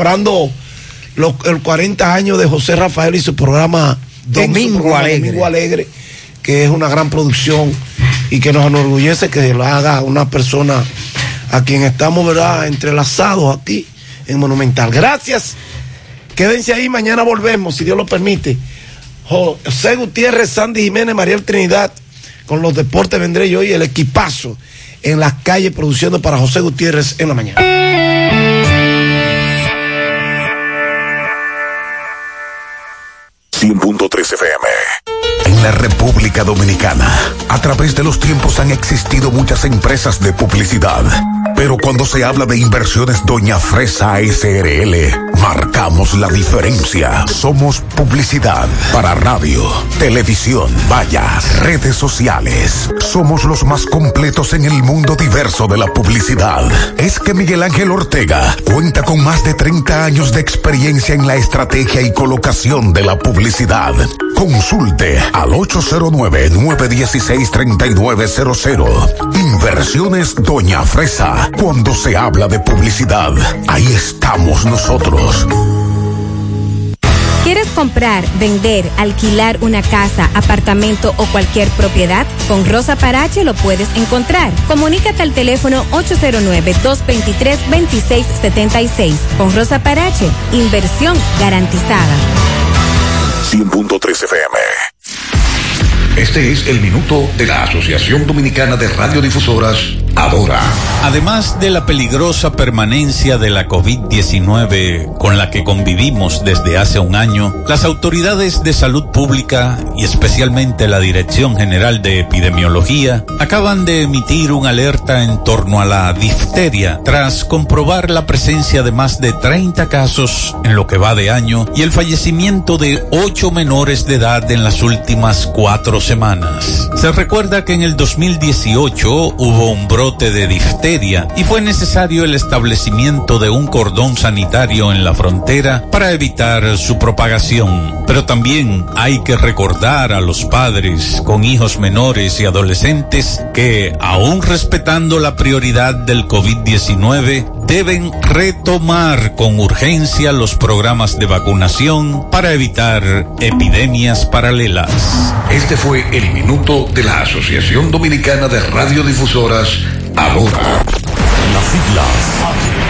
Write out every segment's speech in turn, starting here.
celebrando los, el 40 años de José Rafael y su programa Domingo Alegre. Domingo Alegre, que es una gran producción y que nos enorgullece que lo haga una persona a quien estamos, ¿verdad?, entrelazados aquí en Monumental. Gracias. Quédense ahí, mañana volvemos, si Dios lo permite. José Gutiérrez, Sandy Jiménez, Mariel Trinidad, con los deportes vendré yo y el equipazo en las calles produciendo para José Gutiérrez en la mañana. 100.3 FM. En la República Dominicana, a través de los tiempos han existido muchas empresas de publicidad. Pero cuando se habla de inversiones Doña Fresa SRL, marcamos la diferencia. Somos publicidad para radio, televisión, vallas, redes sociales. Somos los más completos en el mundo diverso de la publicidad. Es que Miguel Ángel Ortega cuenta con más de 30 años de experiencia en la estrategia y colocación de la publicidad. Consulte al 809-916-3900. Inversiones Doña Fresa. Cuando se habla de publicidad, ahí estamos nosotros. ¿Quieres comprar, vender, alquilar una casa, apartamento o cualquier propiedad? Con Rosa Parache lo puedes encontrar. Comunícate al teléfono 809-223-2676. Con Rosa Parache, inversión garantizada. 100.3 FM. Este es el minuto de la Asociación Dominicana de Radiodifusoras, Adora. Además de la peligrosa permanencia de la COVID-19 con la que convivimos desde hace un año, las autoridades de salud pública y especialmente la Dirección General de Epidemiología acaban de emitir un alerta en torno a la difteria tras comprobar la presencia de más de 30 casos en lo que va de año y el fallecimiento de 8 menores de edad en las últimas cuatro semanas. Se recuerda que en el 2018 hubo un brote de difteria y fue necesario el establecimiento de un cordón sanitario en la frontera para evitar su propagación. Pero también hay que recordar a los padres con hijos menores y adolescentes que, aún respetando la prioridad del COVID-19, deben retomar con urgencia los programas de vacunación para evitar epidemias paralelas. Este fue el minuto de la Asociación Dominicana de Radiodifusoras, Adora. Las siglas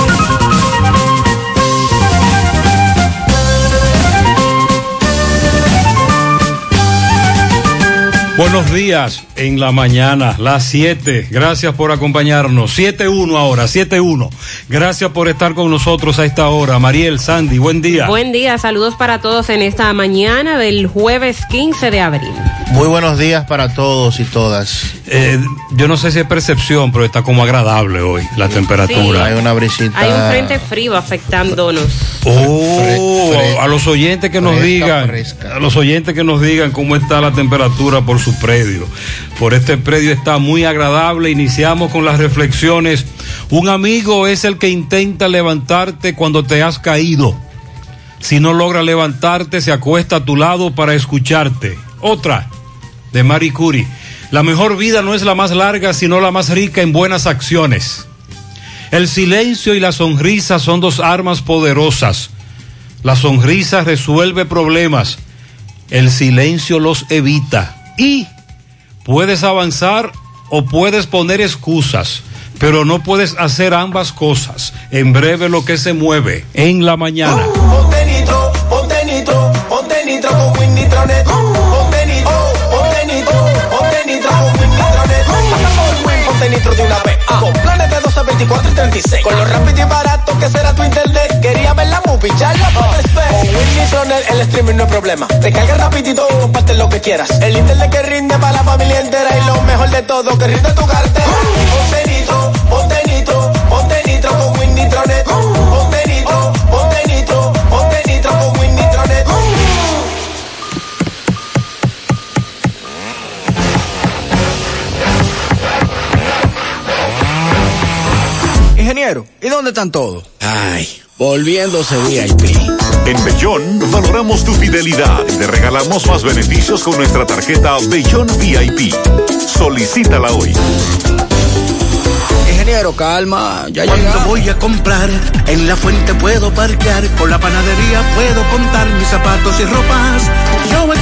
Buenos días en la mañana, las 7. Gracias por acompañarnos. 7-1 ahora, 7-1. Gracias por estar con nosotros a esta hora. Mariel, Sandy, buen día. Buen día, saludos para todos en esta mañana del jueves 15 de abril. Muy buenos días para todos y todas. Eh, yo no sé si es percepción, pero está como agradable hoy la temperatura. Sí. Hay una brisita. Hay un frente frío afectándonos. Oh, a los oyentes que nos digan, fresca. a los oyentes que nos digan cómo está la temperatura por su predio. Por este predio está muy agradable. Iniciamos con las reflexiones. Un amigo es el que intenta levantarte cuando te has caído. Si no logra levantarte, se acuesta a tu lado para escucharte. Otra, de Marie Curie. La mejor vida no es la más larga, sino la más rica en buenas acciones. El silencio y la sonrisa son dos armas poderosas. La sonrisa resuelve problemas, el silencio los evita. Y puedes avanzar o puedes poner excusas, pero no puedes hacer ambas cosas. En breve lo que se mueve en la mañana. Ponte nitro, ponte nitro, ponte nitro De una vez. Con planes de 12, 24 y 36. Con lo rápido y barato que será tu internet. Quería ver la movie, ya la puedes ver. Con Win Nitronet el streaming no es problema. Te carga rapidito y comparte lo que quieras. El internet que rinde para la familia entera. Y lo mejor de todo, que rinde tu cartera. Ponte nitro, ponte nitro, ponte nitro con Win Nitronet. Ponte Ingeniero, ¿y dónde están todos? Ay, volviéndose VIP. En Bellón valoramos tu fidelidad y te regalamos más beneficios con nuestra tarjeta Bellón VIP. Solicítala hoy. Ingeniero, calma, ya Cuando llegamos. voy a comprar, en la fuente puedo parquear, con la panadería puedo contar mis zapatos y ropas. Yo voy a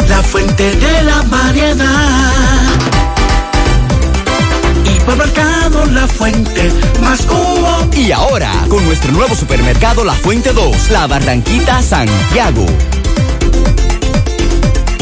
la fuente de la variedad. Hipermercado La Fuente, más cubo. Y ahora, con nuestro nuevo supermercado La Fuente 2, La Barranquita Santiago.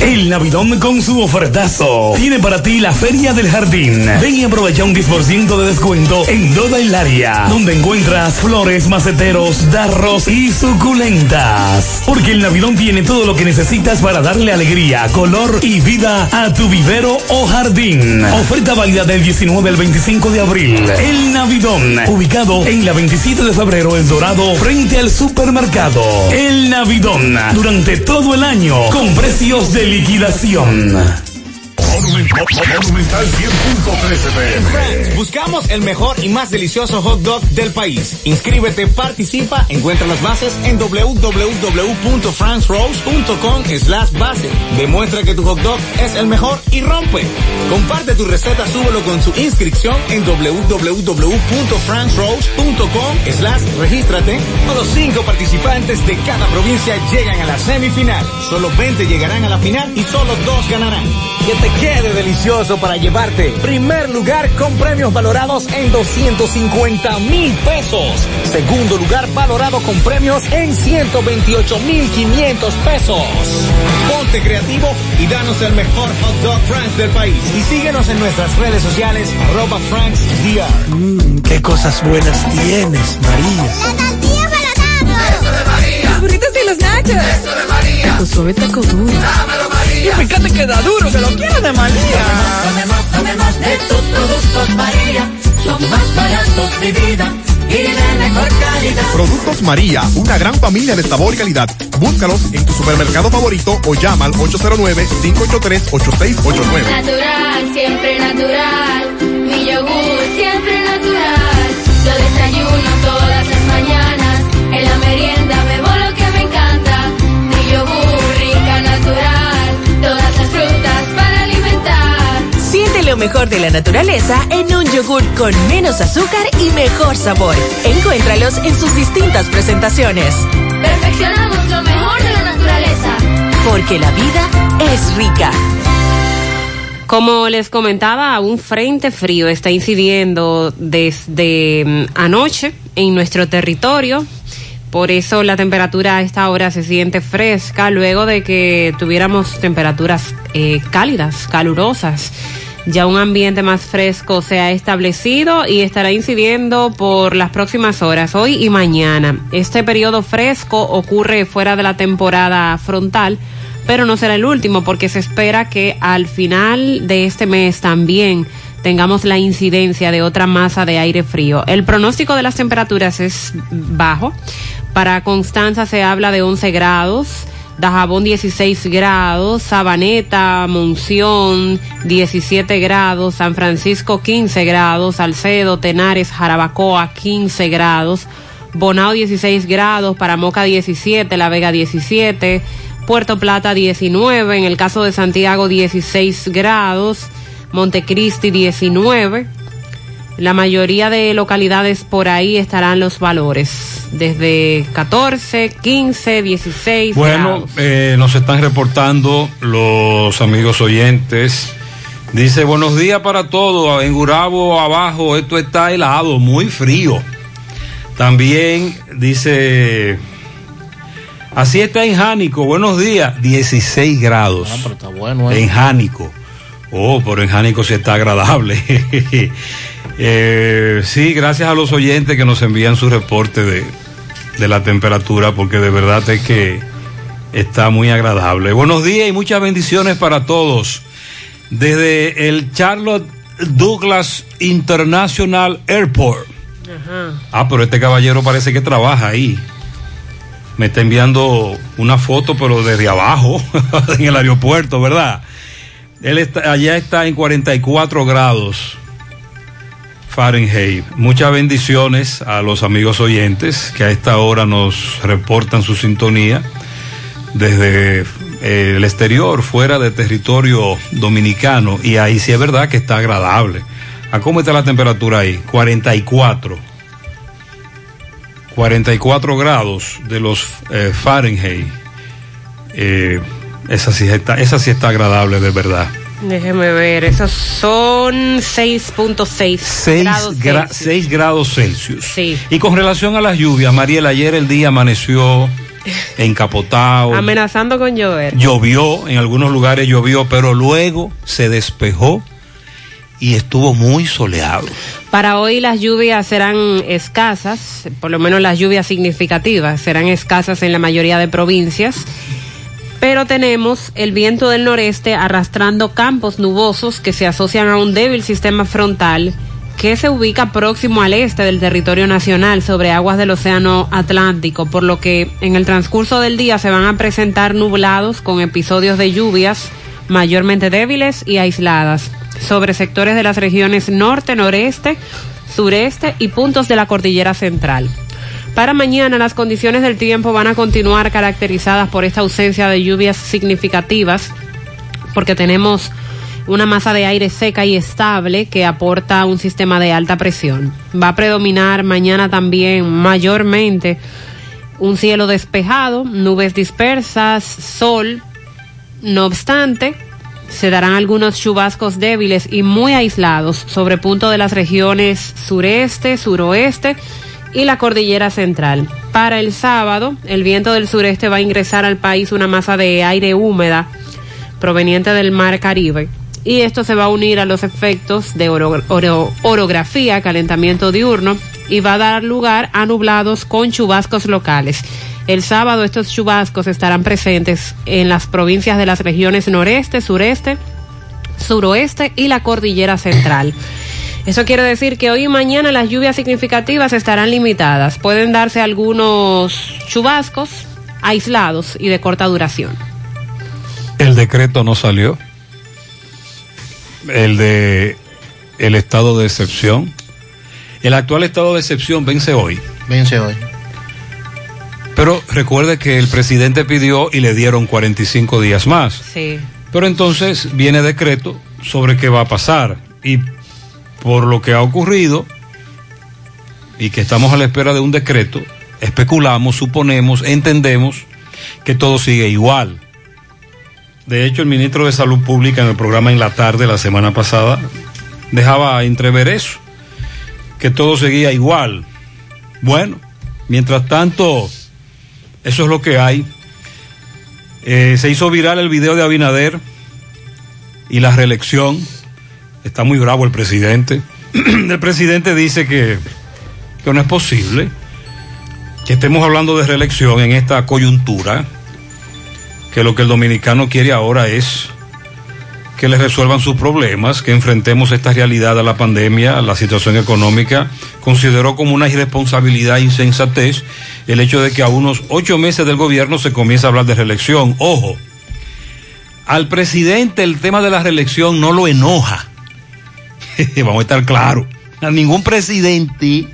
El Navidón con su ofertazo tiene para ti la Feria del Jardín. Ven y aprovecha un 10% de descuento en toda el área, donde encuentras flores, maceteros, darros y suculentas. Porque el Navidón tiene todo lo que necesitas para darle alegría, color y vida a tu vivero o jardín. Oferta válida del 19 al 25 de abril. El Navidón, ubicado en la 27 de febrero, El Dorado, frente al supermercado. El Navidón, durante todo el año, con precios de liquidación. Monumental 100.13 pm. Buscamos el mejor y más delicioso hot dog del país. Inscríbete, participa, encuentra las bases en www.francrose.com slash base. Demuestra que tu hot dog es el mejor y rompe. Comparte tu receta, súbelo con su inscripción en www.francrose.com slash regístrate. Los cinco participantes de cada provincia llegan a la semifinal. Solo 20 llegarán a la final y solo dos ganarán. Que te quede delicioso para llevarte. Primer lugar con premios valorados en 250 mil pesos. Segundo lugar valorado con premios en 128 mil 500 pesos. Ponte creativo y danos el mejor hot dog Franks del país. Y síguenos en nuestras redes sociales arroba FranksDR. Mmm, qué cosas buenas tienes, María. Eso de María. Los burritos y los nachos. Eso de María. Tu suave taco duro. Dámelo, María. Y fíjate que da duro, que lo quiero de María. Tomemos, tomemos de tus productos, María. Son más baratos de vida. Y de mejor calidad. Productos María, una gran familia de sabor y calidad. Búscalos en tu supermercado favorito o llama al 809-583-8689. Natural, siempre natural. Mi yogur, lo mejor de la naturaleza en un yogur con menos azúcar y mejor sabor. Encuéntralos en sus distintas presentaciones. Perfeccionamos lo mejor de la naturaleza. Porque la vida es rica. Como les comentaba, un frente frío está incidiendo desde mm, anoche en nuestro territorio. Por eso la temperatura a esta hora se siente fresca luego de que tuviéramos temperaturas eh, cálidas, calurosas. Ya un ambiente más fresco se ha establecido y estará incidiendo por las próximas horas, hoy y mañana. Este periodo fresco ocurre fuera de la temporada frontal, pero no será el último porque se espera que al final de este mes también tengamos la incidencia de otra masa de aire frío. El pronóstico de las temperaturas es bajo. Para Constanza se habla de 11 grados. Dajabón 16 grados, Sabaneta, Monción 17 grados, San Francisco 15 grados, Salcedo, Tenares, Jarabacoa 15 grados, Bonao 16 grados, Paramoca 17, La Vega 17, Puerto Plata 19, en el caso de Santiago 16 grados, Montecristi 19. La mayoría de localidades por ahí estarán los valores, desde 14, 15, 16. Bueno, grados. eh, nos están reportando los amigos oyentes. Dice, buenos días para todos. En Gurabo abajo, esto está helado, muy frío. También dice, así está en Jánico, buenos días, 16 grados. Ah, pero está bueno, ¿eh? En Jánico. Oh, pero en Jánico sí está agradable. Eh, sí, gracias a los oyentes que nos envían su reporte de, de la temperatura porque de verdad es que está muy agradable. Buenos días y muchas bendiciones para todos. Desde el Charlotte Douglas International Airport. Ah, pero este caballero parece que trabaja ahí. Me está enviando una foto, pero desde abajo, en el aeropuerto, ¿verdad? Él está, allá está en 44 grados Fahrenheit. Muchas bendiciones a los amigos oyentes que a esta hora nos reportan su sintonía desde eh, el exterior, fuera del territorio dominicano. Y ahí sí es verdad que está agradable. ¿A cómo está la temperatura ahí? 44. 44 grados de los eh, Fahrenheit. Eh, esa, sí está, esa sí está agradable de verdad. Déjeme ver, esos son 6.6 6 grados. gra- Celsius. 6 grados Celsius. Sí. Y con relación a las lluvias, Mariel, ayer el día amaneció encapotado, Amenazando con llover. llovió, en algunos lugares llovió, pero luego se despejó y estuvo muy soleado. Para hoy las lluvias serán escasas, por lo menos las lluvias significativas serán escasas en la mayoría de provincias, pero tenemos el viento del noreste arrastrando campos nubosos que se asocian a un débil sistema frontal que se ubica próximo al este del territorio nacional sobre aguas del Océano Atlántico, por lo que en el transcurso del día se van a presentar nublados con episodios de lluvias mayormente débiles y aisladas sobre sectores de las regiones norte, noreste, sureste y puntos de la cordillera central. Para mañana las condiciones del tiempo van a continuar caracterizadas por esta ausencia de lluvias significativas, porque tenemos una masa de aire seca y estable que aporta un sistema de alta presión. Va a predominar mañana también mayormente un cielo despejado, nubes dispersas, sol. No obstante, se darán algunos chubascos débiles y muy aislados sobre punto de las regiones sureste, suroeste y la cordillera central. Para el sábado, el viento del sureste va a ingresar al país una masa de aire húmeda proveniente del mar Caribe. Y esto se va a unir a los efectos de oro- oro- orografía, calentamiento diurno, y va a dar lugar a nublados con chubascos locales. El sábado estos chubascos estarán presentes en las provincias de las regiones noreste, sureste, suroeste y la cordillera central. Eso quiere decir que hoy y mañana las lluvias significativas estarán limitadas. Pueden darse algunos chubascos aislados y de corta duración. El decreto no salió. El de el estado de excepción. El actual estado de excepción vence hoy. Vence hoy. Pero recuerde que el presidente pidió y le dieron 45 días más. Sí. Pero entonces viene decreto sobre qué va a pasar. Y por lo que ha ocurrido y que estamos a la espera de un decreto, especulamos, suponemos, entendemos que todo sigue igual. De hecho, el ministro de Salud Pública en el programa En la tarde la semana pasada dejaba entrever eso, que todo seguía igual. Bueno, mientras tanto, eso es lo que hay. Eh, se hizo viral el video de Abinader y la reelección. Está muy bravo el presidente. el presidente dice que, que no es posible que estemos hablando de reelección en esta coyuntura, que lo que el dominicano quiere ahora es que le resuelvan sus problemas, que enfrentemos esta realidad de la pandemia, la situación económica. Consideró como una irresponsabilidad e insensatez el hecho de que a unos ocho meses del gobierno se comienza a hablar de reelección. Ojo, al presidente el tema de la reelección no lo enoja. Vamos a estar claros. A ningún presidente,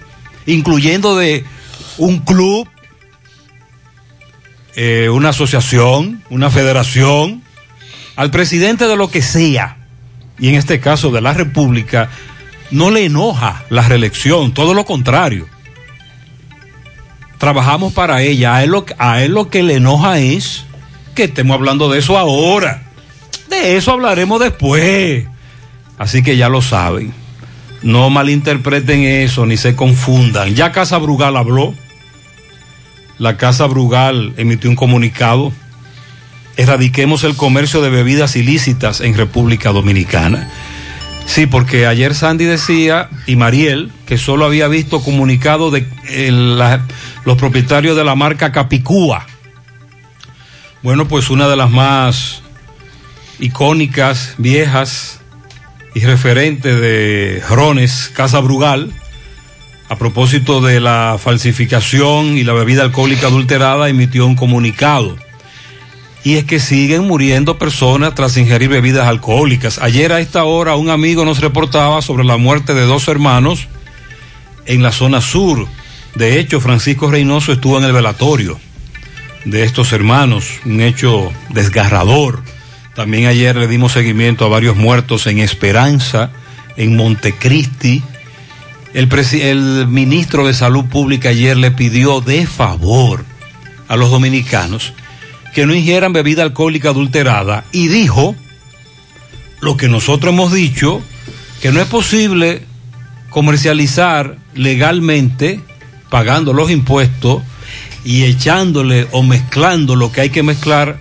incluyendo de un club, eh, una asociación, una federación, al presidente de lo que sea, y en este caso de la República, no le enoja la reelección, todo lo contrario. Trabajamos para ella. A él, lo, a él lo que le enoja es que estemos hablando de eso ahora. De eso hablaremos después. Así que ya lo saben. No malinterpreten eso ni se confundan. Ya Casa Brugal habló. La Casa Brugal emitió un comunicado. Erradiquemos el comercio de bebidas ilícitas en República Dominicana. Sí, porque ayer Sandy decía, y Mariel, que solo había visto comunicado de eh, los propietarios de la marca Capicúa. Bueno, pues una de las más icónicas, viejas y referentes de Rones, Casa Brugal, a propósito de la falsificación y la bebida alcohólica adulterada, emitió un comunicado. Y es que siguen muriendo personas tras ingerir bebidas alcohólicas. Ayer a esta hora un amigo nos reportaba sobre la muerte de dos hermanos en la zona sur. De hecho, Francisco Reynoso estuvo en el velatorio de estos hermanos, un hecho desgarrador. También ayer le dimos seguimiento a varios muertos en Esperanza, en Montecristi. El, el ministro de Salud Pública ayer le pidió de favor a los dominicanos que no ingieran bebida alcohólica adulterada y dijo lo que nosotros hemos dicho, que no es posible comercializar legalmente, pagando los impuestos y echándole o mezclando lo que hay que mezclar,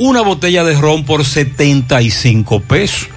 una botella de ron por 75 pesos.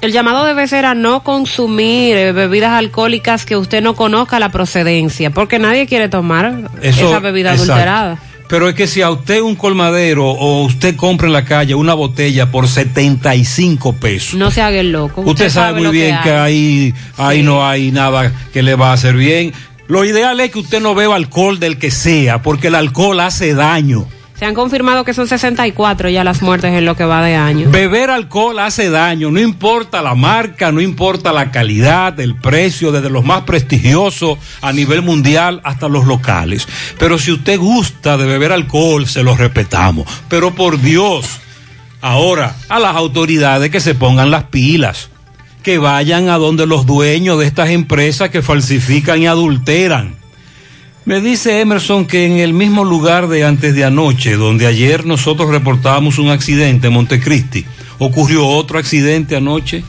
El llamado debe ser a no consumir eh, bebidas alcohólicas que usted no conozca la procedencia, porque nadie quiere tomar Eso- esa bebida exacto. adulterada. Pero es que si a usted un colmadero o usted compra en la calle una botella por 75 pesos, No se haga el loco. usted, sabe, muy bien que, ahí, ahí no hay nada que le va a hacer bien. Lo ideal es que usted no beba alcohol del que sea, porque el alcohol hace daño. Se han confirmado que son 64 ya las muertes en lo que va de año. Beber alcohol hace daño, no importa la marca, no importa la calidad, el precio, desde los más prestigiosos a nivel mundial hasta los locales. Pero si usted gusta de beber alcohol, se lo respetamos. Pero por Dios, ahora a las autoridades que se pongan las pilas, que vayan a donde los dueños de estas empresas que falsifican y adulteran. Me dice Emerson que en el mismo lugar de antes de anoche, donde ayer nosotros reportábamos un accidente en Montecristi, ocurrió otro accidente anoche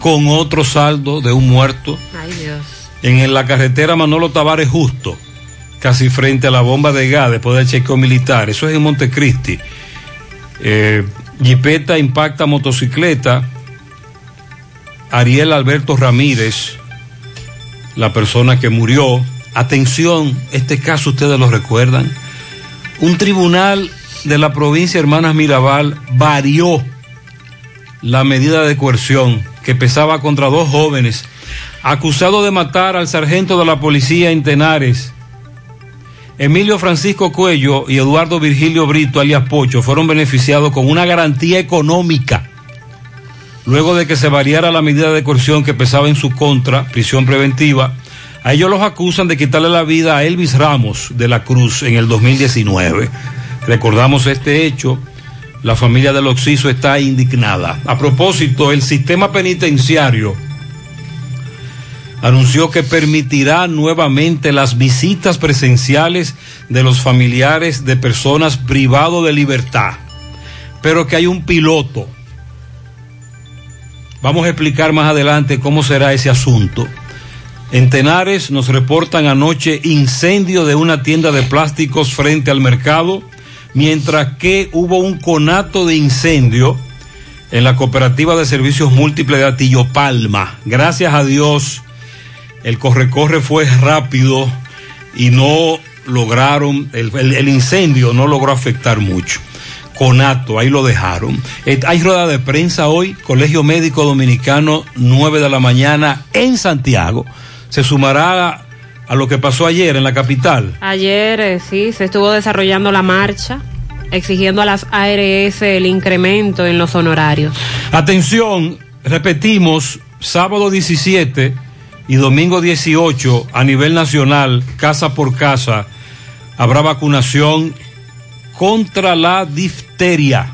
con otro saldo de un muerto Ay, Dios. en la carretera Manolo Tavares Justo, casi frente a la bomba de gas después del chequeo militar. Eso es en Montecristi. Eh, Jipeta impacta motocicleta. Ariel Alberto Ramírez, la persona que murió. Atención, este caso ustedes lo recuerdan. Un tribunal de la provincia Hermanas Mirabal varió la medida de coerción que pesaba contra dos jóvenes acusados de matar al sargento de la policía en Tenares. Emilio Francisco Cuello y Eduardo Virgilio Brito, alias Pocho, fueron beneficiados con una garantía económica luego de que se variara la medida de coerción que pesaba en su contra, prisión preventiva. A ellos los acusan de quitarle la vida a Elvis Ramos de la Cruz en el 2019. Recordamos este hecho. La familia del Oxiso está indignada. A propósito, el sistema penitenciario anunció que permitirá nuevamente las visitas presenciales de los familiares de personas privados de libertad, pero que hay un piloto. Vamos a explicar más adelante cómo será ese asunto. En Tenares nos reportan anoche incendio de una tienda de plásticos frente al mercado, mientras que hubo un conato de incendio en la cooperativa de servicios múltiples de Atillo Palma. Gracias a Dios, el corre-corre fue rápido y no lograron, el, el- incendio no logró afectar mucho. Conato, ahí lo dejaron. Hay rueda de prensa hoy, Colegio Médico Dominicano, 9 de la mañana en Santiago. Se sumará a lo que pasó ayer en la capital. Ayer eh, sí, se estuvo desarrollando la marcha exigiendo a las ARS el incremento en los honorarios. Atención, repetimos, sábado 17 y domingo 18 a nivel nacional, casa por casa, habrá vacunación contra la difteria.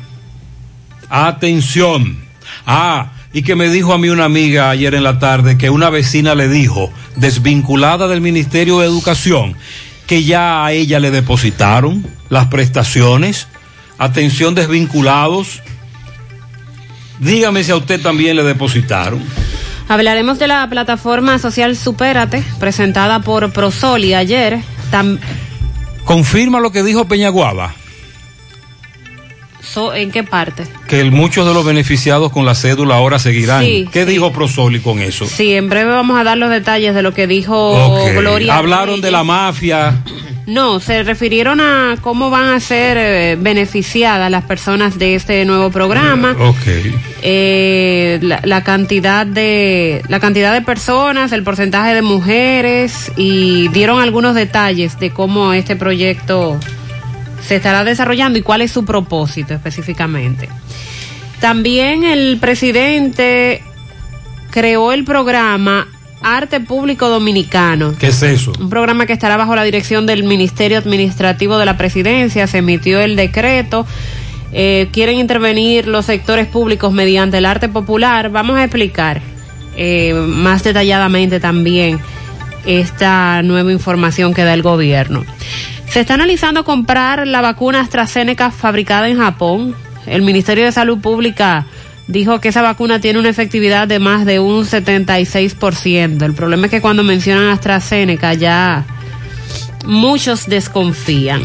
Atención. Ah, y que me dijo a mí una amiga ayer en la tarde que una vecina le dijo, desvinculada del Ministerio de Educación, que ya a ella le depositaron las prestaciones. Atención, desvinculados. Dígame si a usted también le depositaron. Hablaremos de la plataforma social Supérate, presentada por Prosoli ayer. Tam- Confirma lo que dijo Peñaguaba. Pasó? ¿En qué parte? Que el- muchos de los beneficiados con la cédula ahora seguirán. Sí, ¿Qué dijo Prosoli con eso? Sí, en breve vamos a dar los detalles de lo que dijo. Gloria. Hablaron de la mafia. No, se refirieron a cómo van a ser eh, beneficiadas las personas de este nuevo programa. Ok. eh, la, la cantidad de la cantidad de personas, el porcentaje de mujeres y dieron algunos detalles de cómo este proyecto se estará desarrollando y cuál es su propósito específicamente. También el presidente creó el programa Arte Público Dominicano. ¿Qué es eso? Un programa que estará bajo la dirección del Ministerio Administrativo de la Presidencia. Se emitió el decreto. Eh, quieren intervenir los sectores públicos mediante el arte popular. Vamos a explicar eh, más detalladamente también esta nueva información que da el gobierno. Se está analizando comprar la vacuna AstraZeneca fabricada en Japón. El Ministerio de Salud Pública dijo que esa vacuna tiene una efectividad de más de un 76%. El problema es que cuando mencionan AstraZeneca ya muchos desconfían.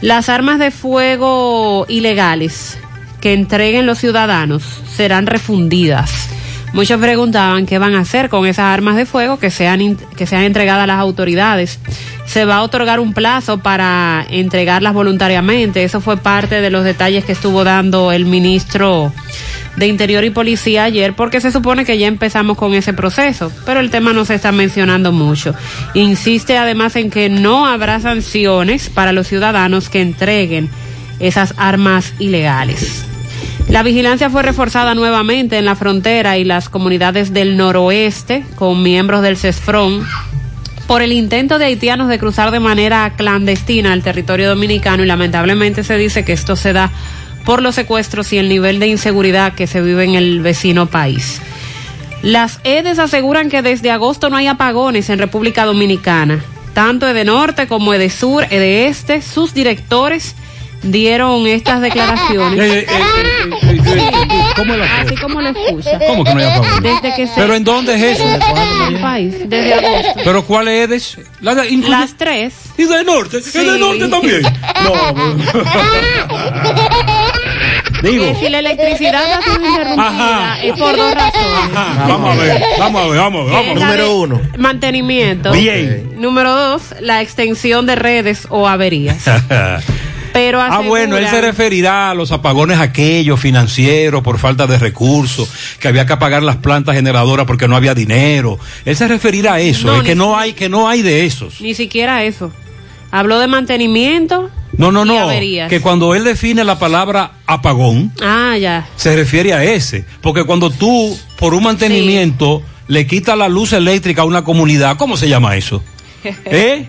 Las armas de fuego ilegales que entreguen los ciudadanos serán refundidas. Muchos preguntaban qué van a hacer con esas armas de fuego que sean, in- que sean entregadas a las autoridades. Se va a otorgar un plazo para entregarlas voluntariamente. Eso fue parte de los detalles que estuvo dando el ministro de Interior y Policía ayer, porque se supone que ya empezamos con ese proceso, pero el tema no se está mencionando mucho. Insiste además en que no habrá sanciones para los ciudadanos que entreguen esas armas ilegales. La vigilancia fue reforzada nuevamente en la frontera y las comunidades del noroeste con miembros del CESFRON por el intento de haitianos de cruzar de manera clandestina al territorio dominicano y lamentablemente se dice que esto se da por los secuestros y el nivel de inseguridad que se vive en el vecino país. Las EDES aseguran que desde agosto no hay apagones en República Dominicana. Tanto Edenorte como Edesur, Este, sus directores dieron estas declaraciones. Eh, eh, eh, eh, eh, eh, ¿Cómo es la? Así como lo escucha. ¿Cómo que no hay apagón? Desde que se... ¿Pero en dónde es eso? En el país, desde agosto. ¿Pero cuál es? La incluye- Las tres. ¿Y de norte? Sí. ¿Y de norte también? No. Digo. Si la electricidad ha sido interrumpida Ajá. es por dos razones. Ajá, vamos a ver, vamos a ver, vamos a ver. La de Mantenimiento. Bien. Número dos, la extensión de redes o averías. Pero Ah, bueno, él se referirá a los apagones aquellos financieros por falta de recursos, que había que apagar las plantas generadoras porque no había dinero. Él se referirá a eso, No, es que no hay que no hay de esos. Ni siquiera eso. Habló de mantenimiento. No, no, y no, averías. que cuando él define la palabra apagón Ah, ya. se refiere a ese, porque cuando tú por un mantenimiento le quitas la luz eléctrica a una comunidad, ¿cómo se llama eso? ¿Eh?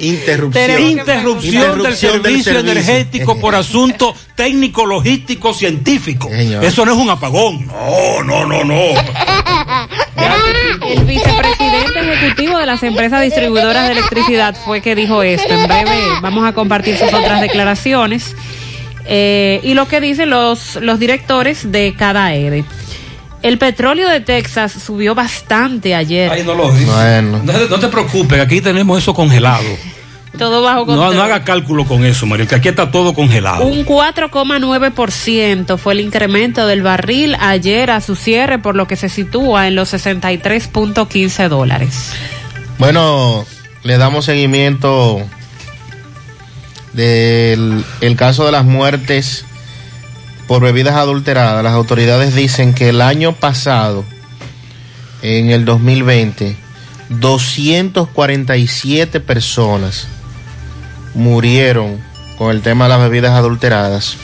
Interrupción. Interrupción, del Interrupción del servicio servicio. energético por asunto técnico, logístico, científico. Eso no es un apagón. No, no, no, no. El vicepresidente ejecutivo de las empresas distribuidoras de electricidad fue que dijo esto. En breve vamos a compartir sus otras declaraciones eh, y lo que dicen los, los directores de cada EDE. El petróleo de Texas subió bastante ayer. Ay, no lo. Bueno. No, no te preocupes, aquí tenemos eso congelado. Todo bajo No, control. no haga cálculo con eso, María, que aquí está todo congelado. Un 4,9% fue el incremento del barril ayer a su cierre, por lo que se sitúa en los 63.15 dólares. Bueno, le damos seguimiento del el caso de las muertes por bebidas adulteradas. Las autoridades dicen que el año pasado, en el 2020, 247 personas murieron con el tema de las bebidas adulteradas.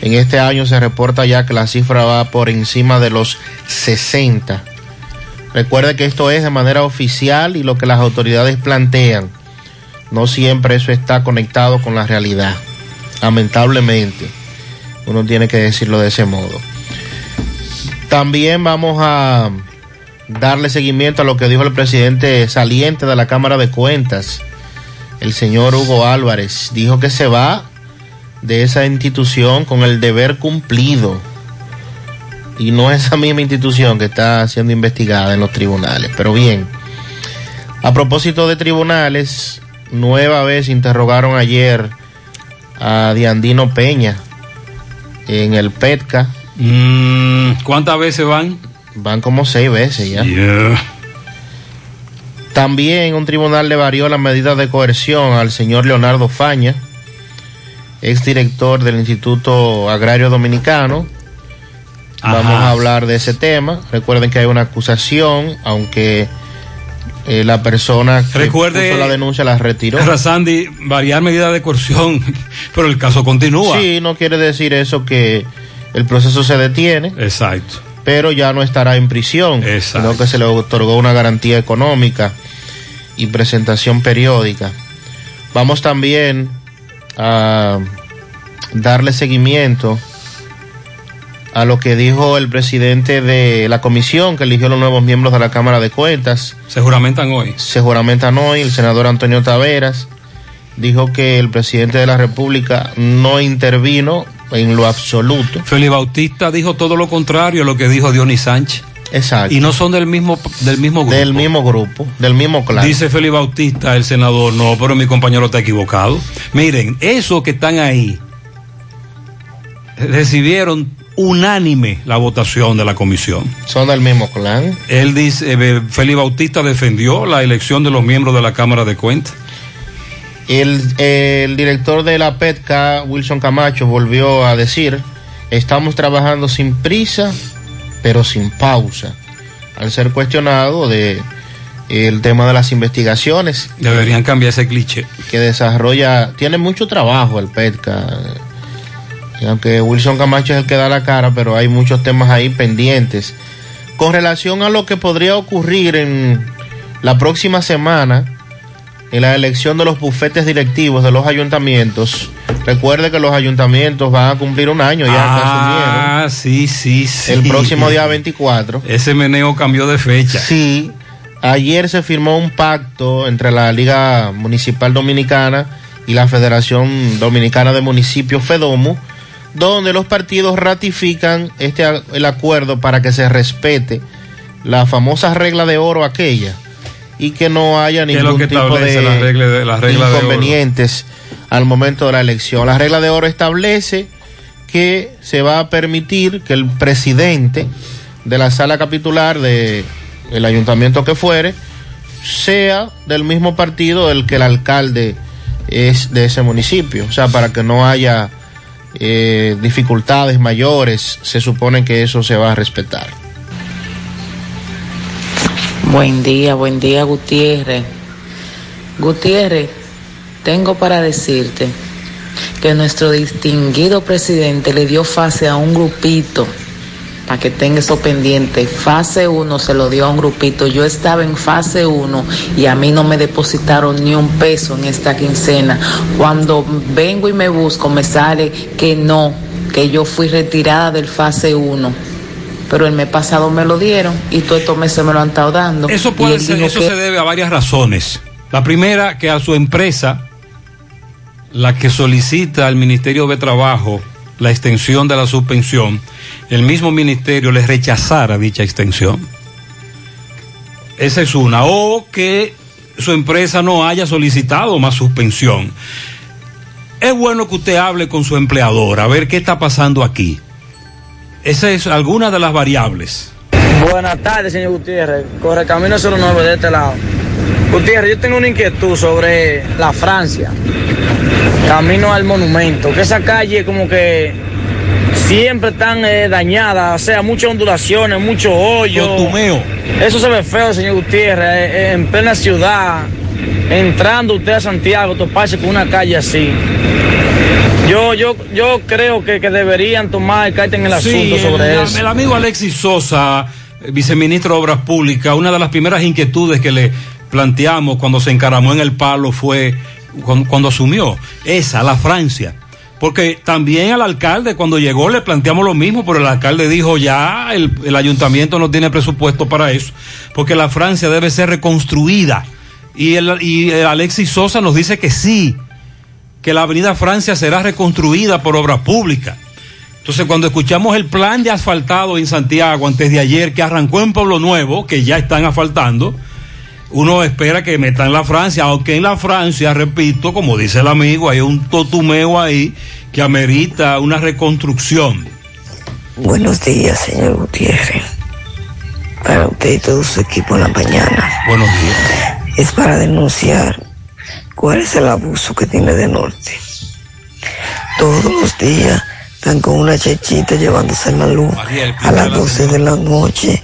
En este año se reporta ya que la cifra va por encima de los 60. Recuerde que esto es de manera oficial y lo que las autoridades plantean. No siempre eso está conectado con la realidad. Lamentablemente. Uno tiene que decirlo de ese modo. También vamos a darle seguimiento a lo que dijo el presidente saliente de la Cámara de Cuentas, el señor Hugo Álvarez. Dijo que se va de esa institución con el deber cumplido y no esa misma institución que está siendo investigada en los tribunales. Pero bien, a propósito de tribunales, nueva vez interrogaron ayer a Diandino Peña, en el PETCA. Mm, ¿Cuántas veces van? Van como seis veces ya. Yeah. También un tribunal le varió la medida de coerción al señor Leonardo Faña, exdirector del Instituto Agrario Dominicano. Vamos a hablar de ese tema. Recuerden que hay una acusación, aunque eh, la persona que Recuerde- puso la denuncia la retiró. Sandy, variar medidas de coerción, pero el caso continúa. Sí, no quiere decir eso que el proceso se detiene. Exacto. Pero ya no estará en prisión, sino que se le otorgó una garantía económica y presentación periódica. Vamos también a darle seguimiento a lo que dijo el presidente de la comisión que eligió los nuevos miembros de la Cámara de Cuentas. Se juramentan hoy. Se juramentan hoy. El senador Antonio Taveras dijo que el presidente de la República no intervino en lo absoluto. Félix Bautista dijo todo lo contrario a lo que dijo Dionis Sánchez. Exacto. Y no son del mismo, del mismo grupo. Del mismo grupo, del mismo clan. Dice Félix Bautista, el senador, no, pero mi compañero está equivocado. Miren, esos que están ahí recibieron unánime la votación de la comisión. Son del mismo clan. Él dice, eh, Félix Bautista defendió la elección de los miembros de la Cámara de Cuentas. El, el director de la PETCA, Wilson Camacho, volvió a decir, estamos trabajando sin prisa, pero sin pausa. Al ser cuestionado de el tema de las investigaciones. Deberían cambiar ese cliché. Que desarrolla, tiene mucho trabajo el PETCA. Aunque Wilson Camacho es el que da la cara, pero hay muchos temas ahí pendientes. Con relación a lo que podría ocurrir en la próxima semana, en la elección de los bufetes directivos de los ayuntamientos, recuerde que los ayuntamientos van a cumplir un año ya asumieron. Ah, sí, sí, sí. El próximo día 24. Ese meneo cambió de fecha. Sí. Ayer se firmó un pacto entre la Liga Municipal Dominicana y la Federación Dominicana de Municipios FEDOMU, donde los partidos ratifican este el acuerdo para que se respete la famosa regla de oro aquella y que no haya ¿Qué es ningún tipo de, la regla de- la regla de oro? inconvenientes al momento de la elección. La regla de oro establece que se va a permitir que el presidente de la sala capitular de el ayuntamiento que fuere sea del mismo partido del que el alcalde es de ese municipio, o sea, para que no haya eh, dificultades mayores, se supone que eso se va a respetar. Buen día, buen día Gutiérrez. Gutiérrez, tengo para decirte que nuestro distinguido presidente le dio fase a un grupito, para que tenga eso pendiente. Fase 1 se lo dio a un grupito. Yo estaba en fase 1 y a mí no me depositaron ni un peso en esta quincena. Cuando vengo y me busco, me sale que no, que yo fui retirada del fase 1 pero el mes pasado me lo dieron y todos estos meses me lo han estado dando. Eso puede ser, eso que- se debe a varias razones. La primera, que a su empresa, la que solicita al Ministerio de Trabajo la extensión de la suspensión, el mismo ministerio le rechazara dicha extensión. Esa es una. O que su empresa no haya solicitado más suspensión. Es bueno que usted hable con su empleador a ver qué está pasando aquí. Esa es alguna de las variables. Buenas tardes, señor Gutiérrez. Corre camino 09 de este lado. Gutiérrez, yo tengo una inquietud sobre la Francia. Camino al monumento. Que esa calle como que siempre están eh, dañadas, o sea, muchas ondulaciones, mucho hoyo. Eso se ve feo, señor Gutiérrez, eh, eh, en plena ciudad. Entrando usted a Santiago, toparse con una calle así. Yo, yo, yo creo que, que deberían tomar carta en el Sí, asunto sobre el, eso. el amigo Alexis Sosa, viceministro de Obras Públicas, una de las primeras inquietudes que le planteamos cuando se encaramó en el palo fue cuando, cuando asumió esa, la Francia. Porque también al alcalde cuando llegó le planteamos lo mismo, pero el alcalde dijo ya el, ayuntamiento no tiene presupuesto para eso, porque la Francia debe ser reconstruida. Y el, y Alexis Sosa nos dice que sí, que la avenida Francia será reconstruida por obras públicas. Entonces, cuando escuchamos el plan de asfaltado en Santiago antes de ayer, que arrancó en Pueblo Nuevo, que ya están asfaltando, uno espera que metan la Francia, aunque en la Francia, repito, como dice el amigo, hay un totumeo ahí que amerita una reconstrucción. Buenos días, señor Gutiérrez. Para usted y todo su equipo en la mañana. Buenos días. Es para denunciar cuál es el abuso que tiene de norte. Todos los días están con una chechita llevándose la luz a las 12 de la noche,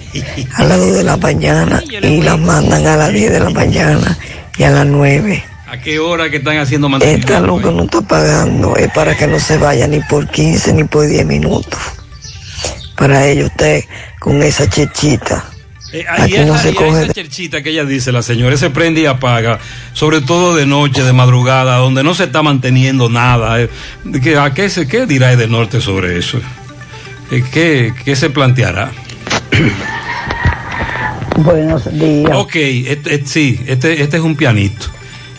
a las 2 de la mañana y la mandan a las 10 de la mañana y a las 9. ¿A qué hora que están haciendo Esta mantenimiento? luz que no está pagando es para que no se vaya ni por 15 ni por 10 minutos. Para ello usted con esa chechita. Eh, Aquí ahí esa, no se y coge esa cherchita que ella dice, la señora, se prende y apaga, sobre todo de noche, de madrugada, donde no se está manteniendo nada. eh, ¿qué- ¿A qué, se, qué dirá de norte sobre eso? Eh, ¿Qué, qué se planteará? Buenos días. Ok, este, este- sí, este, este es un pianito.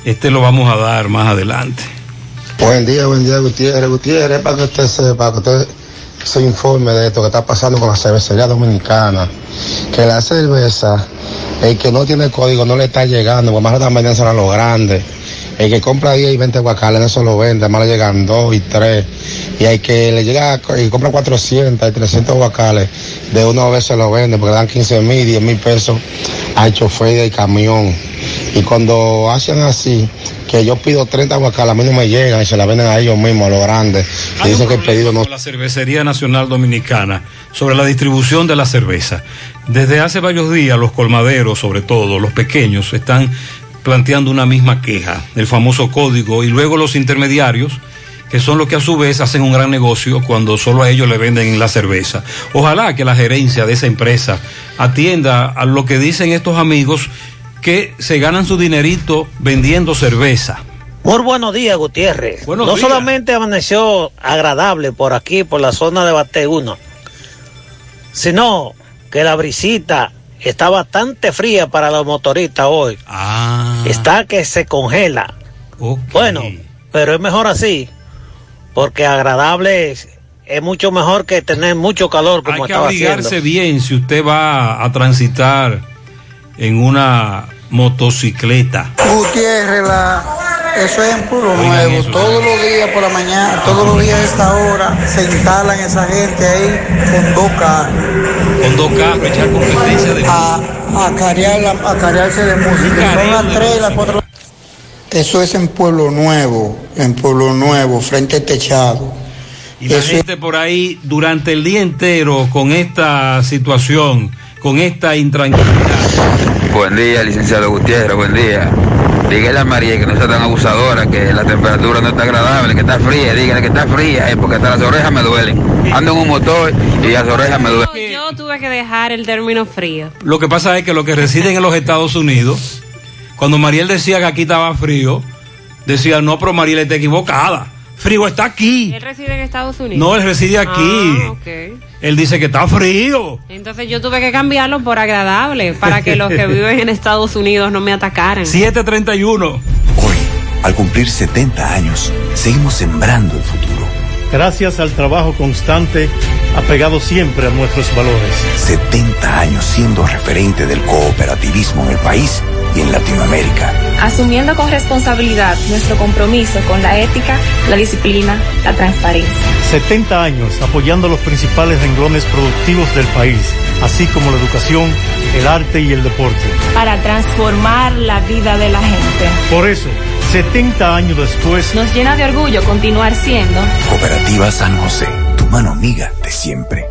Este lo vamos a dar más adelante. Buen día, buen día, Gutiérrez. Gutiérrez, para que usted sepa, que usted se informe de esto que está pasando con la cervecería dominicana. Que la cerveza, el que no tiene código no le está llegando, porque más están vendiendo a los grandes. El que compra 10 y 20 guacales, se lo vende, más le llegan 2 y 3. Y hay que le llega, y compra 400 y 300 guacales, de una vez se lo vende, porque le dan 15 mil, 10 mil pesos al chofer del camión. Y cuando hacen así, que yo pido 30 guacales, a mí no me llegan y se la venden a ellos mismos, a los grandes. Y dicen que el pedido no la Cervecería Nacional Dominicana sobre la distribución de la cerveza. Desde hace varios días los colmaderos, sobre todo los pequeños, están planteando una misma queja, el famoso código, y luego los intermediarios, que son los que a su vez hacen un gran negocio cuando solo a ellos le venden la cerveza. Ojalá que la gerencia de esa empresa atienda a lo que dicen estos amigos que se ganan su dinerito vendiendo cerveza. Muy buenos días, Gutiérrez. Buenos no días. solamente amaneció agradable por aquí, por la zona de Bate 1, sino que la brisita está bastante fría para los motoristas hoy. Ah. Está que se congela. Bueno, pero es mejor así, porque agradable es, es mucho mejor que tener mucho calor como Hay que estaba abrigarse haciendo. bien si usted va a transitar en una motocicleta. Gutiérrez, la- eso es en Pueblo Nuevo. Todos los días por la mañana, todos los días a esta hora, se instalan esa gente ahí con dos carros. Con dos carros, echar competencia de a, a, carear la- a carearse de música. Son las tres, las cuatro. Eso es en Pueblo Nuevo, en Pueblo Nuevo, frente al techado. Y la gente por ahí durante el día entero con esta situación, con esta intranquilidad. Buen día, licenciado Gutiérrez, buen día. Dígale a María que no sea tan abusadora, que la temperatura no está agradable, que está fría. Dígale que está fría, eh, porque hasta las orejas me duelen. Ando en un motor y las orejas me duelen. Yo tuve que dejar el término frío. Lo que pasa es que los que residen en los Estados Unidos, cuando Mariel decía que aquí estaba frío, decía, no, pero Mariel está equivocada. Frío está aquí. Él reside en Estados Unidos. No, él reside aquí. Ah, ok. Él dice que está frío. Entonces yo tuve que cambiarlo por agradable para que los que viven en Estados Unidos no me atacaran. 731. Al cumplir 70 años, seguimos sembrando el futuro. Gracias al trabajo constante, apegado siempre a nuestros valores. 70 años siendo referente del cooperativismo en el país y en Latinoamérica. asumiendo con responsabilidad nuestro compromiso con la ética, la disciplina, la transparencia. 70 años apoyando los principales renglones productivos del país, así como la educación, el arte y el deporte. Para transformar la vida de la gente. Por eso, 70 años después, Nos llena de orgullo continuar siendo Cooperativa San José, tu mano amiga de siempre.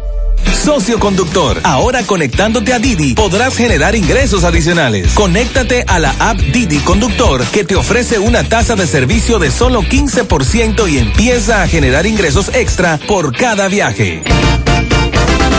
Socio conductor, ahora conectándote a Didi podrás generar ingresos adicionales. Conéctate a la app Didi Conductor que te ofrece una tasa de servicio de solo 15% y empieza a generar ingresos extra por cada viaje.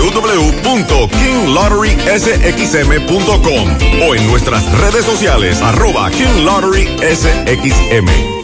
www.kinglotterysxm.com o en nuestras redes sociales arroba King Lottery SXM.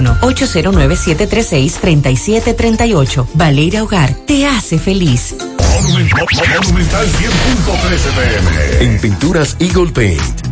809-736-3738. Valeria Hogar te hace feliz. Monumental 100.13 pm. En Pinturas Eagle Paint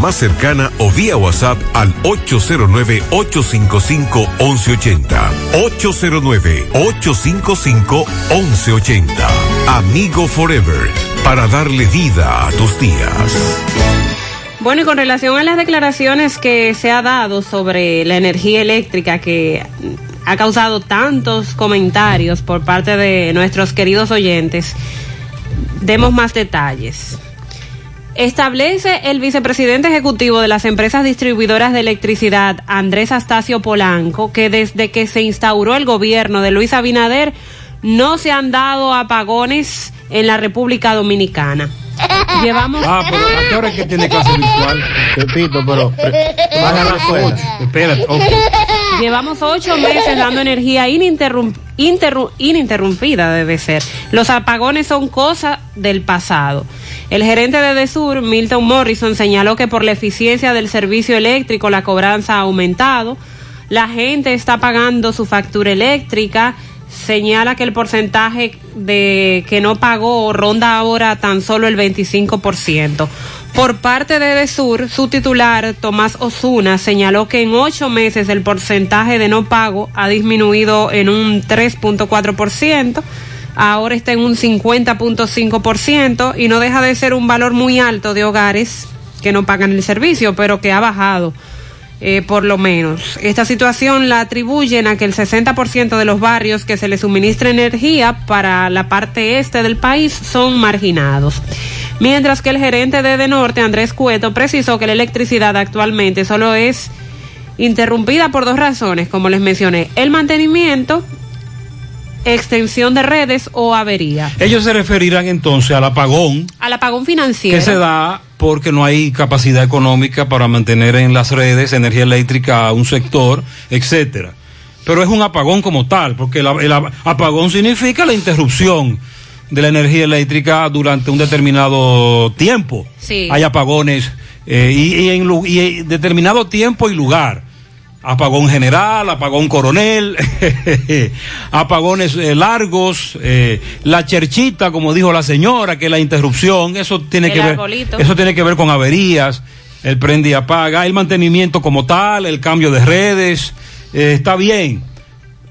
más cercana o vía WhatsApp al 809-855-1180. 809-855-1180. Amigo Forever, para darle vida a tus días. Bueno, y con relación a las declaraciones que se ha dado sobre la energía eléctrica que ha causado tantos comentarios por parte de nuestros queridos oyentes, demos más detalles. Establece el vicepresidente ejecutivo de las empresas distribuidoras de electricidad, Andrés Astacio Polanco, que desde que se instauró el gobierno de Luis Abinader no se han dado apagones en la República Dominicana. Llevamos. Ah, pero ¿a qué hora es que tiene clase virtual? Repito, pero. Baja la escuela. Espérate. Llevamos ocho meses dando energía ininterrum- interru- ininterrumpida, debe ser. Los apagones son cosa del pasado. El gerente de Desur, Milton Morrison, señaló que por la eficiencia del servicio eléctrico la cobranza ha aumentado. La gente está pagando su factura eléctrica. Señala que el porcentaje de que no pagó ronda ahora tan solo el 25%. Por parte de Desur, su titular, Tomás Osuna, señaló que en ocho meses el porcentaje de no pago ha disminuido en un 3.4%, ahora está en un 50.5% y no deja de ser un valor muy alto de hogares que no pagan el servicio, pero que ha bajado. eh, por lo menos. Esta situación la atribuyen a que el 60% de los barrios que se les suministra energía para la parte este del país son marginados. Mientras que el gerente de De Norte, Andrés Cueto, precisó que la electricidad actualmente solo es interrumpida por dos razones, como les mencioné, el mantenimiento, extensión de redes o avería. Ellos se referirán entonces al apagón Al apagón financiero. que se da porque no hay capacidad económica para mantener en las redes energía eléctrica a un sector, etcétera. Pero es un apagón como tal, porque el, el apagón significa la interrupción de la energía eléctrica durante un determinado tiempo. Sí. Hay apagones eh, y, y en lu- y en determinado tiempo y lugar. Apagón general, apagón coronel, apagones eh, largos, eh, la cherchita, como dijo la señora, que la interrupción, eso tiene El que ver, eso tiene que ver con averías, el prende y apaga, el mantenimiento como tal, el cambio de redes, eh, está bien.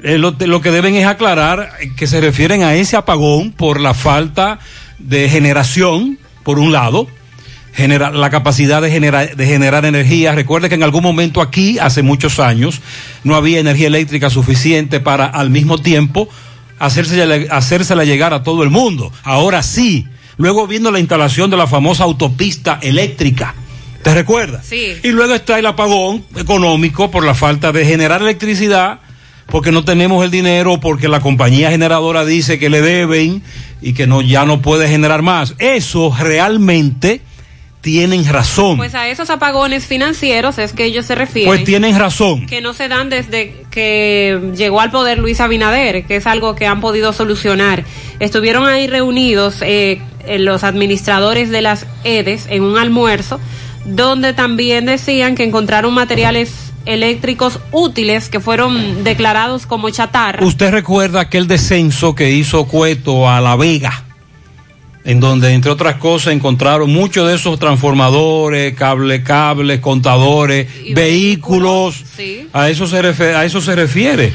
Lo, lo que deben es aclarar que se refieren a ese apagón por la falta de generación, por un lado, genera, la capacidad de, genera- de generar energía. Recuerde que en algún momento aquí, hace muchos años, no había energía eléctrica suficiente para al mismo tiempo hacérsela, hacérsela llegar a todo el mundo. Ahora sí. Luego vino la instalación de la famosa autopista eléctrica. ¿Te recuerdas? Sí. Y luego está el apagón económico por la falta de generar electricidad, porque no tenemos el dinero, porque la compañía generadora dice que le deben y que no ya no puede generar más. Eso realmente tienen razón. Pues a esos apagones financieros es que ellos se refieren. Pues tienen razón. que no se dan desde que llegó al poder Luis Abinader, que es algo que han podido solucionar. Estuvieron ahí reunidos eh, eh, los administradores de las EDES en un almuerzo, donde también decían que encontraron materiales eléctricos útiles que fueron declarados como chatarra. ¿Usted recuerda aquel descenso que hizo Cueto a La Vega? En donde, entre otras cosas, encontraron muchos de esos transformadores, cable, cables, contadores, vehículos. Sí. A eso se refiere. A eso se refiere.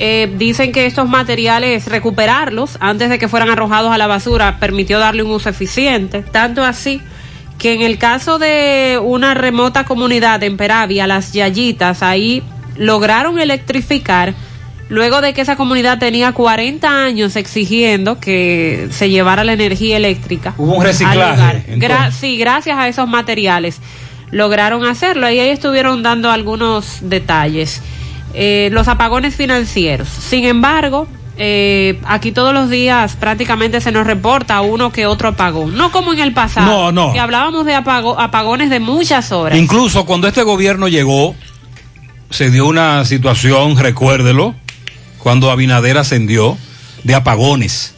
Eh, dicen que estos materiales, recuperarlos antes de que fueran arrojados a la basura, permitió darle un uso eficiente. Tanto así que en el caso de una remota comunidad en Peravia, las Yayitas, ahí lograron electrificar luego de que esa comunidad tenía 40 años exigiendo que se llevara la energía eléctrica. Hubo un reciclaje. Gra- sí, gracias a esos materiales lograron hacerlo y ahí estuvieron dando algunos detalles. Eh, los apagones financieros. Sin embargo, eh, aquí todos los días prácticamente se nos reporta uno que otro apagón. No como en el pasado. No, no. Que hablábamos de apago- apagones de muchas horas. Incluso cuando este gobierno llegó, se dio una situación, recuérdelo, cuando Abinader ascendió, de apagones.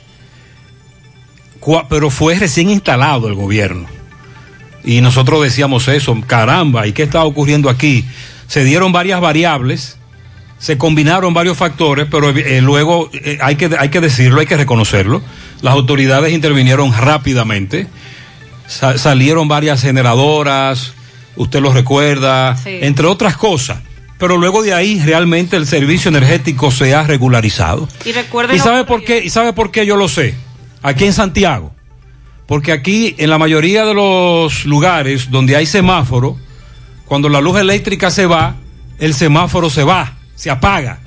Pero fue recién instalado el gobierno. Y nosotros decíamos eso, caramba, ¿y qué está ocurriendo aquí? Se dieron varias variables, se combinaron varios factores, pero eh, luego eh, hay, que, hay que decirlo, hay que reconocerlo. Las autoridades intervinieron rápidamente, Sa- salieron varias generadoras, usted lo recuerda, Sí. entre otras cosas. Pero luego de ahí realmente el servicio energético se ha regularizado. Y ¿Y sabe por qué? ¿Y sabe por qué yo lo sé? Aquí en Santiago. Porque aquí en la mayoría de los lugares donde hay semáforo, cuando la luz eléctrica se va, el semáforo se va, se apaga.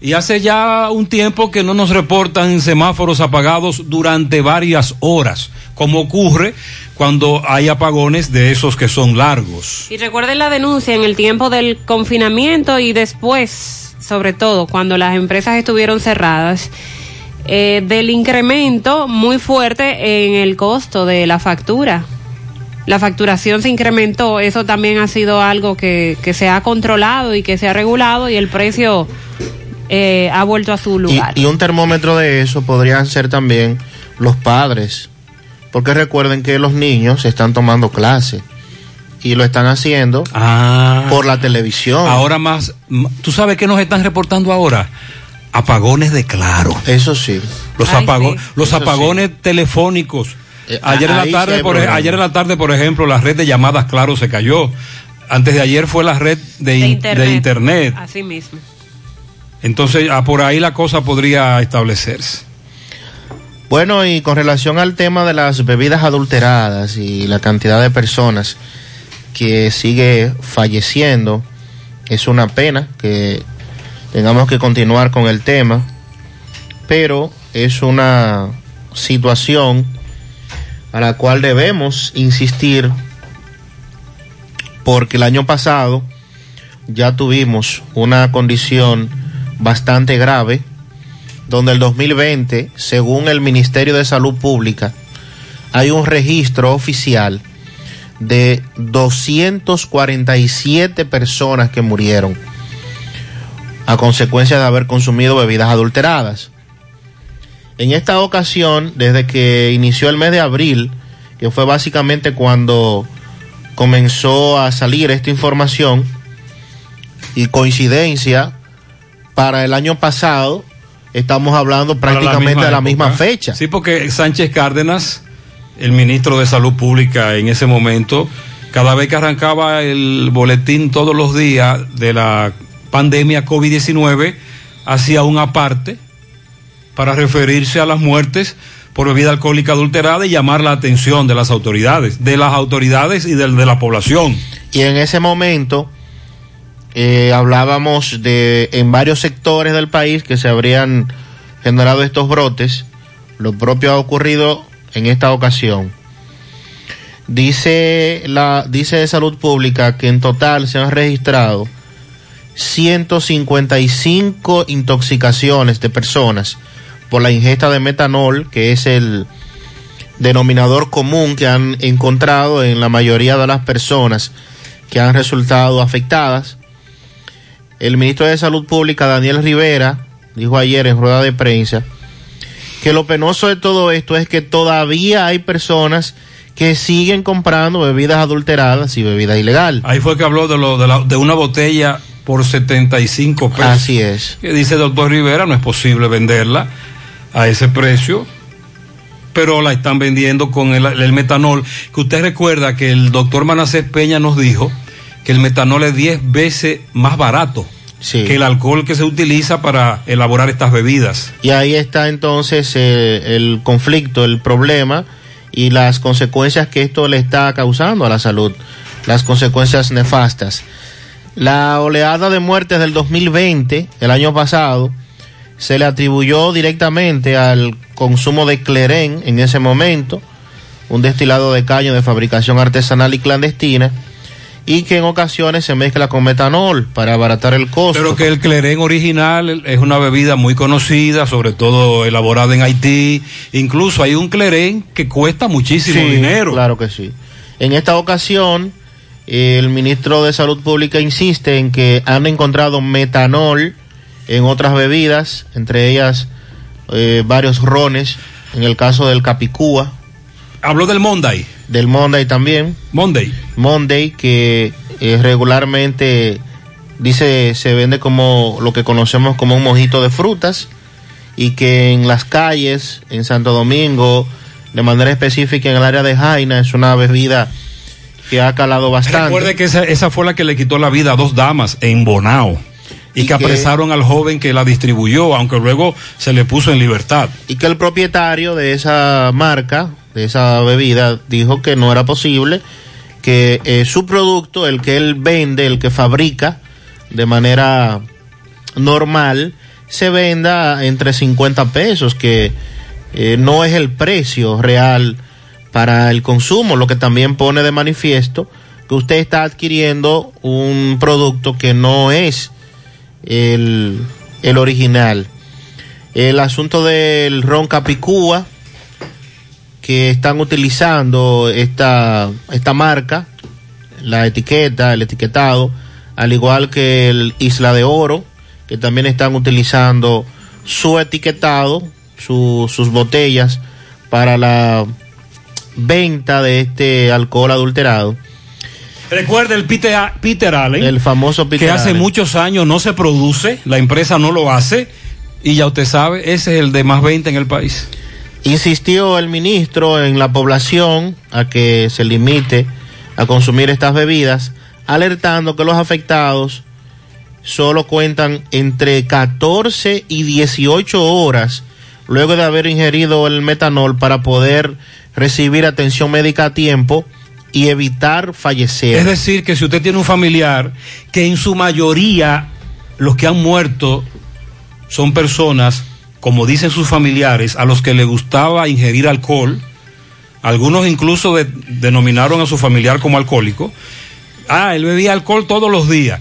Y hace ya un tiempo que no nos reportan semáforos apagados durante varias horas, como ocurre cuando hay apagones de esos que son largos. Y recuerden la denuncia en el tiempo del confinamiento y después, sobre todo, cuando las empresas estuvieron cerradas, eh, del incremento muy fuerte en el costo de la factura. La facturación se incrementó, eso también ha sido algo que, que se ha controlado y que se ha regulado y el precio eh, ha vuelto a su Y, lugar. y un termómetro de eso podrían ser también los padres, porque recuerden que los niños están tomando clase y lo están haciendo por la televisión. Ah. Ahora más, ¿tú sabes qué nos están reportando ahora? Apagones de claro. Eso sí. Los, Ay, apago- sí. los Eso sí. apagones telefónicos. Eh, ayer, en la tarde, por, ayer en la tarde, por ejemplo, la red de llamadas Claro se cayó. Antes de ayer fue la red de, de in- internet. de internet. Así mismo. Entonces, ah, por ahí la cosa podría establecerse. Bueno, y con relación al tema de las bebidas adulteradas y la cantidad de personas que sigue falleciendo, es una pena que tengamos que continuar con el tema, pero es una situación a la cual debemos insistir porque el año pasado ya tuvimos una condición bastante grave, donde el 2020, según el Ministerio de Salud Pública, hay un registro oficial de 247 personas que murieron a consecuencia de haber consumido bebidas adulteradas. En esta ocasión, desde que inició el mes de abril, que fue básicamente cuando comenzó a salir esta información, y coincidencia, para el año pasado, estamos hablando prácticamente de la misma fecha. Sí, porque Sánchez Cárdenas, el ministro de Salud Pública en ese momento, cada vez que arrancaba el boletín todos los días de la pandemia COVID-19, hacía una parte para referirse a las muertes por bebida alcohólica adulterada y llamar la atención de las autoridades, de las autoridades y de, de la población. Y en ese momento eh, hablábamos de en varios sectores del país que se habrían generado estos brotes. Lo propio ha ocurrido en esta ocasión. Dice la dice de salud pública que en total se han registrado 155 intoxicaciones de personas por la ingesta de metanol, que es el denominador común que han encontrado en la mayoría de las personas que han resultado afectadas. El ministro de Salud Pública, Daniel Rivera, dijo ayer en rueda de prensa que lo penoso de todo esto es que todavía hay personas que siguen comprando bebidas adulteradas y bebidas ilegales. Ahí fue que habló de, lo, de, la, de una botella por 75 pesos. Así es. Que dice el doctor Rivera, no es posible venderla a ese precio, pero la están vendiendo con el, el metanol. Que usted recuerda que el doctor Manacés Peña nos dijo que el metanol es 10 veces más barato. Sí. que el alcohol que se utiliza para elaborar estas bebidas. Y ahí está entonces eh, el conflicto, el problema y las consecuencias que esto le está causando a la salud, las consecuencias nefastas. La oleada de muertes del 2020, el año pasado, se le atribuyó directamente al consumo de cleren en ese momento, un destilado de caño de fabricación artesanal y clandestina, y que en ocasiones se mezcla con metanol para abaratar el costo. Pero que el cleren original es una bebida muy conocida, sobre todo elaborada en Haití. Incluso hay un cleren que cuesta muchísimo Sí, dinero. Claro que sí. En esta ocasión, el ministro de Salud Pública insiste en que han encontrado metanol en otras bebidas, entre ellas eh, varios rones, en el caso del Capicúa. Habló del Monday. Del Monday también. Monday. Monday, que eh, regularmente dice se vende como lo que conocemos como un mojito de frutas y que en las calles, en Santo Domingo, de manera específica en el área de Jaina, es una bebida que ha calado bastante. Recuerde que esa, esa fue la que le quitó la vida a dos damas en Bonao. Y, Y que que- apresaron al joven que la distribuyó, aunque luego se le puso en libertad. y que el propietario de esa marca, de esa bebida, dijo que no era posible que eh, su producto, el que él vende, el que fabrica de manera normal, se venda entre 50 pesos, que eh, no es el precio real para el consumo, lo que también pone de manifiesto que usted está adquiriendo un producto que no es el, el original. El asunto del ron capicúa, que están utilizando esta, esta marca, la etiqueta, el etiquetado, al igual que el Isla de Oro, que también están utilizando su etiquetado, su- sus botellas para la venta de este alcohol adulterado. Recuerde el Peter, Peter Allen. El famoso Peter que hace Allen. muchos años no se produce, la empresa no lo hace, y ya usted sabe, ese es el de más 20 en el país. Insistió el ministro en la población a que se limite a consumir estas bebidas, alertando que los afectados solo cuentan entre 14 y 18 horas luego de haber ingerido el metanol para poder recibir atención médica a tiempo y evitar fallecer. Es decir, que si usted tiene un familiar, que en su mayoría los que han muerto son personas, como dicen sus familiares, a los que le gustaba ingerir alcohol, algunos incluso de- denominaron a su familiar como alcohólico. Ah, él bebía alcohol todos los días.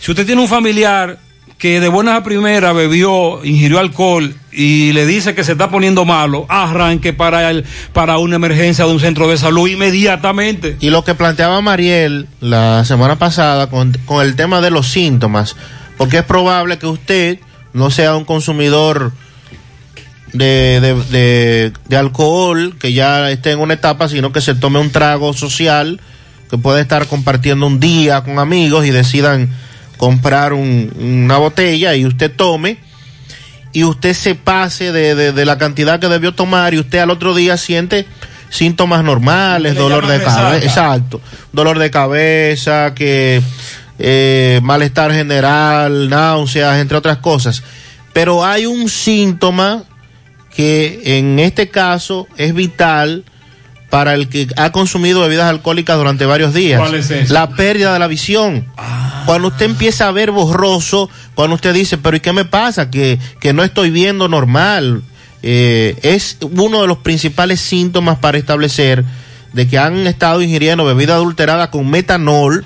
Si usted tiene un familiar que de buenas a primeras bebió, ingirió alcohol y le dice que se está poniendo malo, arranque para para una emergencia de un centro de salud inmediatamente. Y lo que planteaba Mariel la semana pasada con, con el tema de los síntomas, porque es probable que usted no sea un consumidor de, de, de, de alcohol, que ya esté en una etapa, sino que se tome un trago social, que puede estar compartiendo un día con amigos y decidan comprar un- una botella y usted tome y usted se pase de, la cantidad que debió tomar y usted al otro día siente síntomas normales, Le dolor de cabeza, exacto, dolor de cabeza, que eh, malestar general, náuseas, entre otras cosas. Pero hay un síntoma que en este caso es vital para el que ha consumido bebidas alcohólicas durante varios días. ¿Cuál es ese? La pérdida de la visión. Cuando usted empieza a ver borroso, cuando usted dice, pero ¿y qué me pasa? Que, que no estoy viendo normal. Eh, es uno de los principales síntomas para establecer de que han estado ingiriendo bebida adulterada con metanol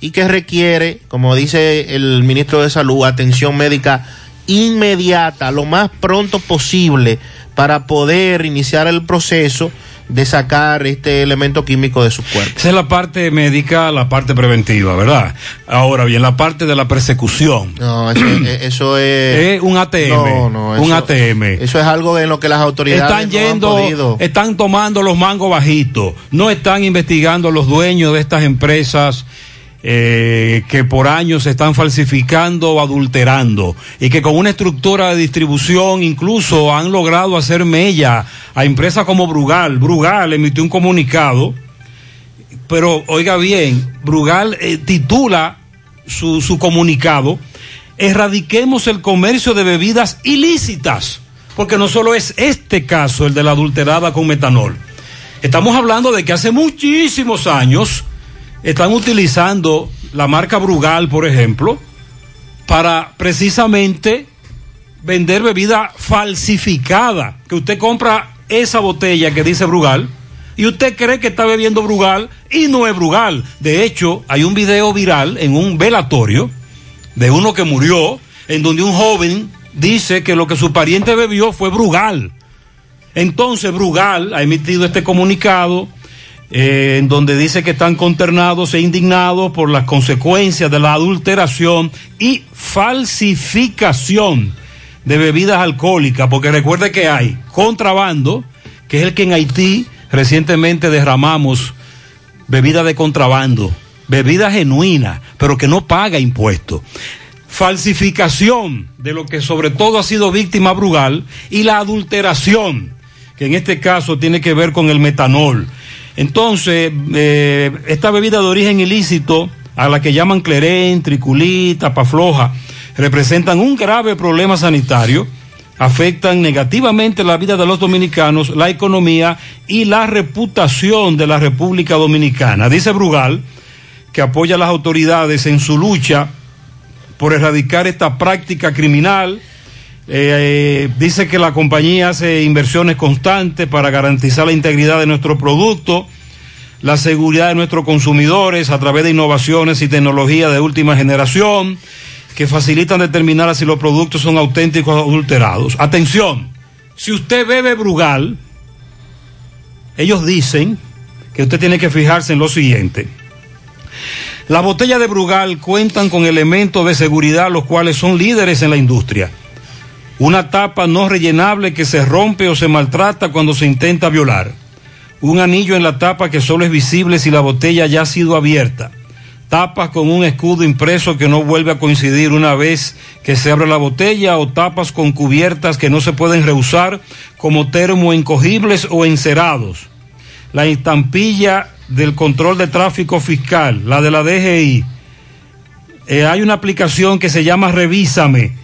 y que requiere, como dice el ministro de Salud, atención médica inmediata, lo más pronto posible, para poder iniciar el proceso de sacar este elemento químico de su cuerpo. Esa es la parte médica, la parte preventiva, ¿verdad? Ahora bien, la parte de la persecución. No, eso, eso es... Es un ATM. No, no, un eso- ATM. Eso es algo en lo que las autoridades Están no han yendo, podido. están tomando los mangos bajitos, no están investigando los dueños de estas empresas eh, que por años se están falsificando o adulterando y que con una estructura de distribución incluso han logrado hacer mella a empresas como Brugal. Brugal emitió un comunicado, pero oiga bien, Brugal eh, titula su, su comunicado, erradiquemos el comercio de bebidas ilícitas, porque no solo es este caso, el de la adulterada con metanol. Estamos hablando de que hace muchísimos años están utilizando la marca Brugal, por ejemplo, para precisamente vender bebida falsificada, que usted compra esa botella que dice Brugal y usted cree que está bebiendo Brugal y no es Brugal. De hecho, hay un video viral en un velatorio de uno que murió, en donde un joven dice que lo que su pariente bebió fue Brugal. Entonces Brugal ha emitido este comunicado eh, en donde dice que están consternados e indignados por las consecuencias de la adulteración y falsificación de bebidas alcohólicas, porque recuerde que hay contrabando, que es el que en Haití recientemente derramamos bebida de contrabando, bebida genuina, pero que no paga impuestos. Falsificación de lo que sobre todo ha sido víctima Brugal y la adulteración, que en este caso tiene que ver con el metanol. Entonces, eh, esta bebida de origen ilícito, a la que llaman clerén, triculita, pafloja, representan un grave problema sanitario, afectan negativamente la vida de los dominicanos, la economía y la reputación de la República Dominicana. Dice Brugal que apoya a las autoridades en su lucha por erradicar esta práctica criminal. Eh, dice que la compañía hace inversiones constantes para garantizar la integridad de nuestro producto, la seguridad de nuestros consumidores a través de innovaciones y tecnología de última generación que facilitan determinar si los productos son auténticos o adulterados. Atención, si usted bebe Brugal, ellos dicen que usted tiene que fijarse en lo siguiente. Las botellas de Brugal cuentan con elementos de seguridad los cuales son líderes en la industria. Una tapa no rellenable que se rompe o se maltrata cuando se intenta violar. Un anillo en la tapa que solo es visible si la botella ya ha sido abierta. Tapas con un escudo impreso que no vuelve a coincidir una vez que se abre la botella o tapas con cubiertas que no se pueden reusar como termoencogibles o encerados. La estampilla del control de tráfico fiscal, la de la DGI. Eh, hay una aplicación que se llama Revísame,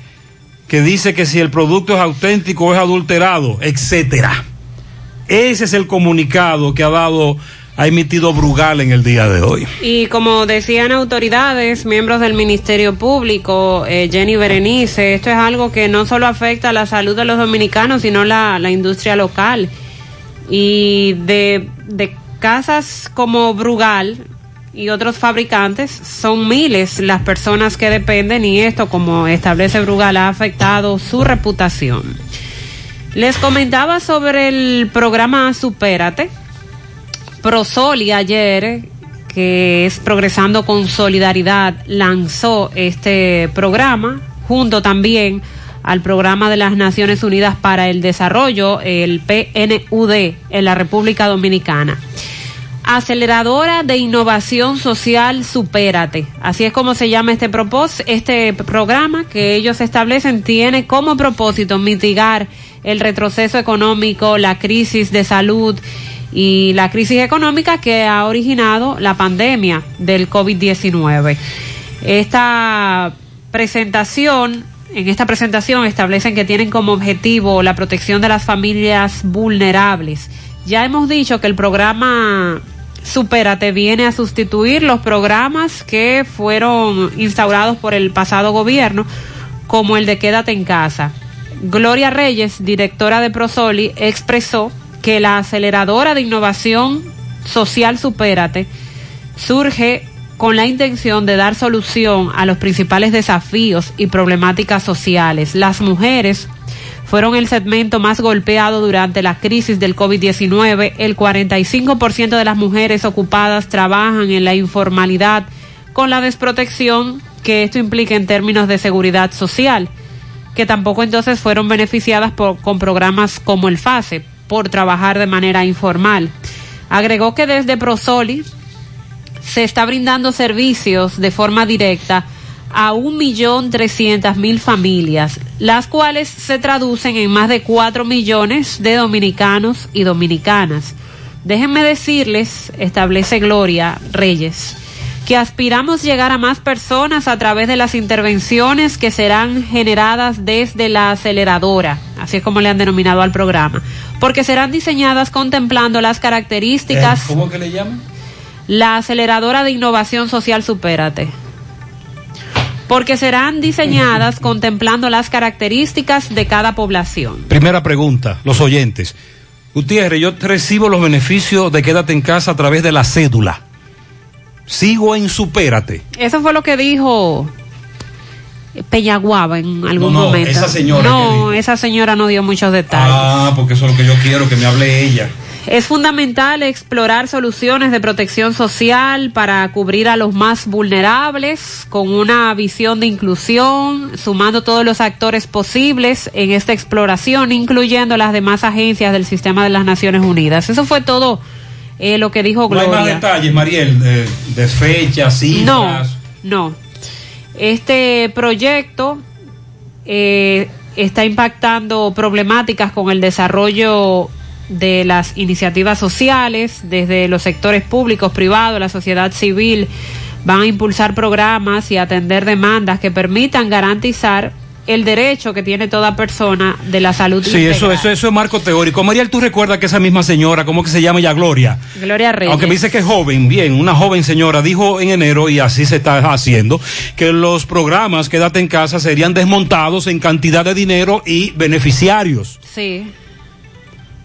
que dice que si el producto es auténtico es adulterado, etcétera. Ese es el comunicado que ha dado, ha emitido Brugal en el día de hoy. Y como decían autoridades, miembros del Ministerio Público, eh, Jenny Berenice, esto es algo que no solo afecta a la salud de los dominicanos, sino la, la industria local. Y de, de casas como Brugal y otros fabricantes, son miles las personas que dependen y esto, como establece Brugal, ha afectado su reputación. Les comentaba sobre el programa Supérate. Prosoli ayer, que es Progresando con Solidaridad, lanzó este programa junto también al programa de las Naciones Unidas para el Desarrollo, el PNUD, en la República Dominicana. Aceleradora de Innovación Social Supérate. Así es como se llama este, propós este programa que ellos establecen. Tiene como propósito mitigar el retroceso económico, la crisis de salud y la crisis económica que ha originado la pandemia del COVID-19. Esta presentación, en esta presentación establecen que tienen como objetivo la protección de las familias vulnerables. Ya hemos dicho que el programa Supérate viene a sustituir los programas que fueron instaurados por el pasado gobierno, como el de Quédate en casa. Gloria Reyes, directora de Prosoli, expresó que la aceleradora de innovación social Supérate surge con la intención de dar solución a los principales desafíos y problemáticas sociales. Las mujeres fueron el segmento más golpeado durante la crisis del COVID-19. El 45% de las mujeres ocupadas trabajan en la informalidad con la desprotección que esto implica en términos de seguridad social, que tampoco entonces fueron beneficiadas por, con programas como el FASE por trabajar de manera informal. Agregó que desde Prosoli se está brindando servicios de forma directa a un millón trescientas mil familias, las cuales se traducen en más de cuatro millones de dominicanos y dominicanas. Déjenme decirles, establece Gloria Reyes, que aspiramos llegar a más personas a través de las intervenciones que serán generadas desde la aceleradora, así es como le han denominado al programa, porque serán diseñadas contemplando las características. ¿Cómo que le llaman? La aceleradora de innovación social Supérate porque serán diseñadas contemplando las características de cada población. Primera pregunta, los oyentes. Gutiérrez, yo recibo los beneficios de quédate en casa a través de la cédula. Sigo en Supérate. Eso fue lo que dijo Peñaguaba en algún no, no, momento. Esa señora no, esa señora no dio muchos detalles. Ah, porque eso es lo que yo quiero, que me hable ella. Es fundamental explorar soluciones de protección social para cubrir a los más vulnerables con una visión de inclusión, sumando todos los actores posibles en esta exploración, incluyendo las demás agencias del sistema de las Naciones Unidas. Eso fue todo eh, lo que dijo Gloria. No hay más detalles, Mariel, de, de fechas, cifras. No, no. Este proyecto eh, está impactando problemáticas con el desarrollo de las iniciativas sociales, desde los sectores públicos, privados, la sociedad civil, van a impulsar programas y atender demandas que permitan garantizar el derecho que tiene toda persona de la salud. Sí, eso, eso, eso es marco teórico. Mariel, tú recuerdas que esa misma señora, ¿cómo que se llama ya? Gloria. Gloria Reyes. Aunque me dice que es joven, bien, una joven señora dijo en enero, y así se está haciendo, que los programas Quédate en casa serían desmontados en cantidad de dinero y beneficiarios. Sí.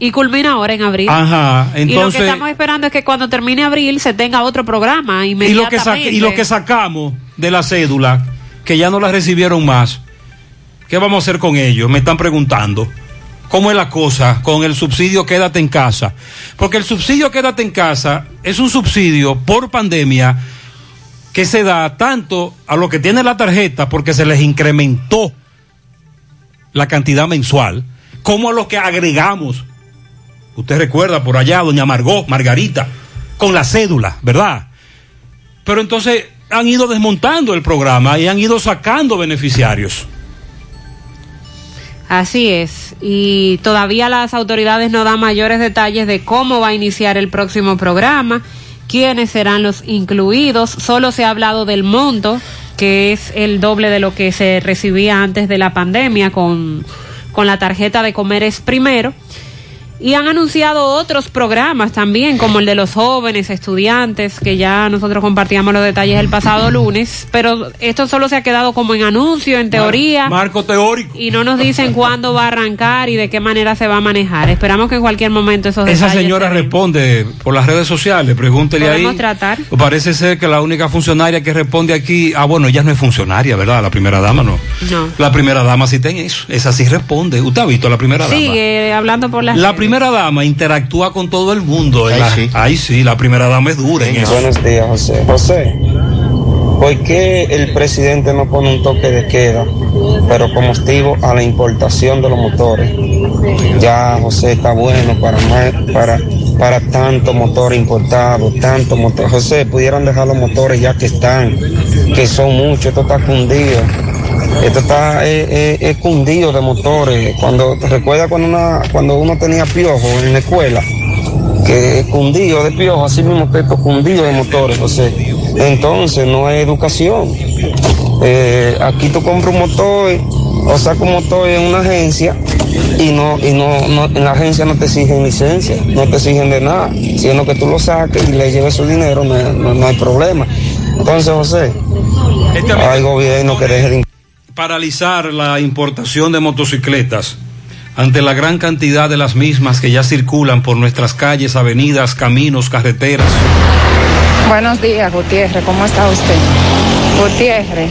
Y culmina ahora en abril. Ajá, entonces. Y lo que estamos esperando es que cuando termine abril se tenga otro programa y lo que, y lo que sacamos de la cédula, que ya no la recibieron más, ¿qué vamos a hacer con ellos? Me están preguntando. ¿Cómo es la cosa con el subsidio Quédate en casa? Porque el subsidio Quédate en casa es un subsidio por pandemia que se da tanto a los que tienen la tarjeta porque se les incrementó la cantidad mensual, como a los que agregamos Usted recuerda por allá, doña Margot, Margarita, con la cédula, ¿verdad? Pero entonces han ido desmontando el programa y han ido sacando beneficiarios. Así es, y todavía las autoridades no dan mayores detalles de cómo va a iniciar el próximo programa, quiénes serán los incluidos, solo se ha hablado del monto, que es el doble de lo que se recibía antes de la pandemia con, con la tarjeta de comer es primero Y han anunciado otros programas también, como el de los jóvenes estudiantes, que ya nosotros compartíamos los detalles el pasado lunes, pero esto solo se ha quedado como en anuncio, en teoría. Marco teórico. Y no nos dicen cuándo va a arrancar y de qué manera se va a manejar. Esperamos que en cualquier momento esos Esa detalles señora se responde por las redes sociales, pregúntele ahí. Tratar. Parece ser que la única funcionaria que responde aquí, ah, bueno, ella no es funcionaria, ¿verdad? La primera dama no. No. La primera dama sí tiene eso, esa sí responde. ¿Usted ha visto a la primera dama? Sigue hablando por las La primera dama interactúa con todo el mundo. Ahí la- sí. la primera dama es dura en eso. Buenos días, José. José, ¿por qué el presidente no pone un toque de queda, pero con motivo a la importación de los motores? Ya, José, está bueno para más, para, para tanto motor importado, tanto motor. José, pudieran dejar los motores ya que están, que son muchos, esto está cundido. Esto está eh, eh, es cundido de motores. Cuando, ¿te recuerdas cuando, una, cuando uno tenía piojo en la escuela? que cundido de piojo, así mismo texto cundido de motores, José. Entonces no hay educación. Eh, aquí tú compras un motor o sacas un motor en una agencia y no y no, no- en la agencia no te exigen licencia, no te exigen de nada, sino que tú lo saques y le lleves su dinero, no, no- no hay problema. Entonces, José, Este hay gobierno que deje de paralizar la importación de motocicletas ante la gran cantidad de las mismas que ya circulan por nuestras calles, avenidas, caminos, carreteras. Buenos días, Gutiérrez. ¿Cómo está usted? Gutiérrez.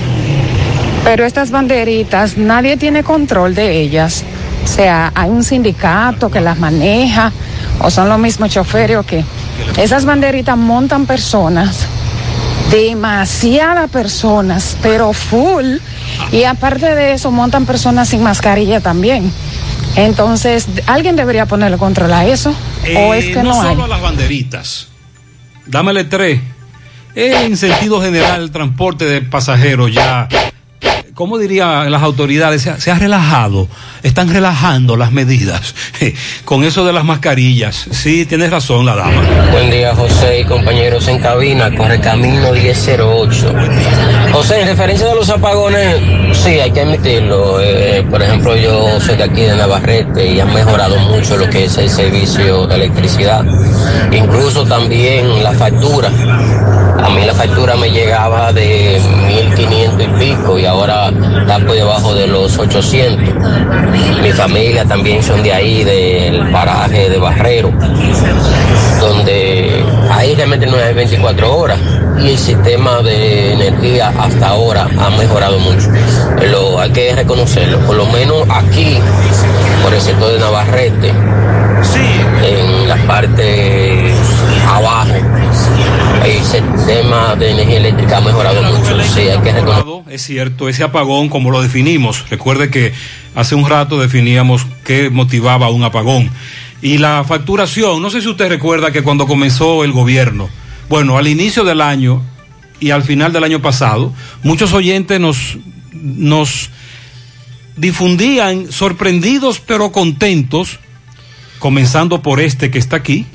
Pero estas banderitas, nadie tiene control de ellas. O sea, hay un sindicato que las maneja o son los mismos choferes o qué. Esas banderitas montan personas, demasiadas personas, pero full. Y aparte de eso, montan personas sin mascarilla también. Entonces, ¿alguien debería ponerle control a eso? ¿O Eh, es que no, hay? solo a las banderitas. Dámele tres. En sentido general, el transporte de pasajeros ya, ¿cómo dirían las autoridades? Se ha, se ha relajado, están relajando las medidas con eso de las mascarillas. Sí, tienes razón la dama. Buen día, José y compañeros en cabina, corre camino 1008. José, en referencia de los apagones, sí, hay que admitirlo. Eh, por ejemplo, yo soy de aquí de Navarrete y han mejorado mucho lo que es el servicio de electricidad. Incluso también la factura. A mí la factura me llegaba de 1500 y pico y ahora está por debajo de los 800. Mi familia también son de ahí, del paraje de Barrero, donde ahí realmente no es 24 horas y el sistema de energía hasta ahora ha mejorado mucho. Lo, hay que reconocerlo, por lo menos aquí, por el sector de Navarrete, en la parte abajo, el sistema de energía eléctrica ha mejorado mucho. Sí, hay que reconocerlo. Es cierto, ese apagón, como lo definimos, recuerde que hace un rato definíamos qué motivaba un apagón. Y la facturación, no sé si usted recuerda que cuando comenzó el gobierno, bueno, al inicio del año y al final del año pasado, muchos oyentes nos, nos difundían sorprendidos pero contentos, comenzando por este que está aquí,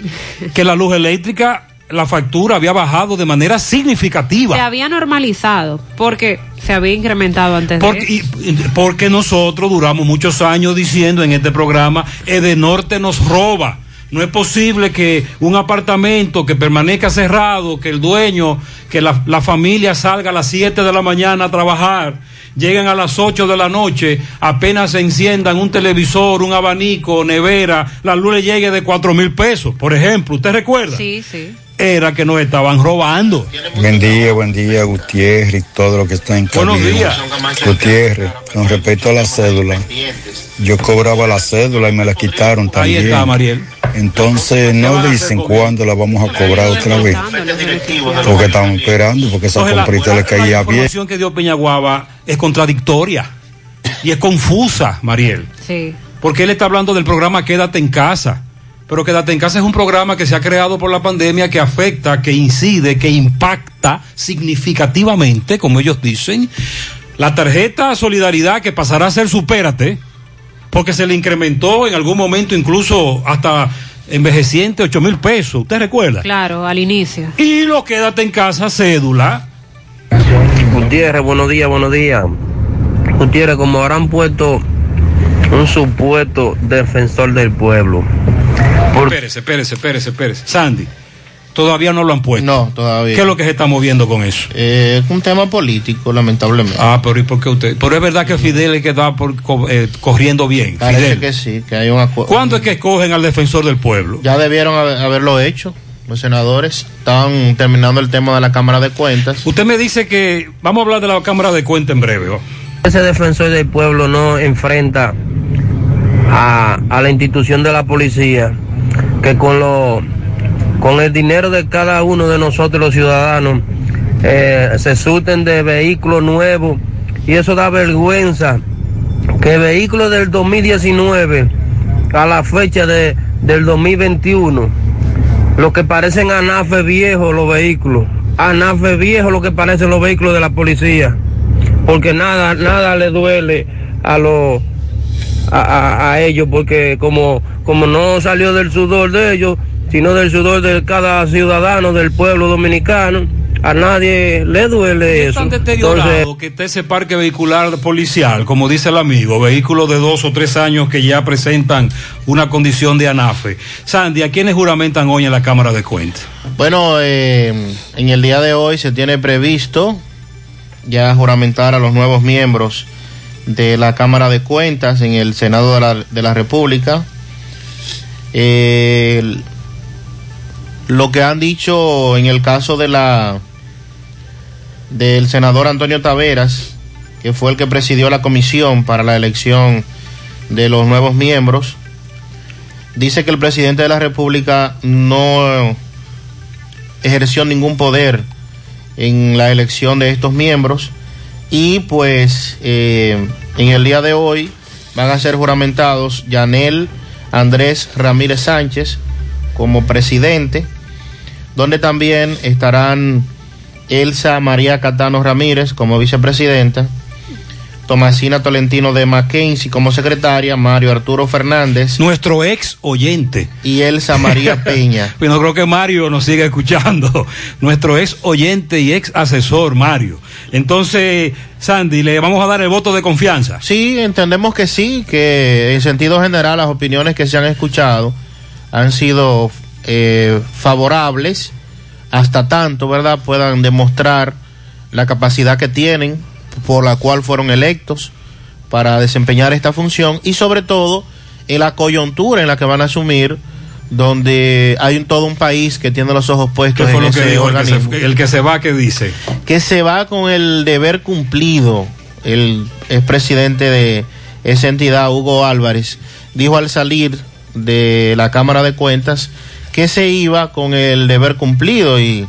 que la luz eléctrica, la factura había bajado de manera significativa. Se había normalizado porque se había incrementado antes Porque, de eso. y- porque nosotros duramos muchos años diciendo en este programa, Edenorte nos roba. No es posible que un apartamento que permanezca cerrado, que el dueño, que la, la familia salga a las 7 de la mañana a trabajar, lleguen a las 8 de la noche, apenas se enciendan un televisor, un abanico, nevera, la luz le llegue de 4 mil pesos, por ejemplo. ¿Usted recuerda? Sí, sí. Era que nos estaban robando. Buen día, buen día, Gutiérrez y todo lo que está en Buenos días. Gutiérrez, con respecto a la cédula, yo cobraba la cédula y me la quitaron Ahí también. está, Mariel. Entonces no dicen cuándo la vamos a cobrar otra vez. Porque estamos esperando, porque esa la- comprita le la caía bien. información que dio Peñaguaba es contradictoria y es confusa, Mariel. Sí. Porque él está hablando del programa Quédate en casa. Pero Quédate en casa es un programa que se ha creado por la pandemia que afecta, que incide, que impacta significativamente, como ellos dicen. La tarjeta Solidaridad que pasará a ser Supérate, porque se le incrementó en algún momento incluso hasta envejeciente 8 mil pesos. ¿Usted recuerda? Claro, al inicio. Y lo quédate en casa, cédula. Gutiérrez, buenos días, buenos días. Gutiérrez, como habrán puesto un supuesto defensor del pueblo, Espérese, espérese, espérese, espérese. Sandy, todavía no lo han puesto. No, todavía. ¿Qué es lo que se está moviendo con eso? Eh, es un tema político, lamentablemente. Ah, pero ¿y por qué usted? Pero es verdad que Fidel es que está por, eh, corriendo bien. Parece Fidel. que sí, que hay un acuerdo. ¿Cuándo es que escogen al defensor del pueblo? Ya debieron haber- haberlo hecho. Los senadores estaban terminando el tema de la Cámara de Cuentas. Usted me dice que vamos a hablar de la Cámara de Cuenta en breve. ¿o? Ese defensor del pueblo no enfrenta a, a la institución de la policía, que con lo con el dinero de cada uno de nosotros los ciudadanos eh, se surten de vehículos nuevos. Y eso da vergüenza que vehículos del 2019 a la fecha de, del 2021 lo que parecen anafe viejos los vehículos anafe viejos lo que parecen los vehículos de la policía porque nada nada le duele a los a, a- a ellos porque como como no salió del sudor de ellos sino del sudor de cada ciudadano del pueblo dominicano a nadie le duele eso tan deteriorado Entonces, que está ese parque vehicular policial, como dice el amigo, vehículos de dos o tres años que ya presentan una condición de anafe. Sandy, ¿a quiénes juramentan hoy en la Cámara de Cuentas? Bueno, eh, en el día de hoy se tiene previsto ya juramentar a los nuevos miembros de la Cámara de Cuentas en el Senado de la, de la República. Lo que han dicho en el caso de la del senador Antonio Taveras, que fue el que presidió la comisión para la elección de los nuevos miembros, dice que el presidente de la República no ejerció ningún poder en la elección de estos miembros y pues eh, en el día de hoy van a ser juramentados Yanel Andrés Ramírez Sánchez como presidente, donde también estarán Elsa María Catano Ramírez como vicepresidenta, Tomasina Tolentino de Mackenzie como secretaria, Mario Arturo Fernández. Nuestro ex oyente. Y Elsa María Peña. Pues no creo que Mario nos siga escuchando. Nuestro ex oyente y ex asesor, Mario. Entonces, Sandy, le vamos a dar el voto de confianza. Sí, entendemos que sí, que en sentido general las opiniones que se han escuchado han sido eh, favorables hasta tanto, ¿verdad?, puedan demostrar la capacidad que tienen por la cual fueron electos para desempeñar esta función y sobre todo en la coyuntura en la que van a asumir donde hay un, todo un país que tiene los ojos ¿Qué puestos en lo que ese dijo? El que, organismo se, el que se va, ¿qué dice? que se va con el deber cumplido. El expresidente de esa entidad, Hugo Álvarez, dijo al salir de la Cámara de Cuentas que se iba con el deber cumplido y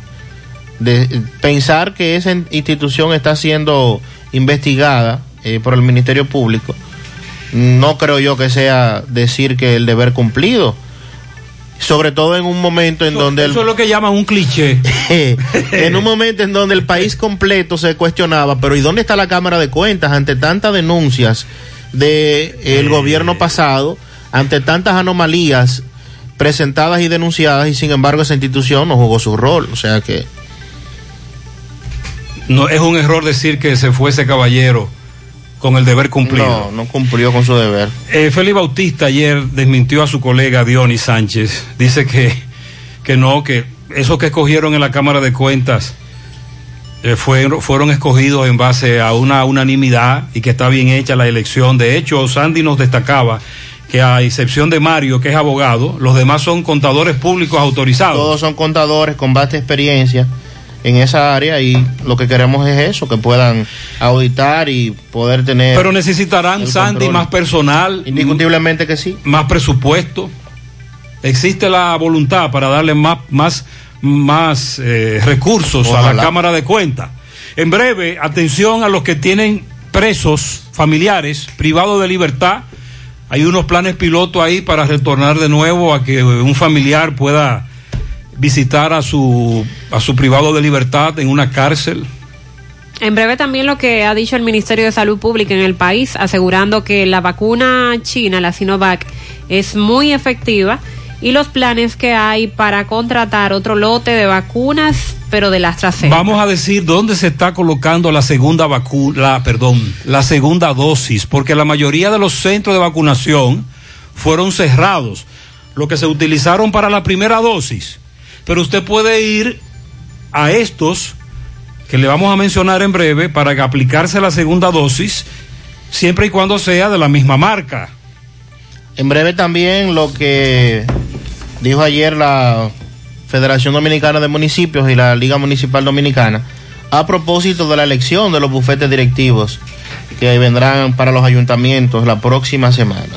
de pensar que esa institución está siendo investigada eh, por el Ministerio Público. No creo yo que sea decir que el deber cumplido. Sobre todo en un momento en donde el Eso es lo que llaman un cliché. en un momento en donde el país completo se cuestionaba, pero ¿y dónde está la Cámara de Cuentas ante tantas denuncias de el gobierno pasado, ante tantas anomalías presentadas y denunciadas y sin embargo esa institución no jugó su rol, o sea que No, es un error decir que se fue ese caballero con el deber cumplido. no, no cumplió con su deber. Eh, Félix Bautista ayer desmintió a su colega Dionis Sánchez. Dice que, que no, que esos que escogieron en la Cámara de Cuentas eh, fueron, fueron escogidos en base a una unanimidad y que está bien hecha la elección. De hecho, Sandy nos destacaba que a excepción de Mario, que es abogado, los demás son contadores públicos autorizados. Todos son contadores con vasta experiencia en esa área y lo que queremos es eso, que puedan auditar y poder tener... Pero necesitarán, Sandy, más personal. Indiscutiblemente que sí. Más presupuesto. Existe la voluntad para darle más, más, más eh, recursos a la. Cámara de Cuentas. En breve, atención a los que tienen presos familiares privados de libertad. Hay unos planes piloto ahí para retornar de nuevo a que un familiar pueda visitar a su, a su privado de libertad en una cárcel. En breve también lo que ha dicho el Ministerio de Salud Pública en el país, asegurando que la vacuna china, la Sinovac, es muy efectiva y los planes que hay para contratar otro lote de vacunas, pero de la AstraZeneca. Vamos a decir dónde se está colocando la segunda vacuna, la, perdón, la segunda dosis, porque la mayoría de los centros de vacunación fueron cerrados. lo que se utilizaron para la primera dosis. Pero usted puede ir a estos que le vamos a mencionar en breve para aplicarse la segunda dosis, siempre y cuando sea de la misma marca. En breve también lo que dijo ayer la Federación Dominicana de Municipios y la Liga Municipal Dominicana a propósito de la elección de los bufetes directivos que vendrán para los ayuntamientos la próxima semana.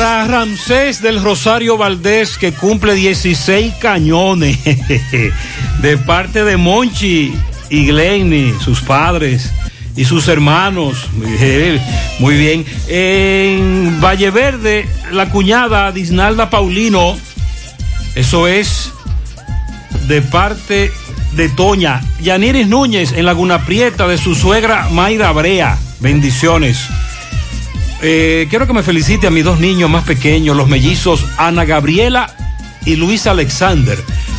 Para Ramsés del Rosario Valdés, que cumple 16 cañones, de parte de Monchi y Glenny, sus padres y sus hermanos. Muy bien. En Valle Verde, la cuñada Disnalda Paulino, eso es de parte de Toña. Yaniris Núñez en Laguna Prieta, de su suegra Mayra Brea. Bendiciones. Eh, quiero que me felicite a mis dos niños más pequeños, los mellizos Ana Gabriela y Luis Alexander.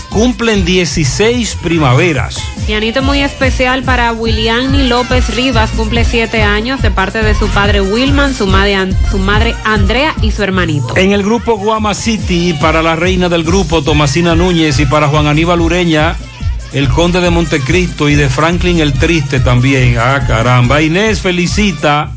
Cumplen 16 primaveras. Pianito muy especial para William López Rivas, cumple 7 años, de parte de su padre Wilman, su madre, su madre Andrea y su hermanito. En el grupo Guama City, para la reina del grupo Tomasina Núñez y para Juan Aníbal Ureña, el conde de Montecristo y de Franklin el Triste también. Ah, caramba. Inés felicita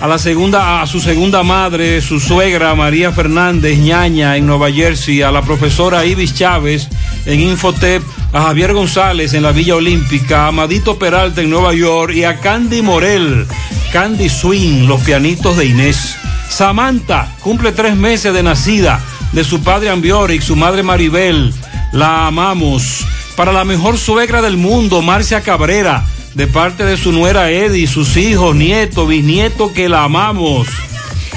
a la segunda, a su segunda madre, su suegra María Fernández Ñaña en Nueva Jersey, a la profesora Ibis Chávez en Infotep, a Javier González en la Villa Olímpica, a Amadito Peralta en Nueva York y a Candy Morel, Candy Swing, los pianitos de Inés. Samantha cumple tres meses de nacida de su padre Ambioric, su madre Maribel. La amamos. Para la mejor suegra del mundo, Marcia Cabrera de parte de su nuera Eddie, sus hijos, nietos, bisnietos, que la amamos.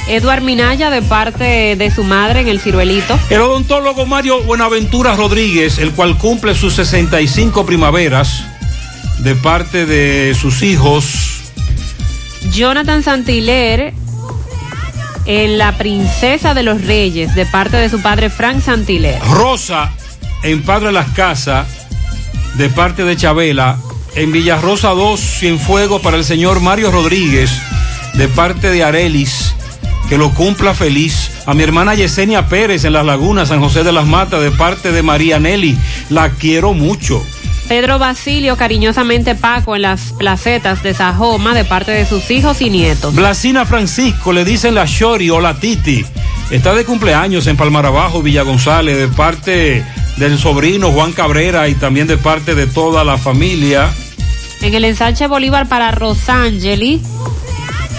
Eduard Minaya de parte de su madre en el ciruelito. El odontólogo Mario Buenaventura Rodríguez, el cual cumple sus 65 primaveras, de parte de sus hijos. Jonathan Santiler en La Princesa de los Reyes, de parte de su padre Frank Santiler. Rosa en Padre de las Casas, de parte de Chabela en Villarrosa 2, Cienfuegos para el señor Mario Rodríguez, de parte de Arelis, que lo cumpla feliz. A mi hermana Yesenia Pérez en Las Lagunas, San José de las Matas, de parte de María Nelly, la quiero mucho. Pedro Basilio, cariñosamente Paco, en las placetas de Sajoma, de parte de sus hijos y nietos. Blasina Francisco, le dicen la Shori o la Titi. Está de cumpleaños en Palmar Abajo, Villa González, de parte del sobrino Juan Cabrera y también de parte de toda la familia. En el ensanche Bolívar para Rosangeli.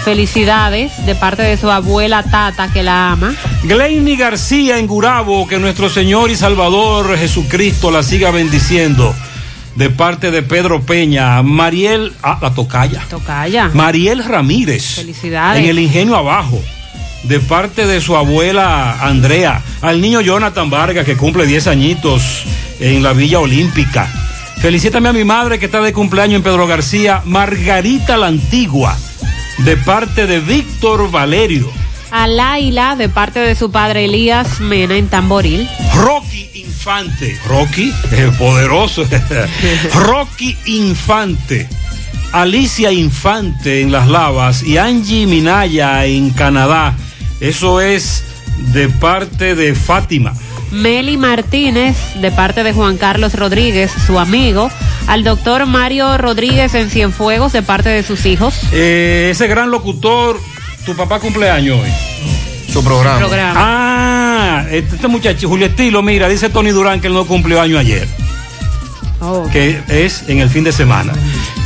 Felicidades de parte de su abuela Tata que la ama. Glenny García en Gurabo, que nuestro Señor y Salvador Jesucristo la siga bendiciendo. De parte de Pedro Peña, Mariel, ah, la tocaya. Tocaya. Mariel Ramírez. Felicidades. En el ingenio abajo. De parte de su abuela Andrea. Al niño Jonathan Vargas, que cumple 10 añitos en la Villa Olímpica. Felicítame a mi madre que está de cumpleaños en Pedro García, Margarita la Antigua, de parte de Víctor Valerio. A Laila, de parte de su padre Elías Mena en Tamboril. Rocky Infante, Rocky, el poderoso. Rocky Infante. Alicia Infante en Las Lavas y Angie Minaya en Canadá. Eso es de parte de Fátima. Meli Martínez, de parte de Juan Carlos Rodríguez, su amigo, al doctor Mario Rodríguez en Cienfuegos, de parte de sus hijos. Eh, ese gran locutor, tu papá cumpleaños hoy. Su programa. programa. Ah, este muchacho, Julio Estilo, mira, dice Tony Durán que él no cumplió año ayer. Oh. Que es en el fin de semana.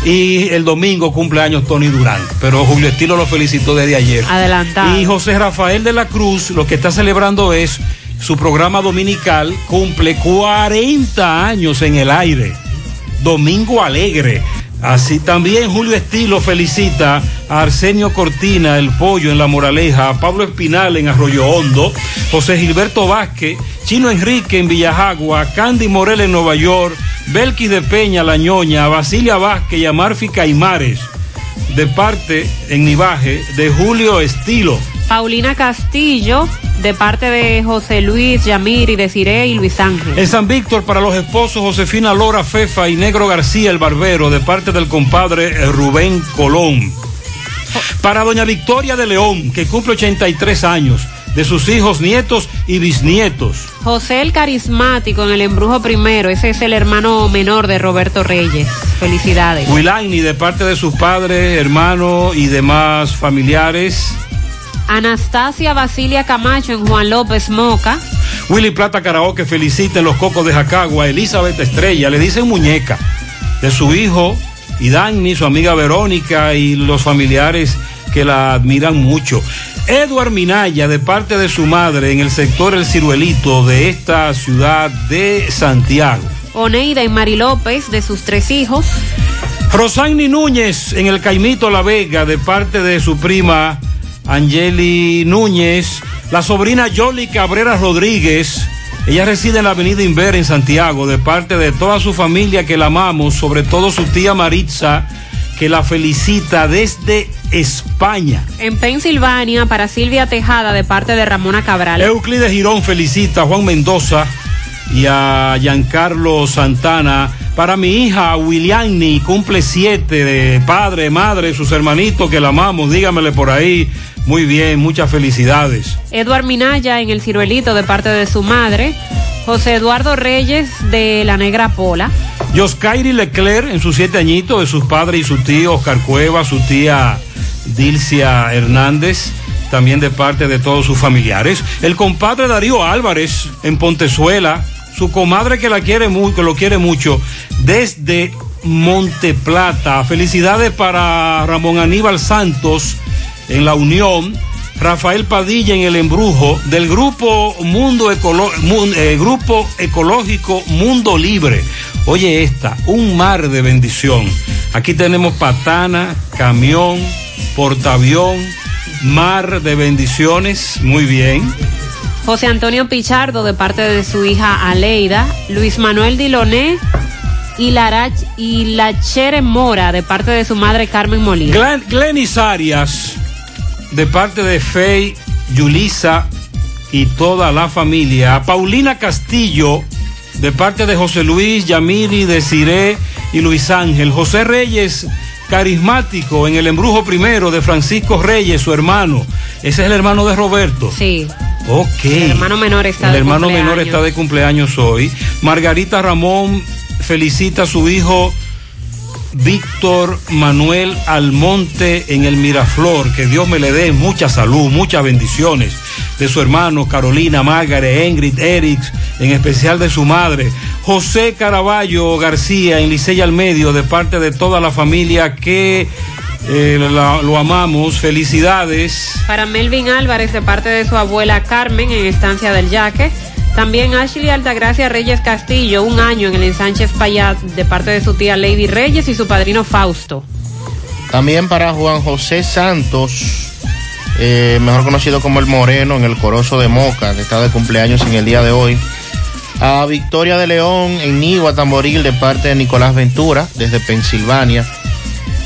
Y el domingo cumpleaños Tony Durán. Pero Julio Estilo lo felicitó desde ayer. Adelantado. Y José Rafael de la Cruz lo que está celebrando es su programa dominical cumple 40 años en el aire. Domingo Alegre. Así también Julio Estilo felicita a Arsenio Cortina, el pollo en La Moraleja, a Pablo Espinal en Arroyo Hondo, José Gilberto Vázquez, Chino Enrique en Villajagua, Candy Morel en Nueva York, Belkis de Peña, La Ñoña, Basilia Vázquez y a Marfi Caimares, de parte en Nivaje de Julio Estilo. Paulina Castillo, de parte de José Luis, Yamir y Desiree y Luis Ángel. En San Víctor, para los esposos Josefina Lora Fefa y Negro García el Barbero, de parte del compadre Rubén Colón. Para doña Victoria de León, que cumple 83 años, de sus hijos, nietos y bisnietos. José el Carismático en el Embrujo Primero, ese es el hermano menor de Roberto Reyes. Felicidades. Wilaini, de parte de sus padres, hermanos y demás familiares. Anastasia Basilia Camacho en Juan López Moca. Willy Plata Karaoke felicita en los cocos de Jacagua, Elizabeth Estrella, le dicen muñeca, de su hijo y Dani, su amiga Verónica y los familiares que la admiran mucho. Edward Minaya, de parte de su madre, en el sector El Ciruelito de esta ciudad de Santiago. Oneida y Mari López, de sus tres hijos. Rosani Núñez, en el Caimito La Vega, de parte de su prima Angeli Núñez. La sobrina Yoli Cabrera Rodríguez. Ella reside en la avenida Inver en Santiago, de parte de toda su familia que la amamos, sobre todo su tía Maritza, que la felicita desde España. En Pensilvania, para Silvia Tejada, de parte de Ramona Cabral. Euclides Girón felicita a Juan Mendoza y a Giancarlo Santana. Para mi hija Williani, cumple siete de padre, madre, sus hermanitos que la amamos, dígamele por ahí. Muy bien, muchas felicidades. Eduard Minaya en el ciruelito de parte de su madre. José Eduardo Reyes de la Negra Pola. Yoscairi Leclerc en sus siete añitos de sus padres y su tío Oscar Cueva, su tía Dilcia Hernández, también de parte de todos sus familiares. El compadre Darío Álvarez en Pontezuela, su comadre que la quiere lo quiere mucho, desde Monteplata. Felicidades para Ramón Aníbal Santos en la Unión. Rafael Padilla en el embrujo del grupo Mundo Ecolo Mun eh, Grupo Ecológico Mundo Libre. Oye esta, un mar de bendición. Aquí tenemos patana, camión, portaavión, mar de bendiciones. Muy bien. José Antonio Pichardo de parte de su hija Aleida, Luis Manuel Diloné y la, y la Chere Mora de parte de su madre Carmen Molina. Glen, Glenis Arias de parte de Fey, Yulisa y toda la familia. Paulina Castillo de parte de José Luis, Yamiri, Desiré y Luis Ángel. José Reyes, carismático en el embrujo primero de Francisco Reyes, su hermano. Ese es el hermano de Roberto. Sí. Ok. El hermano menor está el de hermano cumpleaños. menor está de cumpleaños hoy. Margarita Ramón felicita a su hijo Víctor Manuel Almonte en el Miraflor. Que Dios me le dé mucha salud, muchas bendiciones. De su hermano Carolina, Margaret, Ingrid, Eric, en especial de su madre. José Caraballo García en Licey al Medio, de parte de toda la familia que eh, la- lo amamos. Felicidades. Para Melvin Álvarez de parte de su abuela Carmen en Estancia del Yaque. También Ashley Altagracia Reyes Castillo, un año en el Ensánchez Payat de parte de su tía Lady Reyes y su padrino Fausto. También para Juan José Santos, eh, mejor conocido como el Moreno, en el Corozo de Moca, que está de cumpleaños en el día de hoy. A Victoria de León, en Nigua, Tamboril, de parte de Nicolás Ventura, desde Pensilvania.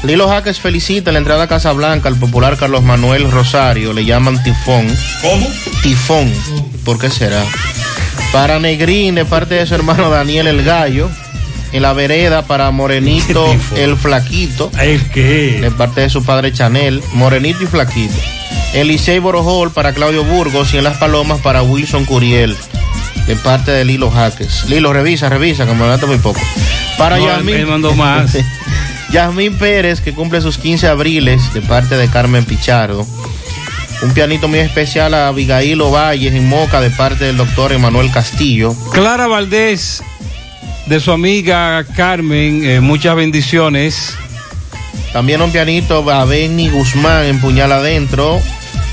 Lilo Jaques felicita la entrada a Casa Blanca al popular Carlos Manuel Rosario, le llaman Tifón. ¿Cómo? Tifón, ¿por qué será? Para Negrín, de parte de su hermano Daniel el Gallo. En la vereda para Morenito el Flaquito. ¿El qué? De parte de su padre Chanel, Morenito y Flaquito. En Licey Borojol para Claudio Burgos y en Las Palomas para Wilson Curiel. De parte de Lilo Jaques. Lilo, revisa, revisa, que me muy poco. Para No, Yasmín. él mandó más. Yasmín Pérez, que cumple sus 15 abriles, de parte de Carmen Pichardo. Un pianito muy especial a Abigail Ovalles en Moca, de parte del doctor Emanuel Castillo. Clara Valdés, de su amiga Carmen, eh, muchas bendiciones. También un pianito a Benny Guzmán en Puñal Adentro,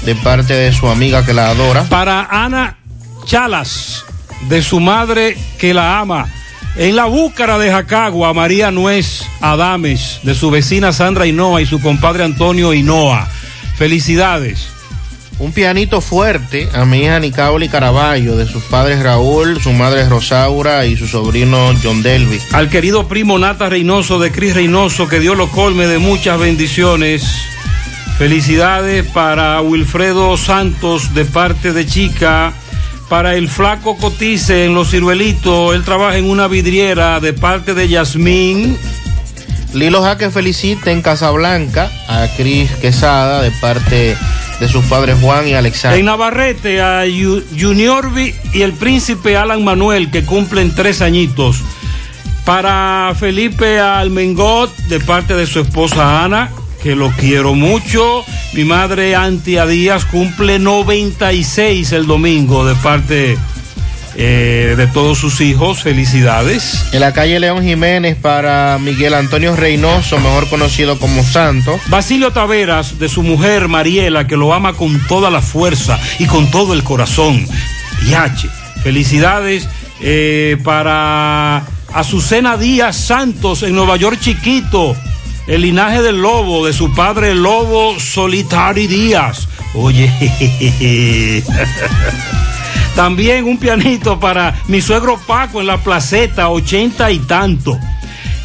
de parte de su amiga que la adora. Para Ana Chalas, de su madre que la ama. En la búcara de Jacagua, María Nuez Adames, de su vecina Sandra Hinoa y su compadre Antonio Hinoa. Felicidades. Un pianito fuerte a mi hija Nicaoli Caraballo, de sus padres Raúl, su madre Rosaura y su sobrino John Delby. Al querido primo Nata Reynoso de Cris Reynoso, que Dios lo colme de muchas bendiciones. Felicidades para Wilfredo Santos de parte de Chica. Para el flaco Cotice en Los Ciruelitos, él trabaja en una vidriera de parte de Yasmín. Lilo Jaque felicita en Casablanca a Cris Quesada de parte de sus padres Juan y Alexander. En Navarrete a Yu- Junior Vi y el príncipe Alan Manuel que cumplen tres añitos. Para Felipe Almengot de parte de su esposa Ana, que lo quiero mucho. Mi madre Antia Díaz cumple 96 el domingo de parte eh, de todos sus hijos. Felicidades. En la calle León Jiménez para Miguel Antonio Reynoso, mejor conocido como Santo. Basilio Taveras, de su mujer Mariela, que lo ama con toda la fuerza y con todo el corazón. Yache, felicidades eh, para Azucena Díaz Santos en Nueva York Chiquito, el linaje del lobo, de su padre el lobo Solitari Díaz. Oye, también un pianito para mi suegro Paco en la placeta, ochenta y tanto.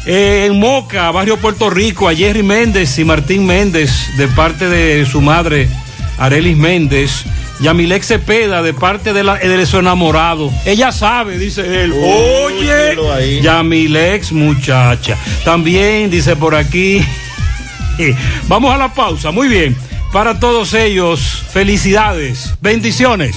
Eh, en Moca, barrio Puerto Rico, a Jerry Méndez y Martín Méndez, de parte de su madre, Arelis Méndez. Yamilex Cepeda, de parte de, la, de su enamorado. Ella sabe, dice él. Oye, Yamilex, muchacha. También dice por aquí. Vamos a la pausa. Muy bien. Para todos ellos, felicidades, bendiciones.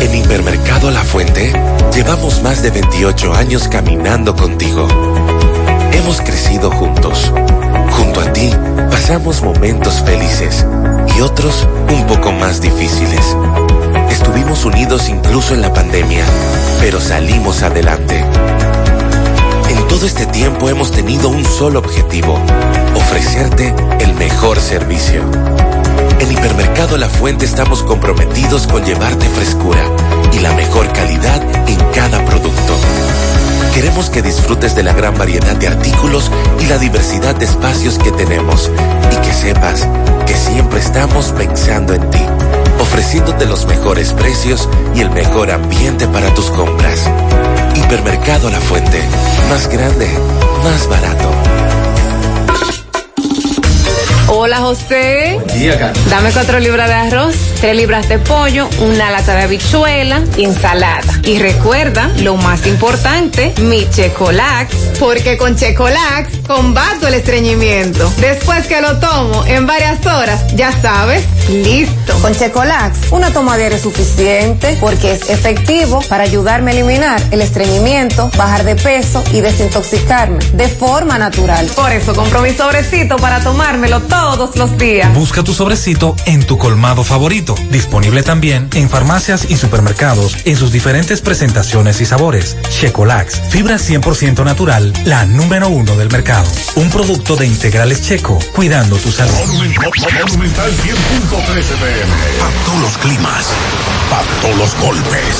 En Hipermercado La Fuente llevamos más de 28 años caminando contigo. Hemos crecido juntos. Junto a ti pasamos momentos felices y otros un poco más difíciles. Estuvimos unidos incluso en la pandemia, pero salimos adelante. En todo este tiempo hemos tenido un solo objetivo, ofrecerte el mejor servicio. En Hipermercado La Fuente estamos comprometidos con llevarte frescura y la mejor calidad en cada producto. Queremos que disfrutes de la gran variedad de artículos y la diversidad de espacios que tenemos y que sepas que siempre estamos pensando en ti, ofreciéndote los mejores precios y el mejor ambiente para tus compras. Hipermercado La Fuente, más grande, más barato. Hola José. Dame cuatro libras de arroz, tres libras de pollo, una lata de habichuela y ensalada. Y recuerda, lo más importante, mi Checolax, porque con Checolax combato el estreñimiento. Después que lo tomo en varias horas, ya sabes, listo. Con Checolax, una toma diaria es suficiente porque es efectivo para ayudarme a eliminar el estreñimiento, bajar de peso y desintoxicarme de forma natural. Por eso compro mi sobrecito para tomármelo todos los días. Busca tu sobrecito en tu colmado favorito. Disponible también en farmacias y supermercados en sus diferentes presentaciones y sabores. Checolax, fibra 100% natural, la número uno del mercado. Un producto de integrales checo, cuidando tu salud. Monumental 100.13 pm. Todos los climas, pactó los golpes,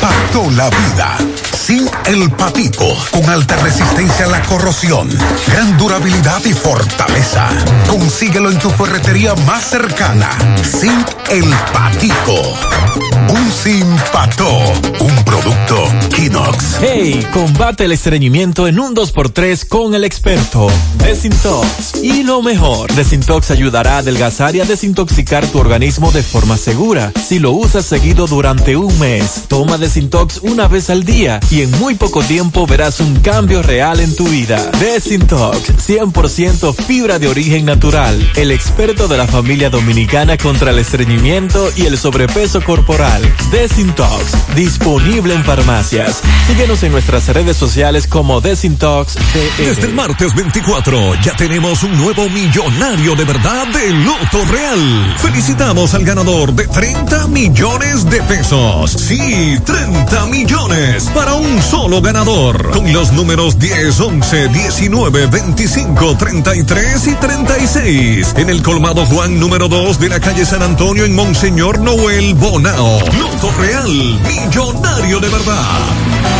pactó la vida. Sin el patico, con alta resistencia a la corrosión, gran durabilidad y fortaleza. Consíguelo en tu ferretería más cercana. Sin el patico. Un simpató, un producto Kinox. Hey, combate el estreñimiento en un 2x3 con el experto Desintox. Y lo mejor, Desintox ayudará a adelgazar y a desintoxicar tu organismo de forma segura. Si lo usas seguido durante un mes, toma Desintox una vez al día y en muy poco tiempo verás un cambio real en tu vida. Desintox, 100% fibra de origen natural. El experto de la familia dominicana contra el estreñimiento y el sobrepeso corporal. Desintox, disponible en farmacias. Síguenos en nuestras redes sociales como Desintox Desde el martes 24 ya tenemos un nuevo millonario de verdad de Loto Real. Felicitamos al ganador de 30 millones de pesos. Sí, 30 millones para un solo ganador. Con los números 10, 11, 19, 25, 33 y 36. En el colmado Juan número 2 de la calle San Antonio en Monseñor Noel Bonao. Loto Real, millonario de verdad.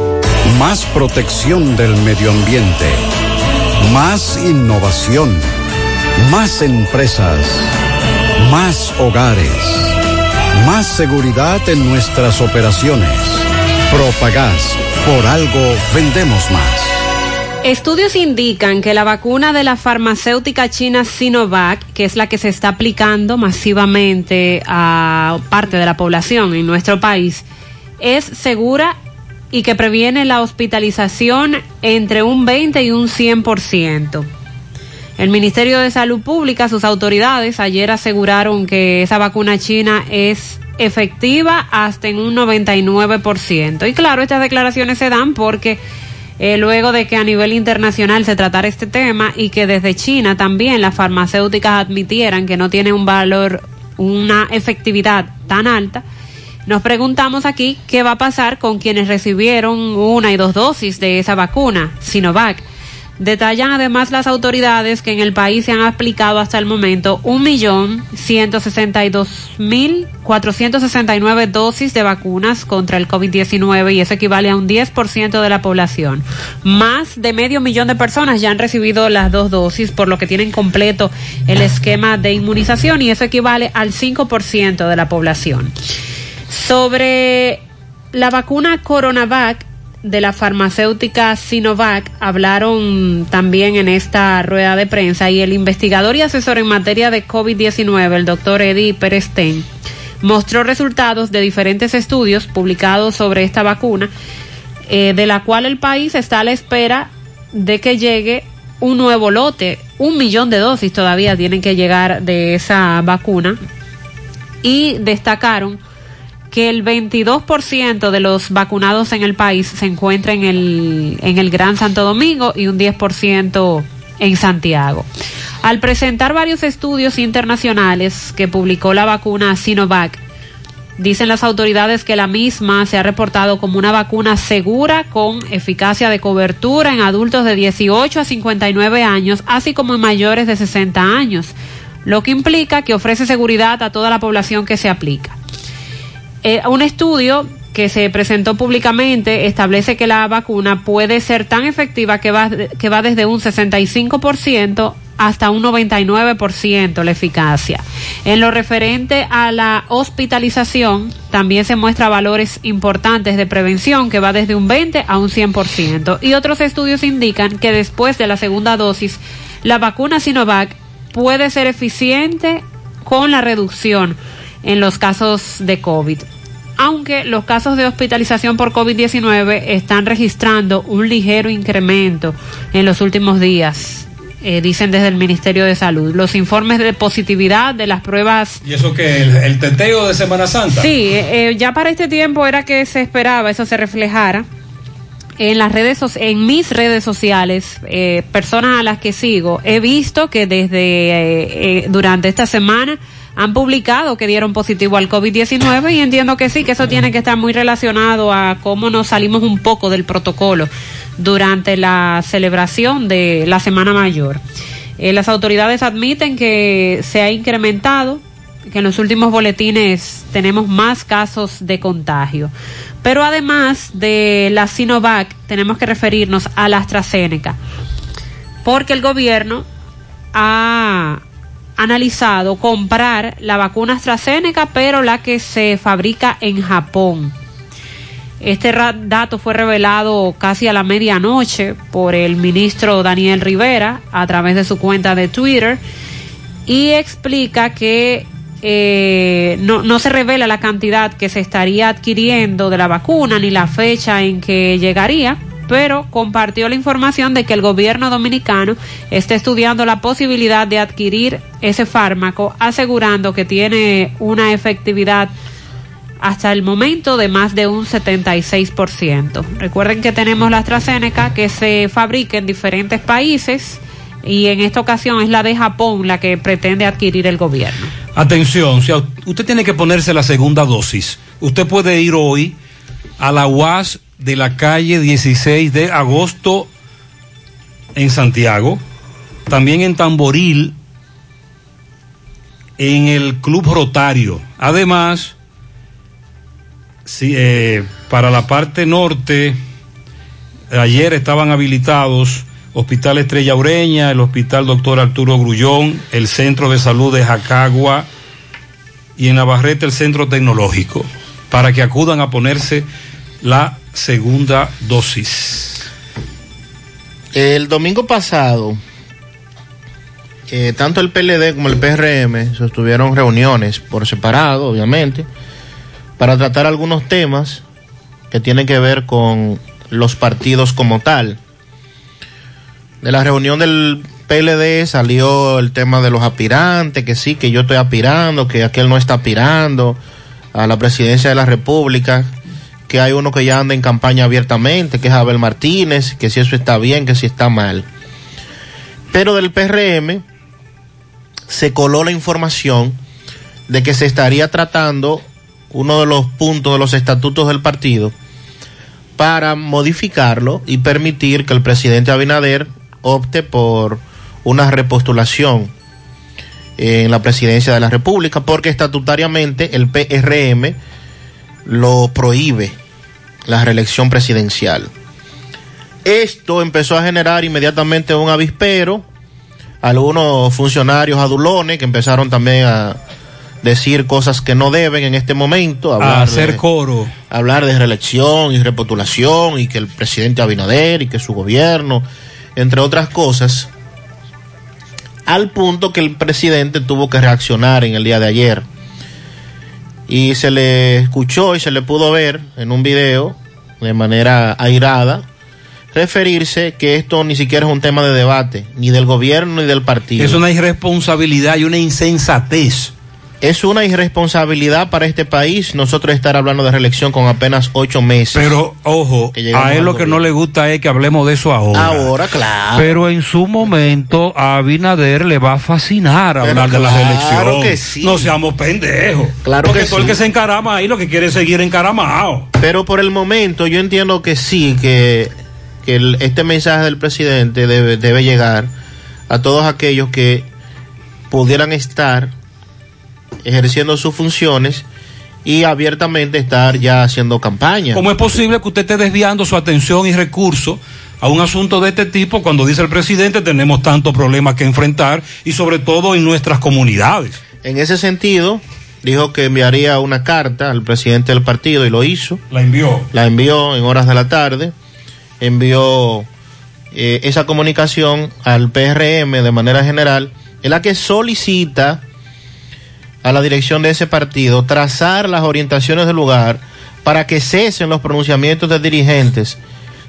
Más protección del medio ambiente. Más innovación. Más empresas. Más hogares. Más seguridad en nuestras operaciones. Propagás. Por algo vendemos más. Estudios indican que la vacuna de la farmacéutica china Sinovac, que es la que se está aplicando masivamente a parte de la población en nuestro país, es segura y que previene la hospitalización entre un 20 y un 100%. El Ministerio de Salud Pública, sus autoridades, ayer aseguraron que esa vacuna china es efectiva hasta en un 99%. Y claro, estas declaraciones se dan porque eh, luego de que a nivel internacional se tratara este tema y que desde China también las farmacéuticas admitieran que no tiene un valor, una efectividad tan alta, nos preguntamos aquí qué va a pasar con quienes recibieron una y dos dosis de esa vacuna, Sinovac. Detallan además las autoridades que en el país se han aplicado hasta el momento 1.162.469 dosis de vacunas contra el COVID-19 y eso equivale a un 10% de la población. Más de medio millón de personas ya han recibido las dos dosis, por lo que tienen completo el esquema de inmunización y eso equivale al 5% de la población. Sobre la vacuna Coronavac, de la farmacéutica Sinovac hablaron también en esta rueda de prensa y el investigador y asesor en materia de COVID-19, el doctor Eddie Perestén, mostró resultados de diferentes estudios publicados sobre esta vacuna, eh, de la cual el país está a la espera de que llegue un nuevo lote. Un millón de dosis todavía tienen que llegar de esa vacuna. Y destacaron que el 22% de los vacunados en el país se encuentra en el, en el Gran Santo Domingo y un 10% en Santiago. Al presentar varios estudios internacionales que publicó la vacuna Sinovac, Dicen las autoridades que la misma se ha reportado como una vacuna segura con eficacia de cobertura en adultos de 18 a 59 años, así como en mayores de 60 años, lo que implica que ofrece seguridad a toda la población que se aplica. Eh, un estudio que se presentó públicamente establece que la vacuna puede ser tan efectiva que va, que va desde un 65% hasta un 99% la eficacia. En lo referente a la hospitalización, también se muestra valores importantes de prevención que va desde un 20 a un 100%. Y otros estudios indican que después de la segunda dosis, la vacuna Sinovac puede ser eficiente con la reducción en los casos de COVID aunque los casos de hospitalización por COVID-19 están registrando un ligero incremento en los últimos días. eh, dicen desde el Ministerio de Salud. Los informes de positividad de las pruebas ¿Y eso que el, el teteo de Semana Santa? Sí, eh, ya para este tiempo era que se esperaba eso se reflejara en las redes en mis redes sociales eh, personas a las que sigo he visto que desde eh, eh, durante esta semana han publicado que dieron positivo al COVID-19 y entiendo que sí, que eso tiene que estar muy relacionado a cómo nos salimos un poco del protocolo durante la celebración de la Semana Mayor. Eh, las autoridades admiten que se ha incrementado, que en los últimos boletines tenemos más casos de contagio. Pero además de la Sinovac, tenemos que referirnos a la AstraZeneca, porque el gobierno ha analizado comprar la vacuna AstraZeneca, pero la que se fabrica en Japón. Este dato fue revelado casi a la medianoche por el ministro Daniel Rivera a través de su cuenta de Twitter y explica que eh, no, no se revela la cantidad que se estaría adquiriendo de la vacuna ni la fecha en que llegaría, pero compartió la información de que el gobierno dominicano está estudiando la posibilidad de adquirir ese fármaco, asegurando que tiene una efectividad hasta el momento de más de un 76%. Recuerden que tenemos la AstraZeneca que se fabrica en diferentes países y en esta ocasión es la de Japón la que pretende adquirir el gobierno. Atención, si usted tiene que ponerse la segunda dosis, usted puede ir hoy a la UAS de la calle 16 de agosto en Santiago, también en Tamboril, en el Club Rotario. Además, eh, para la parte norte, ayer estaban habilitados Hospital Estrella Ureña, el Hospital Doctor Arturo Grullón, el Centro de Salud de Jacagua y en Navarrete el Centro Tecnológico, para que acudan a ponerse la segunda dosis. El domingo pasado, eh, tanto el PLD como el PRM sostuvieron reuniones por separado, obviamente, para tratar algunos temas que tienen que ver con los partidos como tal. De la reunión del PLD salió el tema de los aspirantes, que sí, que yo estoy aspirando, que aquel no está aspirando a la presidencia de la República, que hay uno que ya anda en campaña abiertamente, que es Abel Martínez, que si eso está bien, que si está mal. Pero del PRM se coló la información de que se estaría tratando uno de los puntos de los estatutos del partido para modificarlo y permitir que el presidente Abinader opte por una repostulación en la presidencia de la República, porque estatutariamente el PRM lo prohíbe la reelección presidencial. Esto empezó a generar inmediatamente un avispero, algunos funcionarios adulones que empezaron también a decir cosas que no deben en este momento, A hablar hacer de- coro. hablar de reelección y repostulación y que el presidente Abinader y que su gobierno, entre otras cosas, al punto que el presidente tuvo que reaccionar en el día de ayer. Y se le escuchó y se le pudo ver en un video de manera airada referirse que esto ni siquiera es un tema de debate, ni del gobierno ni del partido. Es una irresponsabilidad y una insensatez Es una irresponsabilidad para este país nosotros estar hablando de reelección con apenas ocho meses. Pero, ojo, a él lo que no le gusta es que hablemos de eso ahora. Ahora, claro. Pero en su momento a Abinader le va a fascinar Pero hablar de la claro reelección. que sí. No seamos pendejos. Claro Porque que todo el que se encarama ahí lo que quiere es seguir encaramado. Pero por el momento yo entiendo que sí, que, que el- este mensaje del presidente debe, debe llegar a todos aquellos que pudieran estar ejerciendo sus funciones y abiertamente estar ya haciendo campaña. ¿Cómo es posible que usted esté desviando su atención y recursos a un asunto de este tipo cuando dice el presidente tenemos tantos problemas que enfrentar y sobre todo en nuestras comunidades? En ese sentido, dijo que enviaría una carta al presidente del partido y lo hizo. La envió. La envió en horas de la tarde. Envió eh, esa comunicación al PRM de manera general, en la que solicita a la dirección de ese partido trazar las orientaciones del lugar para que cesen los pronunciamientos de dirigentes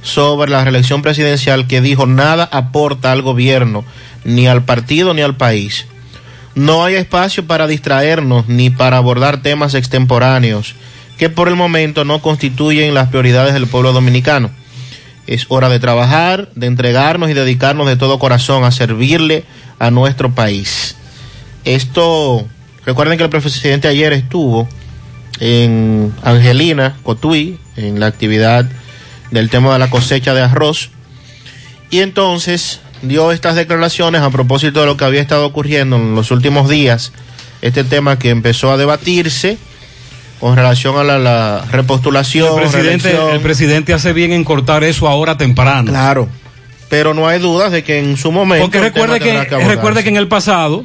sobre la reelección presidencial que dijo nada aporta al gobierno, ni al partido ni al país. No hay espacio para distraernos ni para abordar temas extemporáneos que por el momento no constituyen las prioridades del pueblo dominicano. Es hora de trabajar, de entregarnos y dedicarnos de todo corazón a servirle a nuestro país. Esto, recuerden que el presidente ayer estuvo en Angelina, Cotuí, en la actividad del tema de la cosecha de arroz. Y entonces dio estas declaraciones a propósito de lo que había estado ocurriendo en los últimos días, este tema que empezó a debatirse con relación a la, la repostulación. El presidente, reelección. el presidente hace bien en cortar eso ahora temprano. Claro, pero no hay dudas de que en su momento. Porque recuerde que, recuerde que en el pasado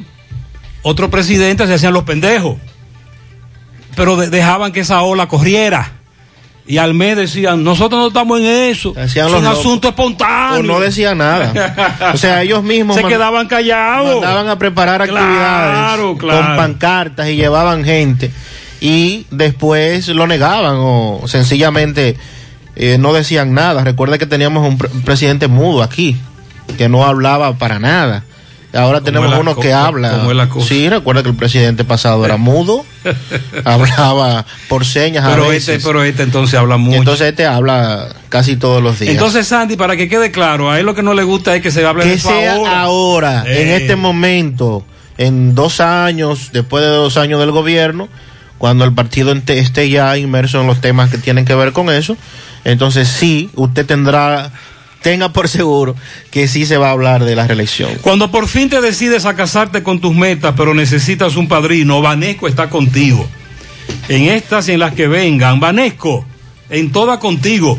otros presidentes se hacían los pendejos, pero de- dejaban que esa ola corriera. Y al mes decían, nosotros no estamos en eso. Es un locos. asunto espontáneo. O no decían nada. O sea, ellos mismos se quedaban callados. mandaban a preparar Claro, actividades claro. con pancartas y llevaban gente y después lo negaban o sencillamente eh, no decían nada. Recuerda que teníamos un, pre- un presidente mudo aquí que no hablaba para nada. Ahora tenemos uno que habla. cómo es la cosa? Sí, recuerda que el presidente pasado era mudo, hablaba por señas a Pero veces. este, pero este entonces habla mucho. entonces este habla casi todos los días. Entonces, Sandy, para que quede claro, a él lo que no le gusta es que se hable de que eso sea ahora. ahora, en Eh. este momento, en dos años, después de dos años del gobierno, cuando el partido esté ya inmerso en los temas que tienen que ver con eso, entonces sí, usted tendrá, tenga por seguro que sí se va a hablar de la reelección. Cuando por fin te decides a casarte con tus metas, pero necesitas un padrino, Vanesco está contigo. En estas y en las que vengan, Vanesco, en toda contigo.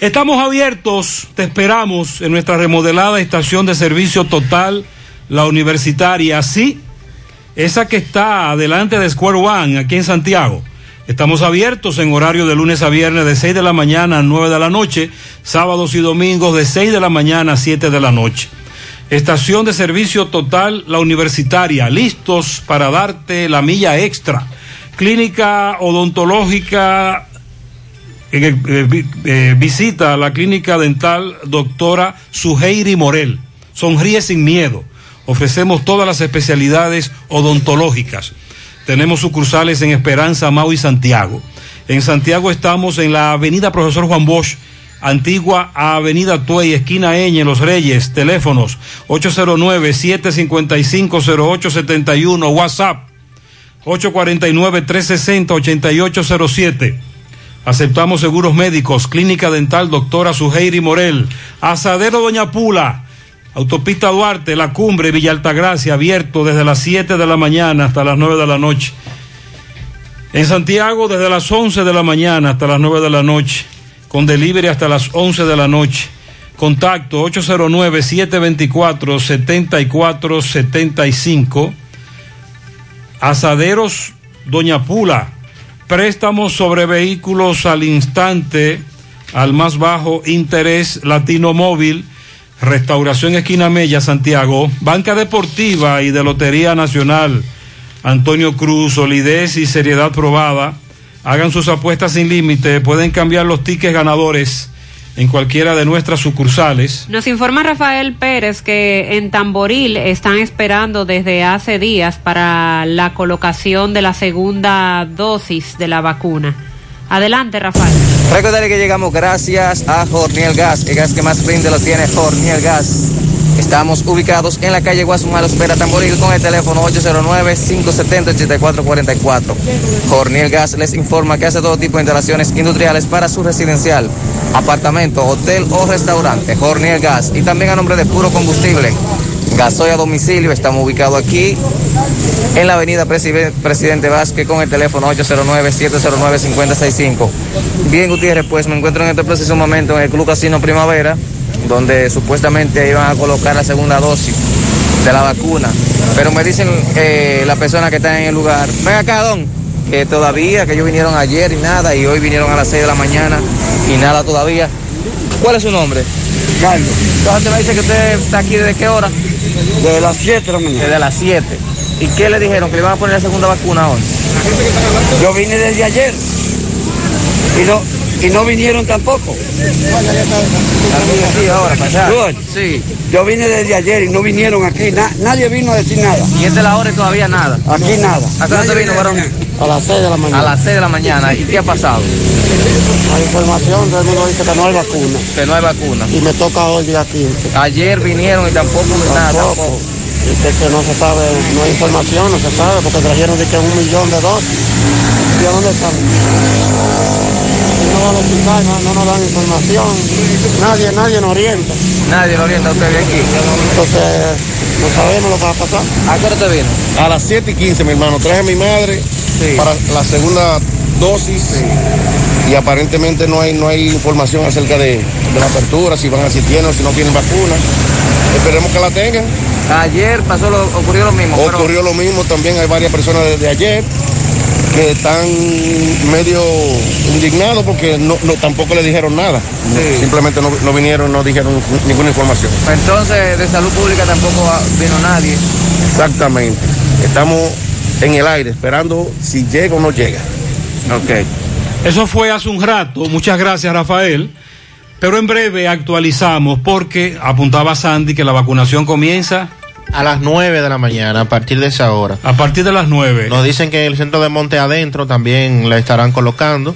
Estamos abiertos, te esperamos en nuestra remodelada estación de servicio total, la universitaria, sí, esa que está adelante de Square One, aquí en Santiago. Estamos abiertos en horario de lunes a viernes de 6 de la mañana a 9 de la noche, sábados y domingos de 6 de la mañana a 7 de la noche. Estación de servicio total, la universitaria, listos para darte la milla extra. Clínica odontológica, eh, eh, vi- visita la clínica dental doctora Suheiri Morel. Sonríe sin miedo. Ofrecemos todas las especialidades odontológicas. Tenemos sucursales en Esperanza, Mau y Santiago. En Santiago estamos en la avenida Profesor Juan Bosch, antigua avenida Tuey, esquina Eñe, Los Reyes, teléfonos 809-755-0871, WhatsApp 849-360-8807. Aceptamos seguros médicos, clínica dental, doctora Suheiri Morel, Asadero Doña Pula, Autopista Duarte, La Cumbre, Villa Altagracia, abierto desde las 7 de la mañana hasta las 9 de la noche. En Santiago desde las 11 de la mañana hasta las 9 de la noche, con delivery hasta las 11 de la noche. Contacto 809-724-7475. Asaderos Doña Pula. Préstamos sobre vehículos al instante, al más bajo interés, Latino Móvil. Restauración Esquina Mella, Santiago. Banca Deportiva y de Lotería Nacional. Antonio Cruz, solidez y seriedad probada. Hagan sus apuestas sin límite. Pueden cambiar los tickets ganadores en cualquiera de nuestras sucursales. Nos informa Rafael Pérez que en Tamboril están esperando desde hace días para la colocación de la segunda dosis de la vacuna. Adelante, Rafael. Recordarle que llegamos gracias a Jorniel Gas, el gas que más rinde lo tiene Jorniel Gas. Estamos ubicados en la calle Guasumal, Espera Tamboril, con el teléfono 809-570-8444. Jorniel Gas les informa que hace todo tipo de instalaciones industriales para su residencial, apartamento, hotel o restaurante. Jorniel Gas. Y también a nombre de Puro Combustible. Gasoil a domicilio, estamos ubicados aquí en la avenida Preside- Presidente Vázquez con el teléfono 809-709-5065. Bien, Gutiérrez, pues me encuentro en este preciso momento en el Club Casino Primavera, donde supuestamente iban a colocar la segunda dosis de la vacuna. Pero me dicen eh, las personas que están en el lugar, ven acá, don, que todavía, que ellos vinieron ayer y nada, y hoy vinieron a las 6 de la mañana y nada todavía. ¿Cuál es su nombre? Carlos. Entonces me dice que usted está aquí desde qué hora? Desde las 7 de la mañana. Desde las 7. ¿Y qué le dijeron? ¿Que le iban a poner la segunda vacuna hoy? Yo vine desde ayer y no, y no vinieron tampoco. Sí, ahora, para allá. Sí. Yo vine desde ayer y no vinieron aquí. Na- nadie vino a decir nada. ¿Y es la hora y todavía nada? Aquí nada. ¿A qué vino, varón? A las 6 de la mañana. A las 6 de la mañana. ¿Y qué ha pasado? La información, todo el mundo dice que no hay vacuna. Que no hay vacuna. Y me toca hoy día 15. Ayer vinieron y tampoco nada. Tampoco. Dice que no se sabe, no hay información, no se sabe, porque trajeron de que un millón de dosis. ¿Y a dónde están? No van a hospital, no, no nos dan información. Nadie, nadie nos orienta. Nadie lo orienta a usted aquí. Entonces, no sabemos lo que va a pasar. ¿A qué hora te vino? A las 7 y 15, mi hermano. Traje a mi madre para la segunda dosis y aparentemente no hay, no hay información acerca de, de la apertura, si van a si tienen o si no tienen vacuna. Esperemos que la tengan. Ayer pasó lo, ocurrió lo mismo. pero- Ocurrió lo mismo también, hay varias personas desde ayer que están medio indignados porque no, no- tampoco le dijeron nada. Sí. Simplemente no, no vinieron, no dijeron ninguna información. Entonces, de salud pública tampoco vino nadie. Exactamente. Estamos en el aire esperando si llega o no llega. Ok. Eso fue hace un rato. Muchas gracias, Rafael. Pero en breve actualizamos porque apuntaba Sandy que la vacunación comienza A las 9 de la mañana, a partir de esa hora. a partir de las 9. Nos dicen que en el centro de Monte Adentro también la estarán colocando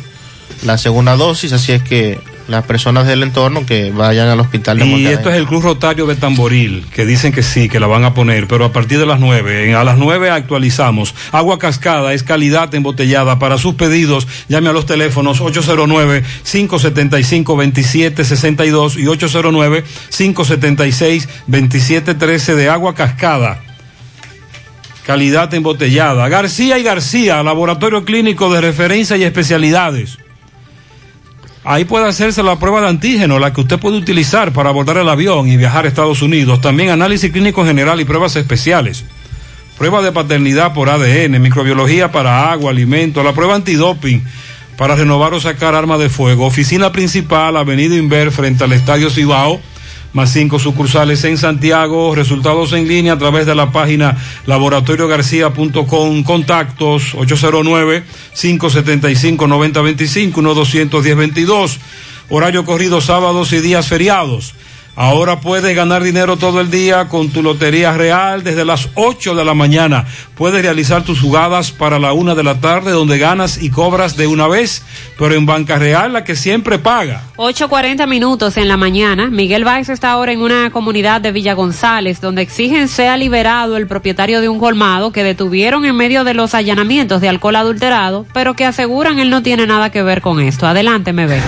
la segunda dosis, así es que las personas del entorno que vayan al hospital de Y esto es el Club Rotario de Tamboril, que dicen que sí, que la van a poner, pero a partir de las 9. En- A las 9 actualizamos. Agua cascada es calidad embotellada. Para sus pedidos, llame a los teléfonos 809-575-2762 y 809-576-2713 de agua cascada. Calidad embotellada. García y García, laboratorio clínico de referencia y especialidades. Ahí puede hacerse la prueba de antígeno, la que usted puede utilizar para abordar el avión y viajar a Estados Unidos. También análisis clínico general y pruebas especiales. Prueba de paternidad por ADN, microbiología para agua, alimentos, la prueba antidoping para renovar o sacar armas de fuego. Oficina principal, Avenida Inver, frente al Estadio Cibao, más cinco sucursales en Santiago. Resultados en línea a través de la página laboratoriogarcía.com. Contactos 809-575-9025, 1-210-22. Horario corrido sábados y días feriados. Ahora puedes ganar dinero todo el día con tu Lotería Real desde las 8 de la mañana. Puedes realizar tus jugadas para la una de la tarde donde ganas y cobras de una vez, pero en Banca Real la que siempre paga. 8.40 minutos en la mañana. Miguel Báez está ahora en una comunidad de Villa González donde exigen sea liberado el propietario de un colmado que detuvieron en medio de los allanamientos de alcohol adulterado, pero que aseguran él no tiene nada que ver con esto. Adelante, me ve.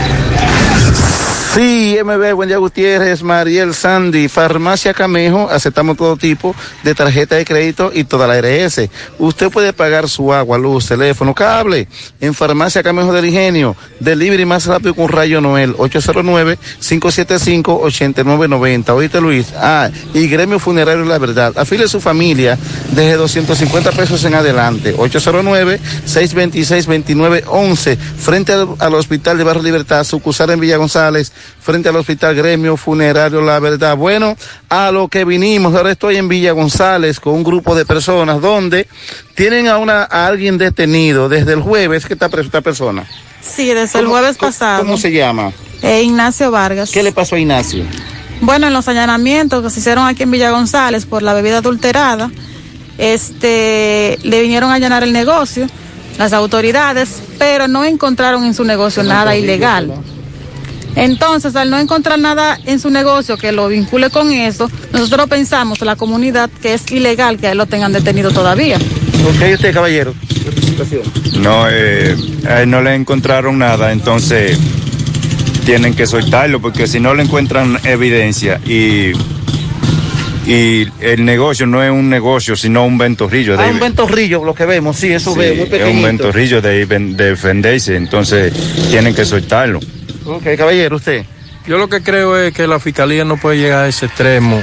Sí, MB, buen día Gutiérrez, Mariel Sandy, Farmacia Camejo, aceptamos todo tipo de tarjeta de crédito y toda la ARS. Usted puede pagar su agua, luz, teléfono, cable en Farmacia Camejo del Ingenio. Delivery más rápido con Rayo Noel, 809-575-8990. Oíste Luis. Ah, y Gremio Funerario La Verdad. Afile su familia desde 250 pesos en adelante. 809-626-2911. Frente al, al Hospital de Barrio Libertad, sucursal en Villa González, frente al Hospital Gremio Funerario La Verdad. Bueno, a lo que vinimos, ahora estoy en Villa González con un grupo de personas donde tienen a, una, a alguien detenido desde el jueves que está preso esta persona. Sí, desde el ¿Cómo- jueves pasado. ¿Cómo se llama? Eh, Ignacio Vargas. ¿Qué le pasó a Ignacio? Bueno, en los allanamientos que se hicieron aquí en Villa González por la bebida adulterada, este, le vinieron a allanar el negocio, las autoridades, pero no encontraron en su negocio nada ilegal. Entonces, al no encontrar nada en su negocio que lo vincule con eso, nosotros pensamos, la comunidad, que es ilegal que a él lo tengan detenido todavía. Ok, usted, caballero. Situación. No, eh, a él no le encontraron nada, entonces tienen que soltarlo porque si no le encuentran evidencia y, y el negocio no es un negocio, sino un ventorrillo. Ah, un ventorrillo, lo que vemos, sí, eso Sí, veo, muy es un ventorrillo de, de defenderse, entonces tienen que soltarlo. Caballero, usted. Yo lo que creo es que la fiscalía no puede llegar a ese extremo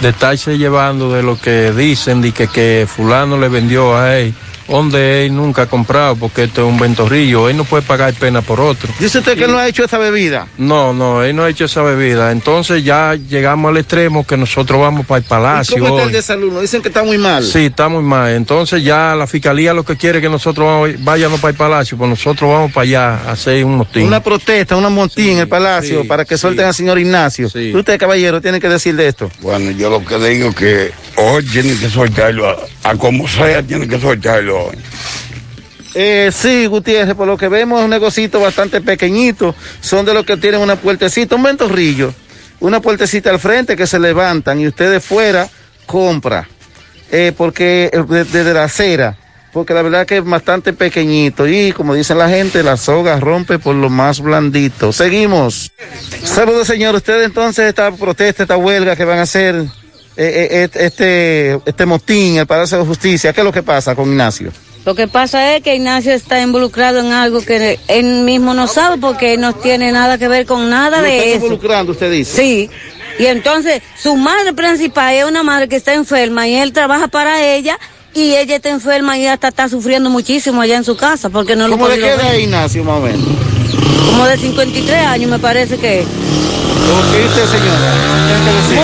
de estarse llevando de lo que dicen, de que, que fulano le vendió a él, donde él nunca ha comprado, porque esto es un ventorrillo, él no puede pagar pena por otro. Dice usted que él no ha hecho esa bebida. No, no, él no ha hecho esa bebida. Entonces ya llegamos al extremo que nosotros vamos para el ¿Y palacio. ¿Cómo está hoy. el de salud? Nos dicen que está muy mal. Sí, está muy mal. Entonces ya la fiscalía lo que quiere es que nosotros vamos- vayamos para el palacio, pues nosotros vamos para allá a hacer un motín. Una protesta, una montín en el palacio para que suelten al señor Ignacio. Usted, caballero, tiene que decir de esto. Bueno, yo lo que digo que hoy tienen que soltarlo, a, a como sea, tienen que soltarlo. Eh, sí, Gutiérrez, por lo que vemos es un negocito bastante pequeñito. Son de los que tienen una puertecita, un ventorrillo, una puertecita al frente que se levantan y usted de fuera compra. Eh, porque eh, de- desde la acera, porque la verdad que es bastante pequeñito y como dicen la gente, la soga rompe por lo más blandito. Seguimos. Saludos, señor. Usted entonces esta protesta, esta huelga que van a hacer eh, eh, este, este motín en el Palacio de Justicia, ¿qué es lo que pasa con Ignacio? Lo que pasa es que Ignacio está involucrado en algo que él mismo no sabe porque no tiene nada que ver con nada de están eso. involucrando, usted dice. Sí. Y entonces su madre principal es una madre que está enferma y él trabaja para ella y ella está enferma y hasta está sufriendo muchísimo allá en su casa porque no lo ¿Cómo le queda ver. a Ignacio más o menos? Como de 53 años me parece que es. ¿Qué usted, señora? Que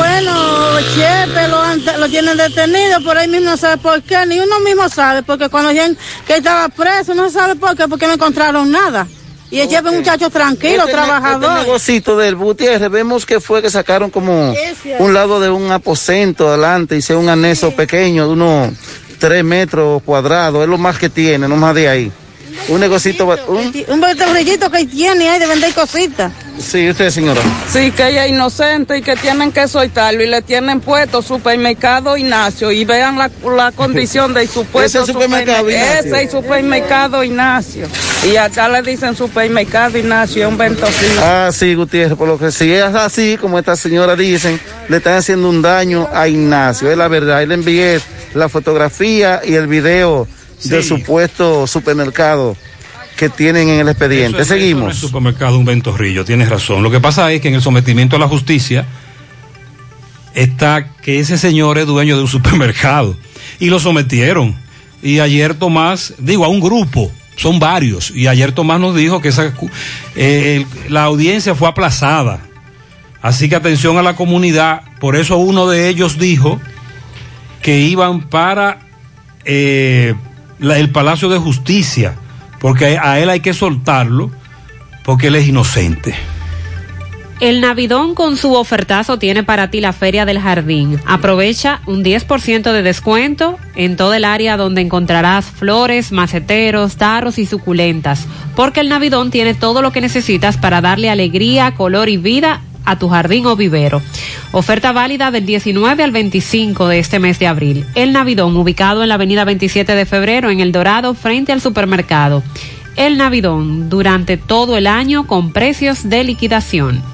Bueno, Chepe lo, han- lo tienen detenido, por ahí mismo no sabe por qué, ni uno mismo sabe, porque cuando dijeron que estaba preso, no sabe por qué, porque no encontraron nada. Y el Chepe es un muchacho tranquilo, Este trabajador. Este negocito del Gutiérrez, vemos que fue que sacaron como un lado de un aposento adelante, hice un anexo pequeño de unos tres metros cuadrados, es lo más que tiene, no más de ahí. Un negocito, un, Un ventorrillito que tiene ahí de vender cositas. sí, usted señora. Sí, que ella es inocente y que tienen que soltarlo y le tienen puesto supermercado Ignacio y vean la, la condición del supuesto Ese supermercado supermer- Ignacio. Ese es supermercado Ignacio. Y acá le dicen supermercado Ignacio, es un ventorrillo. Ah, sí, Gutiérrez, por lo que si es así, como esta señora dicen, le están haciendo un daño a Ignacio, es la verdad. Y le envié la fotografía y el video del supuesto supermercado que tienen en el expediente. Eso es- eso Seguimos. supermercado, un ventorrillo, tienes razón. Lo que pasa es que en el sometimiento a la justicia está que ese señor es dueño de un supermercado y lo sometieron. Y ayer Tomás, digo, a un grupo, son varios, y ayer Tomás nos dijo que esa, eh, el- la audiencia fue aplazada. Así que atención a la comunidad, por eso uno de ellos dijo que iban para eh, el Palacio de Justicia, porque a él hay que soltarlo, porque él es inocente. El Navidón con su ofertazo tiene para ti la Feria del Jardín. Aprovecha un 10% de descuento en todo el área donde encontrarás flores, maceteros, tarros y suculentas, porque el Navidón tiene todo lo que necesitas para darle alegría, color y vida a tu jardín o vivero. Oferta válida del 19 al 25 de este mes de abril. El Navidón, ubicado en la avenida 27 de febrero en El Dorado, frente al supermercado. El Navidón, durante todo el año con precios de liquidación.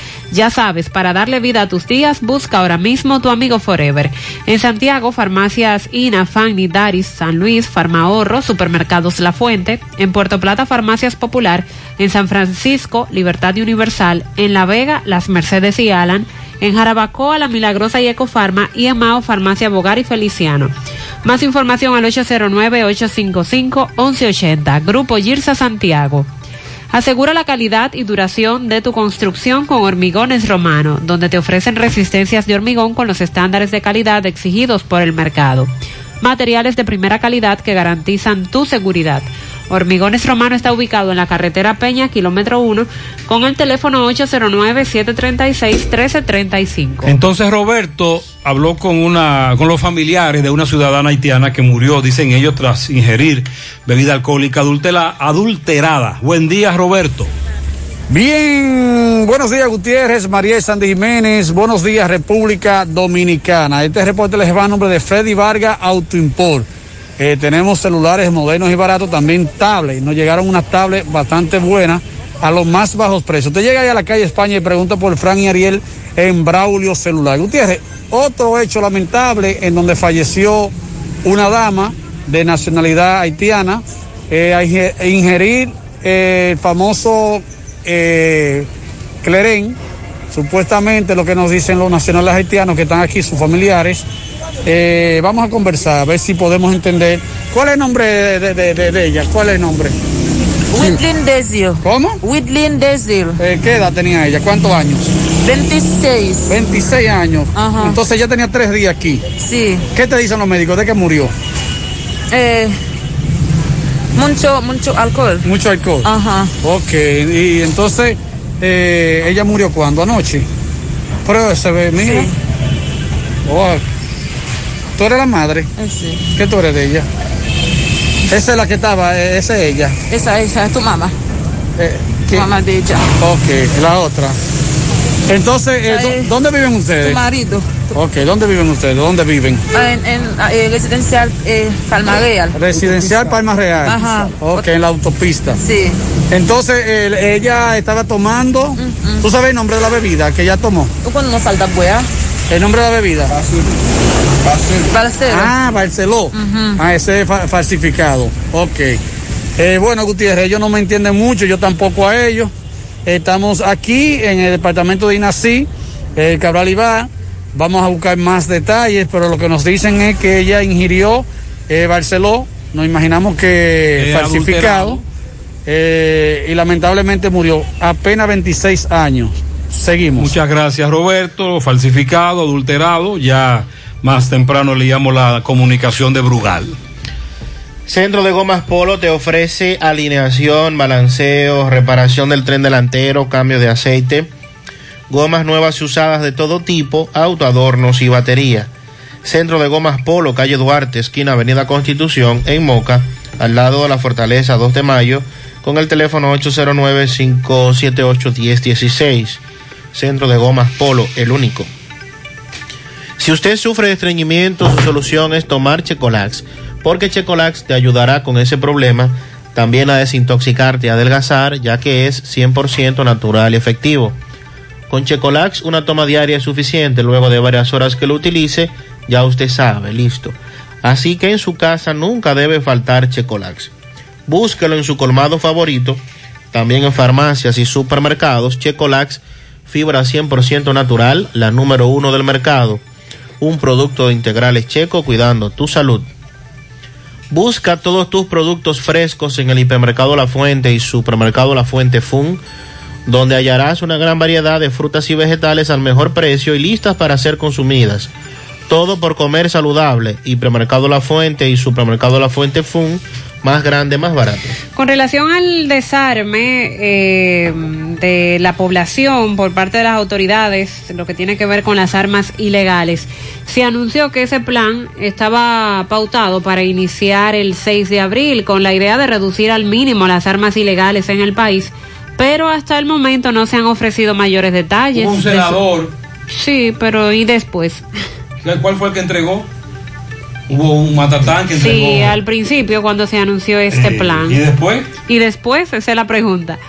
Ya sabes, para darle vida a tus días, busca ahora mismo tu amigo Forever. En Santiago, farmacias INA, Fanny, Daris, San Luis, Farmahorro, Supermercados La Fuente. En Puerto Plata, Farmacias Popular. En San Francisco, Libertad Universal. En La Vega, Las Mercedes y Alan. En Jarabacoa, La Milagrosa y Ecofarma. Y en Farmacia Bogar y Feliciano. Más información al 809-855-1180. Grupo Girsa Santiago. Asegura la calidad y duración de tu construcción con Hormigones Romano, donde te ofrecen resistencias de hormigón con los estándares de calidad exigidos por el mercado. Materiales de primera calidad que garantizan tu seguridad. Hormigones Romano está ubicado en la carretera Peña, kilómetro 1, con el teléfono 809-736-1335. Entonces Roberto habló con una con los familiares de una ciudadana haitiana que murió, dicen ellos, tras ingerir bebida alcohólica adultera- adulterada. Buen día, Roberto. Bien, buenos días Gutiérrez, María Sandy Jiménez, buenos días República Dominicana. Este reporte les va a nombre de Freddy Vargas Autoimport. Eh, tenemos celulares modernos y baratos, también tablets. Nos llegaron unas tablets bastante buenas a los más bajos precios. Usted llega ahí a la calle España y pregunta por Fran y Ariel en Braulio Celular. Gutiérrez, otro hecho lamentable en donde falleció una dama de nacionalidad haitiana eh, a inge- a ingerir eh, el famoso eh, Clerén, supuestamente lo que nos dicen los nacionales haitianos que están aquí, sus familiares. Eh, vamos a conversar, a ver si podemos entender. ¿Cuál es el nombre de, de- de- de ella? ¿Cuál es el nombre? Whitlin Desir. ¿Cómo? Whitlin Desir. Eh, ¿Qué edad tenía ella? ¿Cuántos años? 26. 26 años. Ajá. Entonces ya tenía tres días aquí. Sí. ¿Qué te dicen los médicos de que murió? Eh, mucho, mucho alcohol. Mucho alcohol. Ajá. Ok, y entonces eh, ella murió cuando anoche. Pero se ve, mira. Oh, ¿Tú eres la madre? Eh, sí. ¿Qué tú eres de ella? Esa es la que estaba, eh, esa es ella. Esa, esa es tu mamá. Tu mamá de ella. Ok, la otra. Entonces, eh, ¿dó- ¿dónde viven ustedes? Tu marido. Ok, ¿dónde viven ustedes? ¿Dónde viven? En, en, eh, residencial eh, Palma Real. Residencial Palma Real. Ajá. Ok, en la autopista. Sí. Entonces, el- ella estaba tomando. ¿Tú sabes el nombre de la bebida que ella tomó? Cuando nos falta buena. ¿El nombre de la bebida? Barcelo. Ah, Barceló. Ah, ese es fa- falsificado. Ok. Eh, bueno, Gutiérrez, ellos no me entienden mucho, yo tampoco a ellos. Estamos aquí en el departamento de INACI, el Cabral Ibar. Vamos a buscar más detalles, pero lo que nos dicen es que ella ingirió eh, Barceló. Nos imaginamos que Eh, falsificado. Eh, y lamentablemente murió apenas 26 años. Seguimos. Muchas gracias, Roberto. Falsificado, adulterado. Ya más temprano leíamos la comunicación de Brugal. Centro de Gomas Polo te ofrece alineación, balanceo, reparación del tren delantero, cambio de aceite, gomas nuevas y usadas de todo tipo, autoadornos y batería. Centro de Gomas Polo, calle Duarte, esquina Avenida Constitución, en Moca, al lado de la Fortaleza 2 de Mayo, con el teléfono 809-578-1016. Centro de Gomas Polo, el único. Si usted sufre de estreñimiento, su solución es tomar Checolax, porque Checolax te ayudará con ese problema, también a desintoxicarte y adelgazar, ya que es 100% natural y efectivo. Con Checolax una toma diaria es suficiente, luego de varias horas que lo utilice, ya usted sabe, listo. Así que en su casa nunca debe faltar Checolax. Búsquelo en su colmado favorito, también en farmacias y supermercados, Checolax, fibra 100% natural, la número uno del mercado un producto de integrales checo cuidando tu salud. Busca todos tus productos frescos en el hipermercado La Fuente y supermercado La Fuente Fun, donde hallarás una gran variedad de frutas y vegetales al mejor precio y listas para ser consumidas. Todo por comer saludable. Hipermercado La Fuente y supermercado La Fuente Fun, más grande, más barato. Con relación al desarme eh, de la población por parte de las autoridades, lo que tiene que ver con las armas ilegales, se anunció que ese plan estaba pautado para iniciar el 6 de abril con la idea de reducir al mínimo las armas ilegales en el país, pero hasta el momento no se han ofrecido mayores detalles. Un senador. Sí, pero ¿y después? ¿Cuál fue el que entregó? Hubo un matatán que entregó. Sí, al principio cuando se anunció este Eh, plan. ¿Y después? Y después, esa es la pregunta.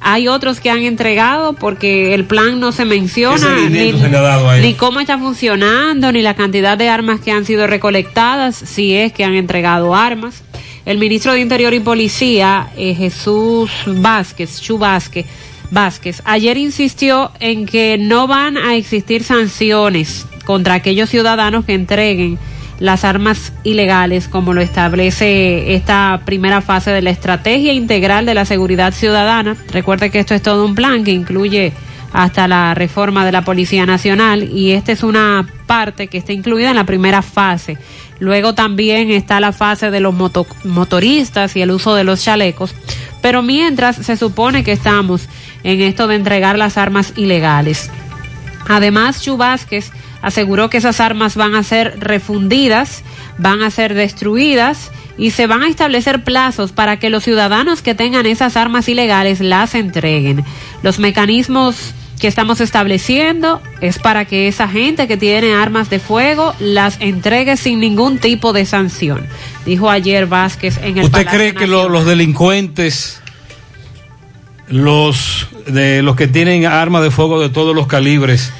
Hay otros que han entregado porque el plan no se menciona, ¿Qué seguimiento ni, se le ha dado a ni cómo está funcionando, ni la cantidad de armas que han sido recolectadas, si es que han entregado armas. El ministro de Interior y Policía, eh, Jesús Vázquez, Chu Vázquez, Vázquez, ayer insistió en que no van a existir sanciones contra aquellos ciudadanos que entreguen las armas ilegales, como lo establece esta primera fase de la estrategia integral de la seguridad ciudadana. Recuerde que esto es todo un plan que incluye hasta la reforma de la Policía Nacional y esta es una parte que está incluida en la primera fase. Luego también está la fase de los moto- motoristas y el uso de los chalecos. Pero mientras se supone que estamos en esto de entregar las armas ilegales. Además, Chu Vázquez aseguró que esas armas van a ser refundidas, van a ser destruidas y se van a establecer plazos para que los ciudadanos que tengan esas armas ilegales las entreguen. Los mecanismos que estamos estableciendo es para que esa gente que tiene armas de fuego las entregue sin ningún tipo de sanción, dijo ayer Vázquez en el ¿Usted Palacio cree que lo- los delincuentes, los de los que tienen armas de fuego de todos los calibres,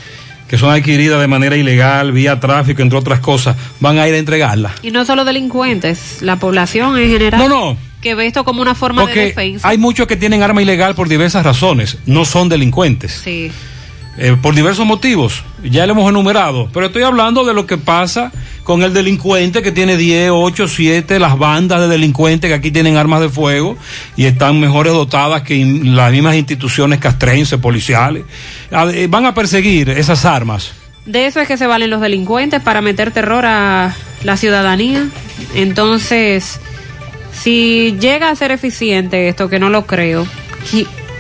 que son adquiridas de manera ilegal, vía tráfico, entre otras cosas, van a ir a entregarlas? Y no solo delincuentes, la población en general. No, no. Que ve esto como una forma de defensa. hay muchos que tienen arma ilegal por diversas razones, no son delincuentes. Sí. Eh, por diversos motivos. Ya lo hemos enumerado. Pero estoy hablando de lo que pasa con el delincuente que tiene 10, 8, 7, las bandas de delincuentes que aquí tienen armas de fuego y están mejores dotadas que las mismas instituciones castrenses, policiales. Eh, van a perseguir esas armas. De eso es que se valen los delincuentes para meter terror a la ciudadanía. Entonces, si llega a ser eficiente esto, que no lo creo,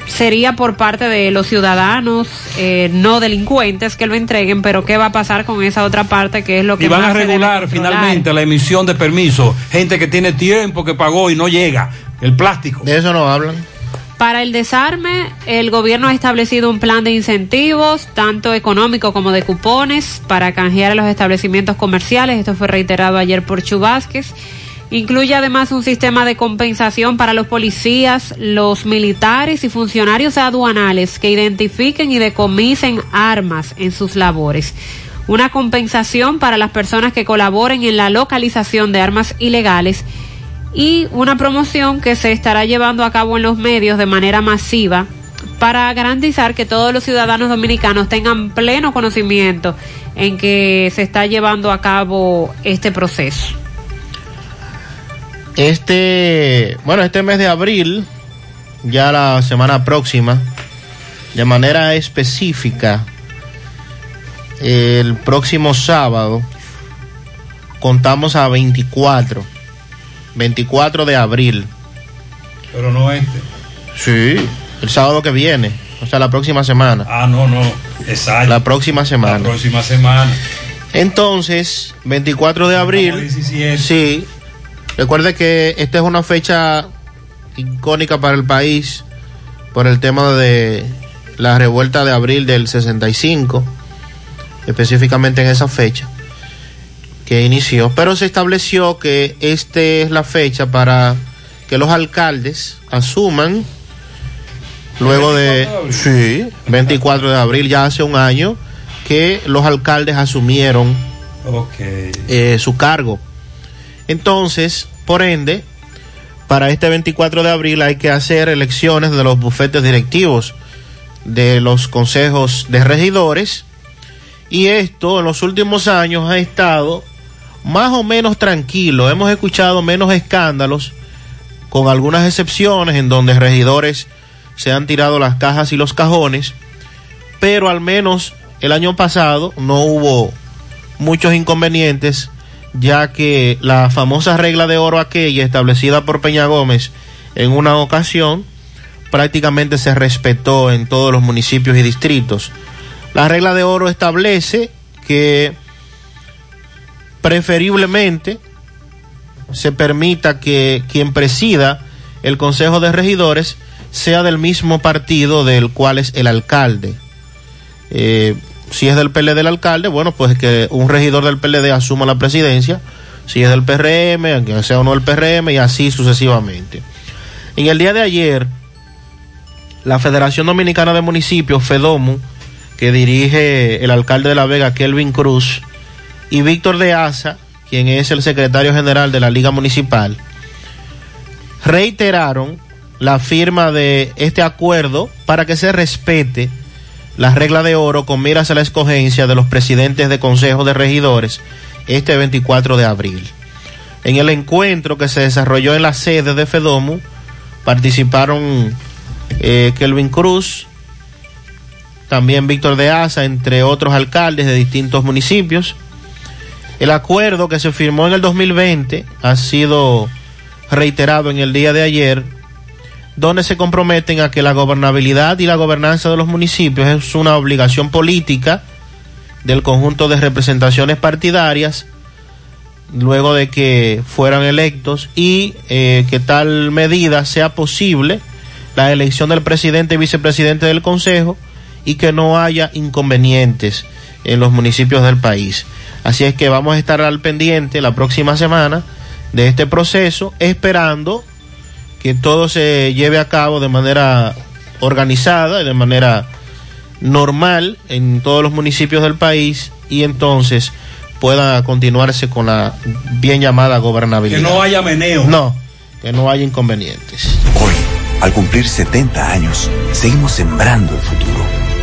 sería por parte de los ciudadanos eh, no delincuentes que lo entreguen, pero ¿qué va a pasar con esa otra parte que es lo que Y van más a regular finalmente la emisión de permisos. Gente que tiene tiempo, que pagó y no llega. El plástico. De eso no hablan. Para el desarme, el gobierno ha establecido un plan de incentivos, tanto económico como de cupones, para canjear a los establecimientos comerciales. Esto fue reiterado ayer por Chu Vázquez. Incluye además un sistema de compensación para los policías, los militares y funcionarios aduanales que identifiquen y decomisen armas en sus labores. Una compensación para las personas que colaboren en la localización de armas ilegales y una promoción que se estará llevando a cabo en los medios de manera masiva para garantizar que todos los ciudadanos dominicanos tengan pleno conocimiento en que se está llevando a cabo este proceso. Este, bueno, este mes de abril, ya la semana próxima, de manera específica, el próximo sábado, contamos a 24, 24 de abril. Pero no este. Sí, el sábado que viene, o sea, la próxima semana. Ah, no, no. Exacto. La próxima semana. La próxima semana. Entonces, 24 de abril. Sí. Recuerde que esta es una fecha icónica para el país por el tema de la revuelta de abril del 65, específicamente en esa fecha que inició. Pero se estableció que esta es la fecha para que los alcaldes asuman luego de... Sí, 24 de abril, ya hace un año que los alcaldes asumieron eh, su cargo. Entonces, por ende, para este 24 de abril hay que hacer elecciones de los bufetes directivos de los consejos de regidores y esto en los últimos años ha estado más o menos tranquilo. Hemos escuchado menos escándalos, con algunas excepciones en donde regidores se han tirado las cajas y los cajones, pero al menos el año pasado no hubo muchos inconvenientes, ya que la famosa regla de oro aquella establecida por Peña Gómez en una ocasión prácticamente se respetó en todos los municipios y distritos. La regla de oro establece que preferiblemente se permita que quien presida el Consejo de Regidores sea del mismo partido del cual es el alcalde. Eh, si es del PLD el alcalde, bueno, pues que un regidor del PLD asuma la presidencia. Si es del PRM, aunque sea o no del PRM, y así sucesivamente. En el día de ayer, la Federación Dominicana de Municipios, FEDOMU, que dirige el alcalde de La Vega, Kelvin Cruz, y Víctor de Asa, quien es el secretario general de la Liga Municipal, reiteraron la firma de este acuerdo para que se respete la regla de oro con miras a la escogencia de los presidentes de consejos de regidores este 24 de abril. En el encuentro que se desarrolló en la sede de FEDOMU participaron eh, Kelvin Cruz, también Víctor de Asa, entre otros alcaldes de distintos municipios. El acuerdo que se firmó en el 2020 ha sido reiterado en el día de ayer, donde se comprometen a que la gobernabilidad y la gobernanza de los municipios es una obligación política del conjunto de representaciones partidarias luego de que fueran electos y eh, que tal medida sea posible la elección del presidente y vicepresidente del Consejo y que no haya inconvenientes en los municipios del país. Así es que vamos a estar al pendiente la próxima semana de este proceso, esperando que todo se lleve a cabo de manera organizada y de manera normal en todos los municipios del país y entonces pueda continuarse con la bien llamada gobernabilidad. Que no haya meneo. No, que no haya inconvenientes. Hoy, al cumplir 70 años, seguimos sembrando el futuro.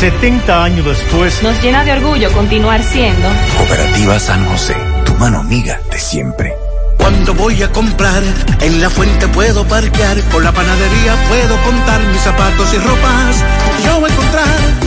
70 años después, nos llena de orgullo continuar siendo Cooperativa San José, tu mano amiga de siempre. Cuando voy a comprar, en la fuente puedo parquear, con la panadería puedo contar mis zapatos y ropas. Yo voy a encontrar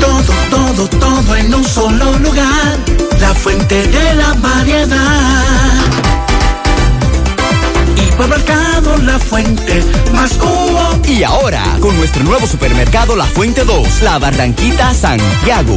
todo, todo, todo en un solo lugar. La fuente de la variedad. Hipermercado La Fuente, más cubo. Y ahora, con nuestro nuevo supermercado La Fuente 2, La Barranquita Santiago.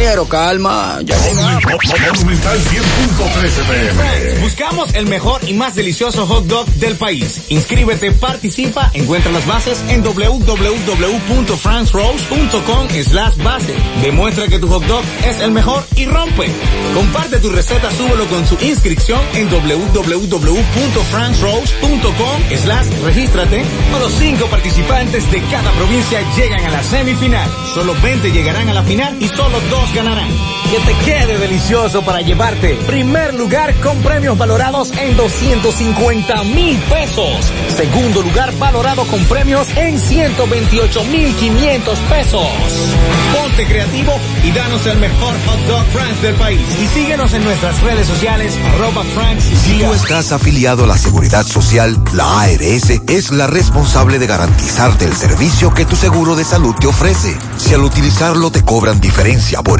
Ingeniero, calma. Ya Monumental 100.13 pm. Buscamos el mejor y más delicioso hot dog del país. Inscríbete, participa, encuentra las bases en www.francrose.com slash base. Demuestra que tu hot dog es el mejor y rompe. Comparte tu receta, súbelo con su inscripción en www.francrose.com slash regístrate. Los cinco participantes de cada provincia llegan a la semifinal. Solo 20 llegarán a la final y solo dos ganarán. Que te quede delicioso para llevarte primer lugar con premios valorados en 250 mil pesos. Segundo lugar valorado con premios en 128 mil 500 pesos. Ponte creativo y danos el mejor hot dog France del país. Y síguenos en nuestras redes sociales arroba France Si tú estás afiliado a la Seguridad Social, la ARS es la responsable de garantizarte el servicio que tu seguro de salud te ofrece. Si al utilizarlo te cobran diferencia por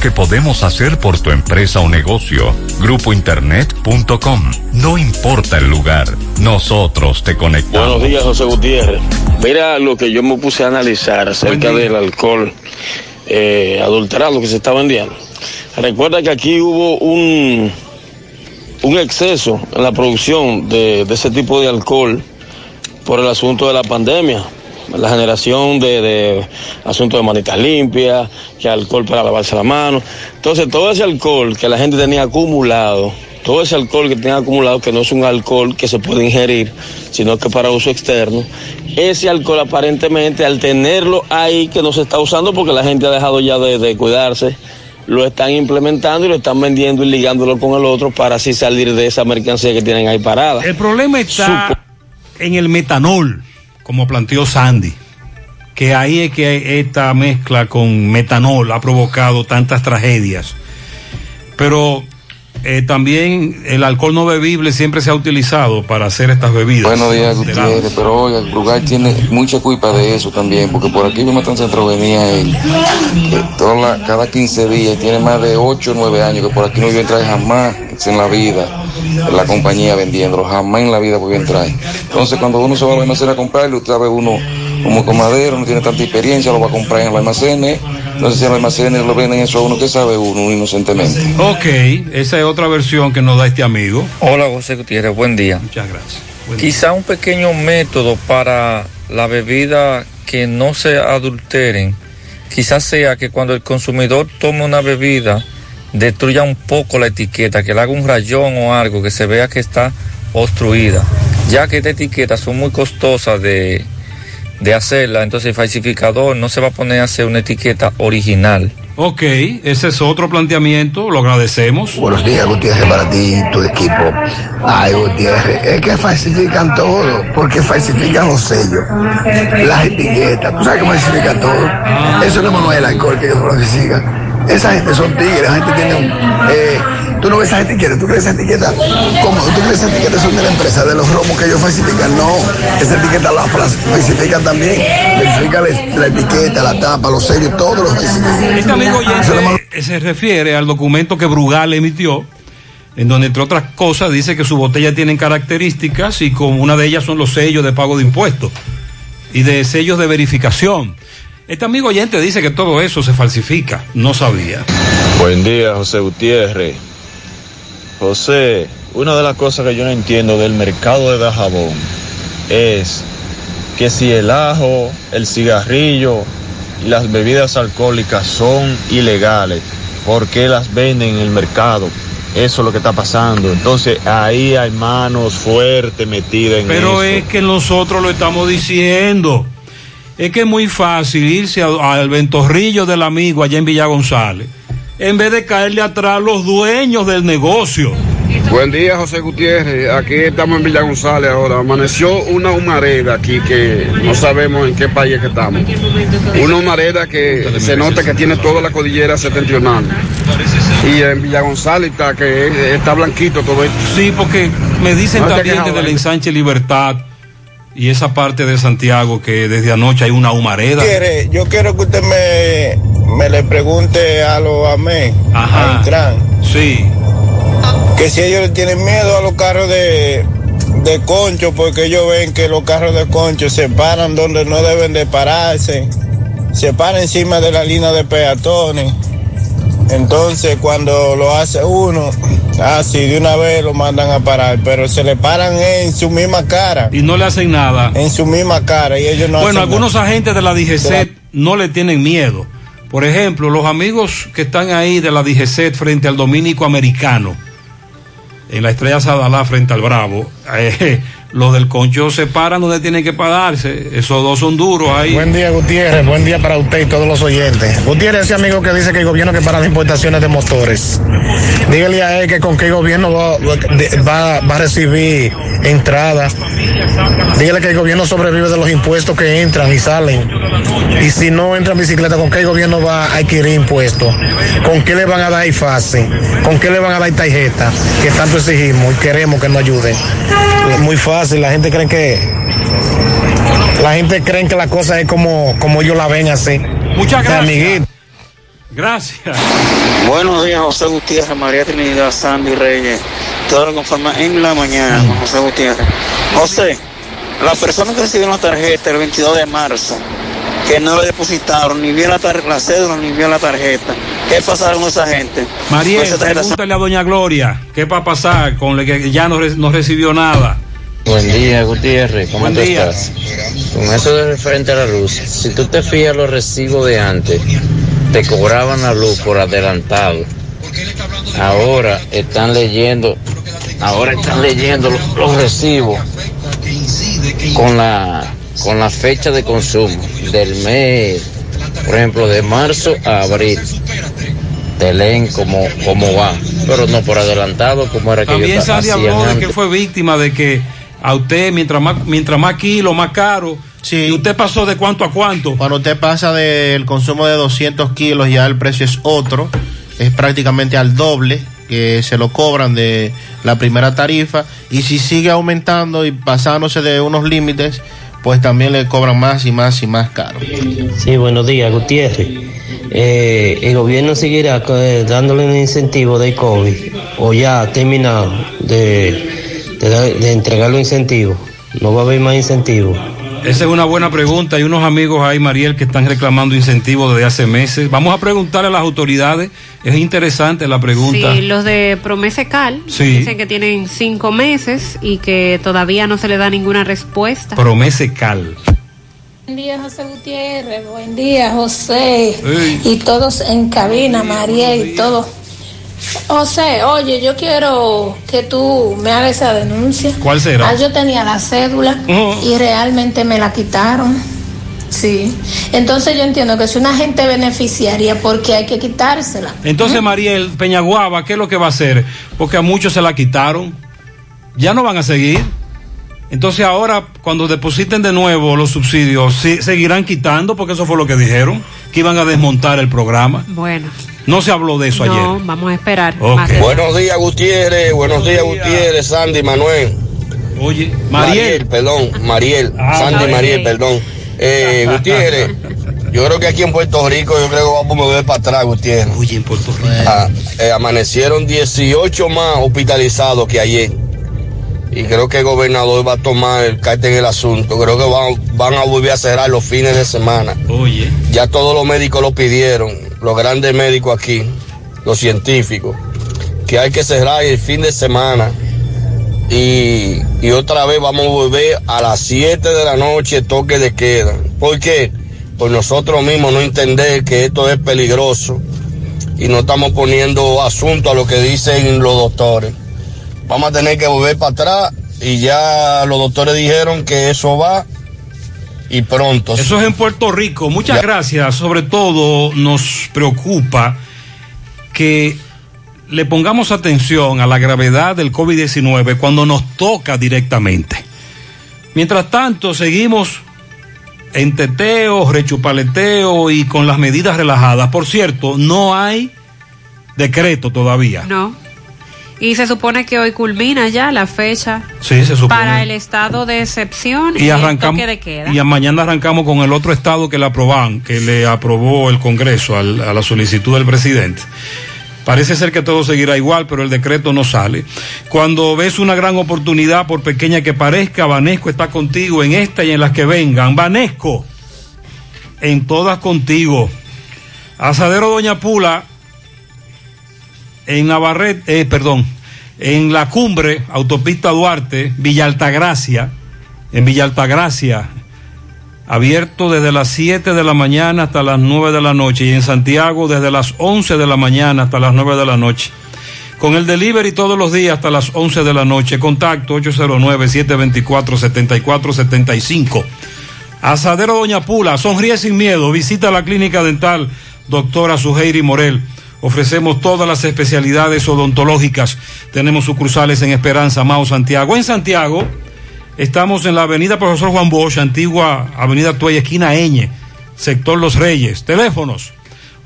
que podemos hacer por tu empresa o negocio. Grupointernet.com. No importa el lugar, nosotros te conectamos. Buenos días, José Gutiérrez. Mira lo que yo me puse a analizar acerca del alcohol eh, adulterado que se está vendiendo. Recuerda que aquí hubo un, un exceso en la producción de, de ese tipo de alcohol por el asunto de la pandemia la generación de, de asuntos de manitas limpias, que alcohol para lavarse la mano. Entonces, todo ese alcohol que la gente tenía acumulado, todo ese alcohol que tenía acumulado, que no es un alcohol que se puede ingerir, sino que para uso externo, ese alcohol aparentemente al tenerlo ahí que no se está usando porque la gente ha dejado ya de, de cuidarse, lo están implementando y lo están vendiendo y ligándolo con el otro para así salir de esa mercancía que tienen ahí parada. El problema está en el metanol, como planteó Sandy, que ahí es que esta mezcla con metanol ha provocado tantas tragedias. Pero eh, también el alcohol no bebible siempre se ha utilizado para hacer estas bebidas. Buenos días, Gutiérrez, pero oiga, el lugar tiene mucha culpa de eso también, porque por aquí mismo en Centro venía él, que toda la- cada 15 días, tiene más de 8 o 9 años, que por aquí no iba a entrar jamás en la vida, en la compañía vendiéndolo, jamás en la vida voy a entrar. Entonces, cuando uno se va al almacén a comprarlo, usted sabe uno como comadero, no tiene tanta experiencia, lo va a comprar en los almacenes, no sé si en los almacenes lo venden eso a uno, que sabe uno inocentemente? Ok, esa es otra versión que nos da este amigo. Hola José Gutiérrez, buen día. Muchas gracias. Quizá un pequeño método para la bebida que no se adulteren, quizás sea que cuando el consumidor tome una bebida, destruya un poco la etiqueta, que le haga un rayón o algo, que se vea que está obstruida, ya que estas etiquetas son muy costosas de, de hacerla, entonces el falsificador no se va a poner a hacer una etiqueta original. Ok, ese es otro planteamiento, lo agradecemos. Buenos días, Gutiérrez, para ti y tu equipo. Ay, Gutiérrez, es que falsifican todo, porque falsifican los sellos, las etiquetas. ¿Tú sabes que falsifican todo? Eso no es del alcohol que ellos falsifican. Esa gente son tigres, la gente tiene un... eh, tú no ves esas etiquetas, tú crees esas etiquetas, ¿cómo? ¿Tú crees esas etiquetas son de la empresa, de los romos que ellos falsifican? No, esa etiqueta la falsifican también, falsifican la, la etiqueta, la tapa, los sellos, todos los falsifican. Este amigo oyente se refiere al documento que Brugal emitió, en donde entre otras cosas dice que sus botellas tienen características y como una de ellas son los sellos de pago de impuestos y de sellos de verificación. Este amigo oyente dice que todo eso se falsifica, no sabía. Buen día, José Gutiérrez. José, una de las cosas que yo no entiendo del mercado de Dajabón es que si el ajo, el cigarrillo y las bebidas alcohólicas son ilegales, ¿por qué las venden en el mercado? Eso es lo que está pasando. Entonces ahí hay manos fuertes metidas en Pero es que nosotros lo estamos diciendo. Es que es muy fácil irse al ventorrillo del amigo allá en Villa González, en vez de caerle atrás a los dueños del negocio. Buen día, José Gutiérrez. Aquí estamos en Villa González ahora. Amaneció una humareda aquí que no sabemos en qué país que estamos. Una humareda que se nota que tiene toda la cordillera septentrional. Y en Villa González está que está blanquito todo esto. Sí, porque me dicen No también desde el vale. ensanche Libertad y esa parte de Santiago que desde anoche hay una humareda. Quiere, yo quiero que usted me, me le pregunte a los amén, a Intran, Sí. que si ellos le tienen miedo a los carros de, de concho, porque ellos ven que los carros de concho se paran donde no deben de pararse, se paran encima de la línea de peatones. Entonces cuando lo hace uno, así de una vez lo mandan a parar, pero se le paran en su misma cara. Y no le hacen nada. En su misma cara y ellos no bueno, hacen algunos nada. agentes de la DGCET no le tienen miedo. Por ejemplo, los amigos que están ahí de la DGCET frente al Dominico Americano, en la Estrella Sadalá frente al Bravo, eh, los del Concho se paran donde tienen que pararse. Esos dos son duros ahí. Buen día, Gutiérrez. Buen día para usted y todos los oyentes. Gutiérrez, ese amigo que dice que el gobierno que para las importaciones de motores. Dígale a él que con qué gobierno va, a recibir entrada. Dígale que el gobierno sobrevive de los impuestos que entran y salen. Y si no entra en bicicleta, ¿con qué gobierno va a adquirir impuestos? ¿Con qué le van a dar fase? ¿Con qué le van a dar tarjeta? Que tanto exigimos y queremos que nos ayuden. Es muy fácil, la gente cree que la gente cree que la cosa es como, como ellos la ven así. Muchas gracias. amiguito. Gracias. Buenos días, José Gutiérrez, María Trinidad, Sandy Reyes. Todo lo conforma en la mañana, José Gutiérrez. José, las personas que recibieron la tarjeta el 22 de marzo, que no le depositaron ni bien la, tar- la cédula ni bien la tarjeta, ¿qué pasaron con esa gente? Mariel, Pues pregúntale a doña Gloria qué va a pasar con la que ya no, re- no recibió nada. Buen día, Gutiérrez. ¿Cómo Buen tú día. estás? Con eso de referente a la luz, si tú te fías los recibos de antes, te cobraban la luz por adelantado. Ahora están leyendo, ahora están leyendo los, los recibos con la con la fecha de consumo del mes, por ejemplo, de marzo a abril. Te leen como, como va, pero no por adelantado como era que También ellos Sandy hacían habló de que fue víctima de que a usted, mientras más, mientras más kilo, más caro, y usted pasó de cuánto a cuánto. Cuando usted pasa del consumo de 200 kilos, ya el precio es otro, es prácticamente al doble que se lo cobran de la primera tarifa y si sigue aumentando y pasándose de unos límites, pues también le cobran más y más y más caro. Sí, buenos días, Gutiérrez. Eh, el gobierno seguirá eh, dándole un incentivo de COVID o ya ha terminado de, de, de entregar los incentivos. No va a haber más incentivos. Esa es una buena pregunta. Hay unos amigos ahí, Mariel, que están reclamando incentivos desde hace meses. Vamos a preguntarle a las autoridades. Es interesante la pregunta. Sí, los de Promesecal Sí. dicen que tienen cinco meses y que todavía no se le da ninguna respuesta. Promese cal. Buen día, José Gutiérrez. Buen día, José. Ey. Y todos en cabina, María y todo. José, oye, yo quiero que tú me hagas esa denuncia. ¿Cuál será? Ah, yo tenía la cédula y realmente me la quitaron. Sí. Entonces yo entiendo que es una gente beneficiaria porque hay que quitársela. Entonces, Mariel Peñaguaba, ¿qué es lo que va a hacer? Porque a muchos se la quitaron. Ya no van a seguir. Entonces ahora, cuando depositen de nuevo los subsidios, ¿sí- seguirán quitando, porque eso fue lo que dijeron, que iban a desmontar el programa. Bueno, No se habló de eso no, ayer. vamos a esperar. Más. Buenos días, Gutiérrez. Buenos días, Gutiérrez, Sandy, Manuel. Oye, Mariel. perdón, Mariel. Ah, Sandy, Mariel. Mariel, perdón. Eh, Gutiérrez, yo creo que aquí en Puerto Rico, yo creo que vamos a mover para atrás, Gutiérrez. Oye, en Puerto Rico. Ah, eh, amanecieron 18 más hospitalizados que ayer. Y creo que el gobernador va a tomar el cartel en el asunto. Creo que van, van a volver a cerrar los fines de semana. Oye. Ya todos los médicos lo pidieron, los grandes médicos aquí, los científicos, que hay que cerrar el fin de semana. Y, y otra vez vamos a volver a las 7 de la noche toque de queda. ¿Por qué? Por nosotros mismos no entender que esto es peligroso y no estamos poniendo asunto a lo que dicen los doctores. Vamos a tener que volver para atrás y ya los doctores dijeron que eso va y pronto. Eso es en Puerto Rico. Muchas gracias. Sobre todo nos preocupa que le pongamos atención a la gravedad del COVID-19 cuando nos toca directamente. Mientras tanto, seguimos en teteo, rechupaleteo y con las medidas relajadas. Por cierto, no hay decreto todavía. No. Y se supone que hoy culmina ya la fecha Sí, se supone. para el estado de excepción y, y el arrancamos toque de queda. y mañana arrancamos con el otro estado que le aproban, que le aprobó el Congreso al- a la solicitud del presidente. Parece ser que todo seguirá igual, pero el decreto no sale. Cuando ves una gran oportunidad, por pequeña que parezca, Vanesco está contigo en esta y en las que vengan. Vanesco, en todas contigo. Asadero Doña Pula, en Navarrete, eh, perdón, en la cumbre, autopista Duarte, Villa Altagracia, en Villa Altagracia, abierto desde las 7 de la mañana hasta las 9 de la noche y en Santiago desde las 11 de la mañana hasta las 9 de la noche. Con el delivery todos los días hasta las 11 de la noche. Contacto 809-724-7475. Asadero Doña Pula, sonríe sin miedo. Visita la clínica dental doctora Suheiri Morel. Ofrecemos todas las especialidades odontológicas. Tenemos sucursales en Esperanza, Mao, Santiago. En Santiago estamos en la avenida Profesor Juan Bosch, antigua avenida Tuey, esquina Eñe, sector Los Reyes. Teléfonos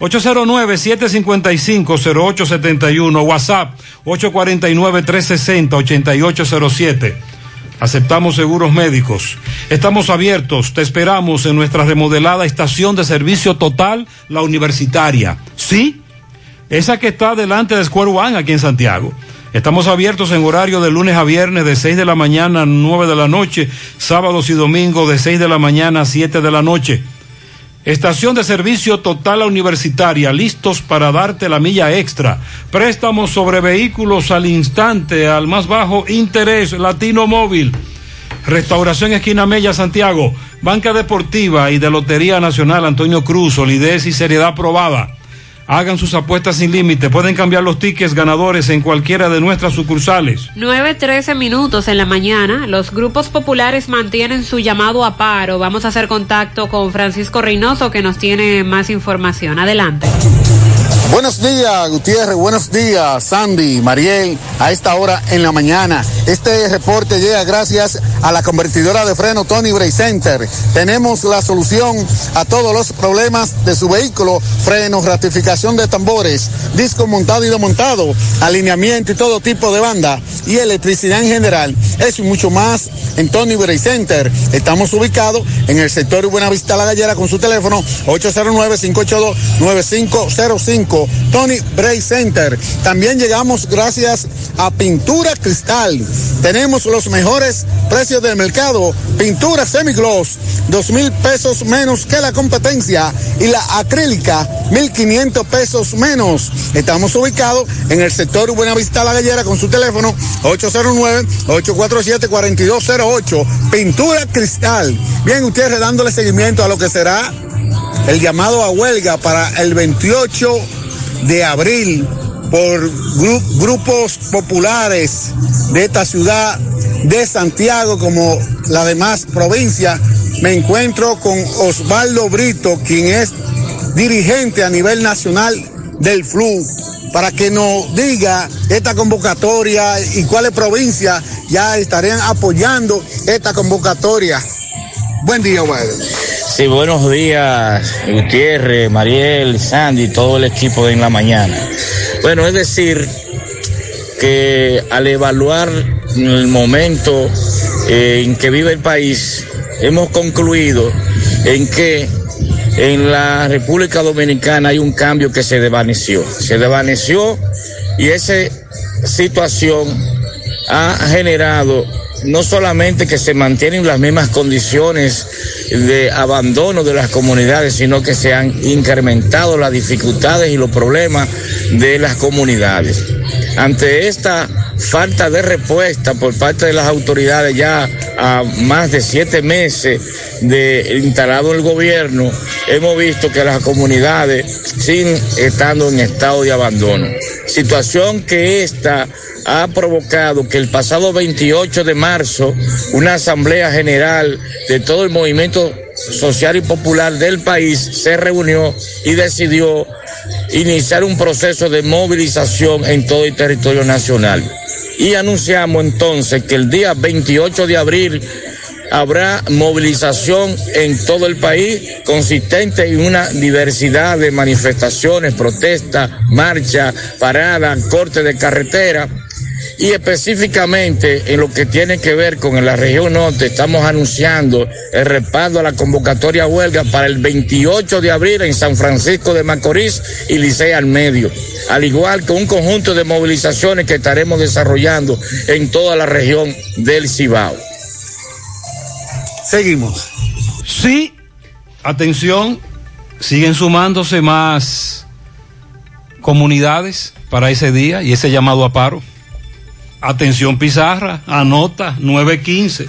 809-755-0871, WhatsApp 849-360-8807. Aceptamos seguros médicos. Estamos abiertos. Te esperamos en nuestra remodelada estación de servicio total, la universitaria. Sí, esa que está delante de Square One aquí en Santiago. Estamos abiertos en horario de lunes a viernes de 6 de la mañana a 9 de la noche, sábados y domingos de 6 de la mañana a 7 de la noche. Estación de servicio total a universitaria, listos para darte la milla extra. Préstamos sobre vehículos al instante, al más bajo interés, Latino Móvil. Restauración Esquina Mella, Santiago. Banca Deportiva y de Lotería Nacional Antonio Cruz, solidez y seriedad probada. Hagan sus apuestas sin límite. Pueden cambiar los tickets ganadores en cualquiera de nuestras sucursales. 9.13 minutos en la mañana. Los grupos populares mantienen su llamado a paro. Vamos a hacer contacto con Francisco Reynoso que nos tiene más información. Adelante. Buenos días, Gutiérrez. Buenos días, Sandy, Mariel. A esta hora en la mañana. Este reporte llega gracias a la convertidora de freno Tony Bray Center. Tenemos la solución a todos los problemas de su vehículo: frenos, ratificación de tambores, disco montado y desmontado, alineamiento y todo tipo de banda y electricidad en general. Eso y mucho más en Tony Bray Center. Estamos ubicados en el sector Buenavista La Gallera con su teléfono 809-582-9505. Tony Bray Center. También llegamos gracias a Pintura Cristal. Tenemos los mejores precios del mercado. Pintura semigloss, dos mil pesos menos que la competencia. Y la acrílica, mil quinientos pesos menos. Estamos ubicados en el sector Buenavista La Gallera con su teléfono 809-847-4208. Pintura Cristal. Bien, ustedes dándole seguimiento a lo que será el llamado a huelga para el 28 de abril por gru- grupos populares de esta ciudad de Santiago como las demás provincias. Me encuentro con Osvaldo Brito, quien es dirigente a nivel nacional del FLU, para que nos diga esta convocatoria y cuáles provincias ya estarían apoyando esta convocatoria. Buen día, Osvaldo. Sí, buenos días, Gutiérrez, Mariel, Sandy, todo el equipo de En la Mañana. Bueno, es decir, que al evaluar el momento eh, en que vive el país, hemos concluido en que en la República Dominicana hay un cambio que se desvaneció. Se desvaneció y esa situación ha generado no solamente que se mantienen las mismas condiciones de abandono de las comunidades, sino que se han incrementado las dificultades y los problemas de las comunidades. Ante esta falta de respuesta por parte de las autoridades ya a más de siete meses de instalado el gobierno, hemos visto que las comunidades siguen estando en estado de abandono. Situación que esta ha provocado que el pasado 28 de marzo una asamblea general de todo el movimiento social y popular del país se reunió y decidió iniciar un proceso de movilización en todo el territorio nacional. Y anunciamos entonces que el día 28 de abril habrá movilización en todo el país consistente en una diversidad de manifestaciones, protestas, marchas, paradas, cortes de carretera. Y específicamente en lo que tiene que ver con la región norte, estamos anunciando el respaldo a la convocatoria huelga para el 28 de abril en San Francisco de Macorís y Licey al medio, al igual que un conjunto de movilizaciones que estaremos desarrollando en toda la región del Cibao. Seguimos. Sí, atención, siguen sumándose más comunidades para ese día y ese llamado a paro. Atención Pizarra, anota 915.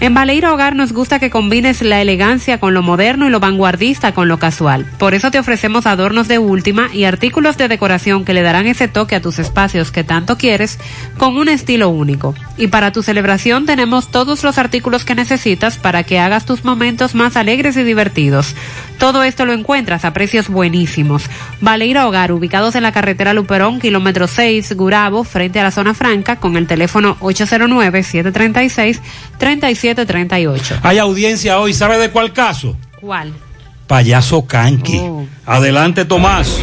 En Baleiro Hogar nos gusta que combines la elegancia con lo moderno y lo vanguardista con lo casual. Por eso te ofrecemos adornos de última y artículos de decoración que le darán ese toque a tus espacios que tanto quieres con un estilo único. Y para tu celebración tenemos todos los artículos que necesitas para que hagas tus momentos más alegres y divertidos. Todo esto lo encuentras a precios buenísimos. Baleiro Hogar, ubicados en la carretera Luperón, kilómetro 6, Gurabo, frente a la zona franca, con el teléfono 809-736-3738. Hay audiencia hoy, ¿sabe de cuál caso? ¿Cuál? Payaso Canqui. Adelante, Tomás.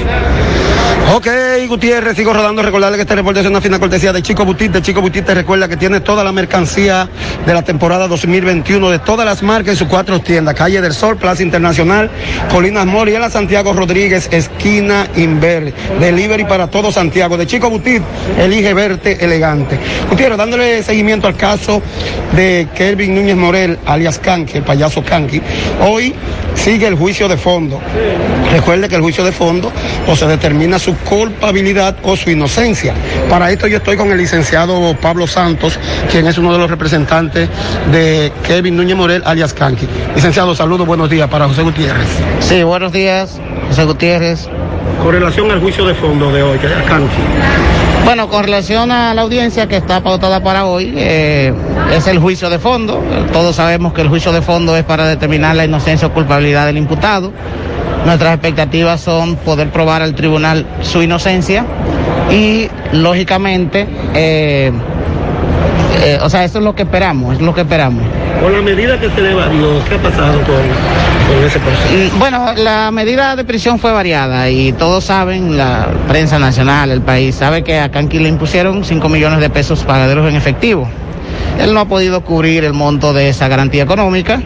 Ok, Gutiérrez, sigo rodando. Recordarle que este reporte es una fina cortesía de Chico Butit. De Chico Butit te recuerda que tiene toda la mercancía de la temporada 2021 de todas las marcas en sus cuatro tiendas. Calle del Sol, Plaza Internacional, Colinas Mori, en la Santiago Rodríguez, esquina Inver. Delivery para todo Santiago. De Chico Butit, elige verte elegante. Gutiérrez, dándole seguimiento al caso de Kelvin Núñez Morel, alias Canqui, el payaso Canqui. Hoy sigue el juicio de fondo. Recuerde que el juicio de fondo o se determina su culpabilidad o su inocencia. Para esto yo estoy con el licenciado Pablo Santos, quien es uno de los representantes de Kevin Núñez Morel, alias Canqui. Licenciado, saludos, buenos días para José Gutiérrez. Sí, buenos días, José Gutiérrez. Con relación al juicio de fondo de hoy, que es Canqui. Bueno, con relación a la audiencia que está pautada para hoy, eh, es el juicio de fondo. Todos sabemos que el juicio de fondo es para determinar la inocencia o culpabilidad del imputado. Nuestras expectativas son poder probar al tribunal su inocencia y, lógicamente, eh, eh, o sea, eso es lo que esperamos, es lo que esperamos. Con la medida que se le varió, ¿qué ha pasado con, Mm, Bueno, la medida de prisión fue variada y todos saben, la prensa nacional, el país, sabe que a Canqui le impusieron 5 millones de pesos pagaderos en efectivo. Él no ha podido cubrir el monto de esa garantía económica.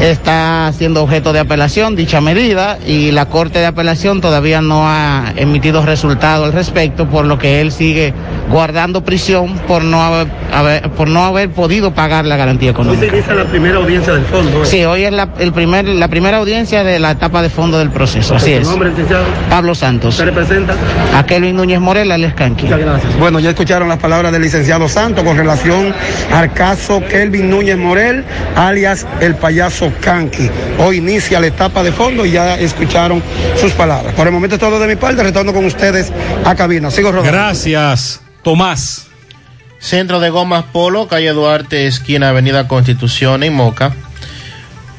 Está siendo objeto de apelación dicha medida y la Corte de Apelación todavía no ha emitido resultado al respecto, por lo que él sigue guardando prisión por no haber, haber- por no haber podido pagar la garantía Hoy económica. se inicia la primera audiencia del fondo. ¿eh? Sí, hoy es la, el primer, la primera audiencia de la etapa de fondo del proceso. Así ¿Su es. nombre, licenciado? Pablo Santos. ¿Se representa? A Kelvin Núñez Morel, alias Canqui. Muchas gracias. Bueno, ya escucharon las palabras del licenciado Santos con relación al caso Kelvin Núñez Morel, alias el payaso Canqui. Hoy inicia la etapa de fondo y ya escucharon sus palabras. Por el momento es todo de mi parte, retorno con ustedes a cabina. Sigo rodando. Gracias, Tomás. Centro de Gomas Polo, calle Duarte, esquina Avenida Constitución en Moca.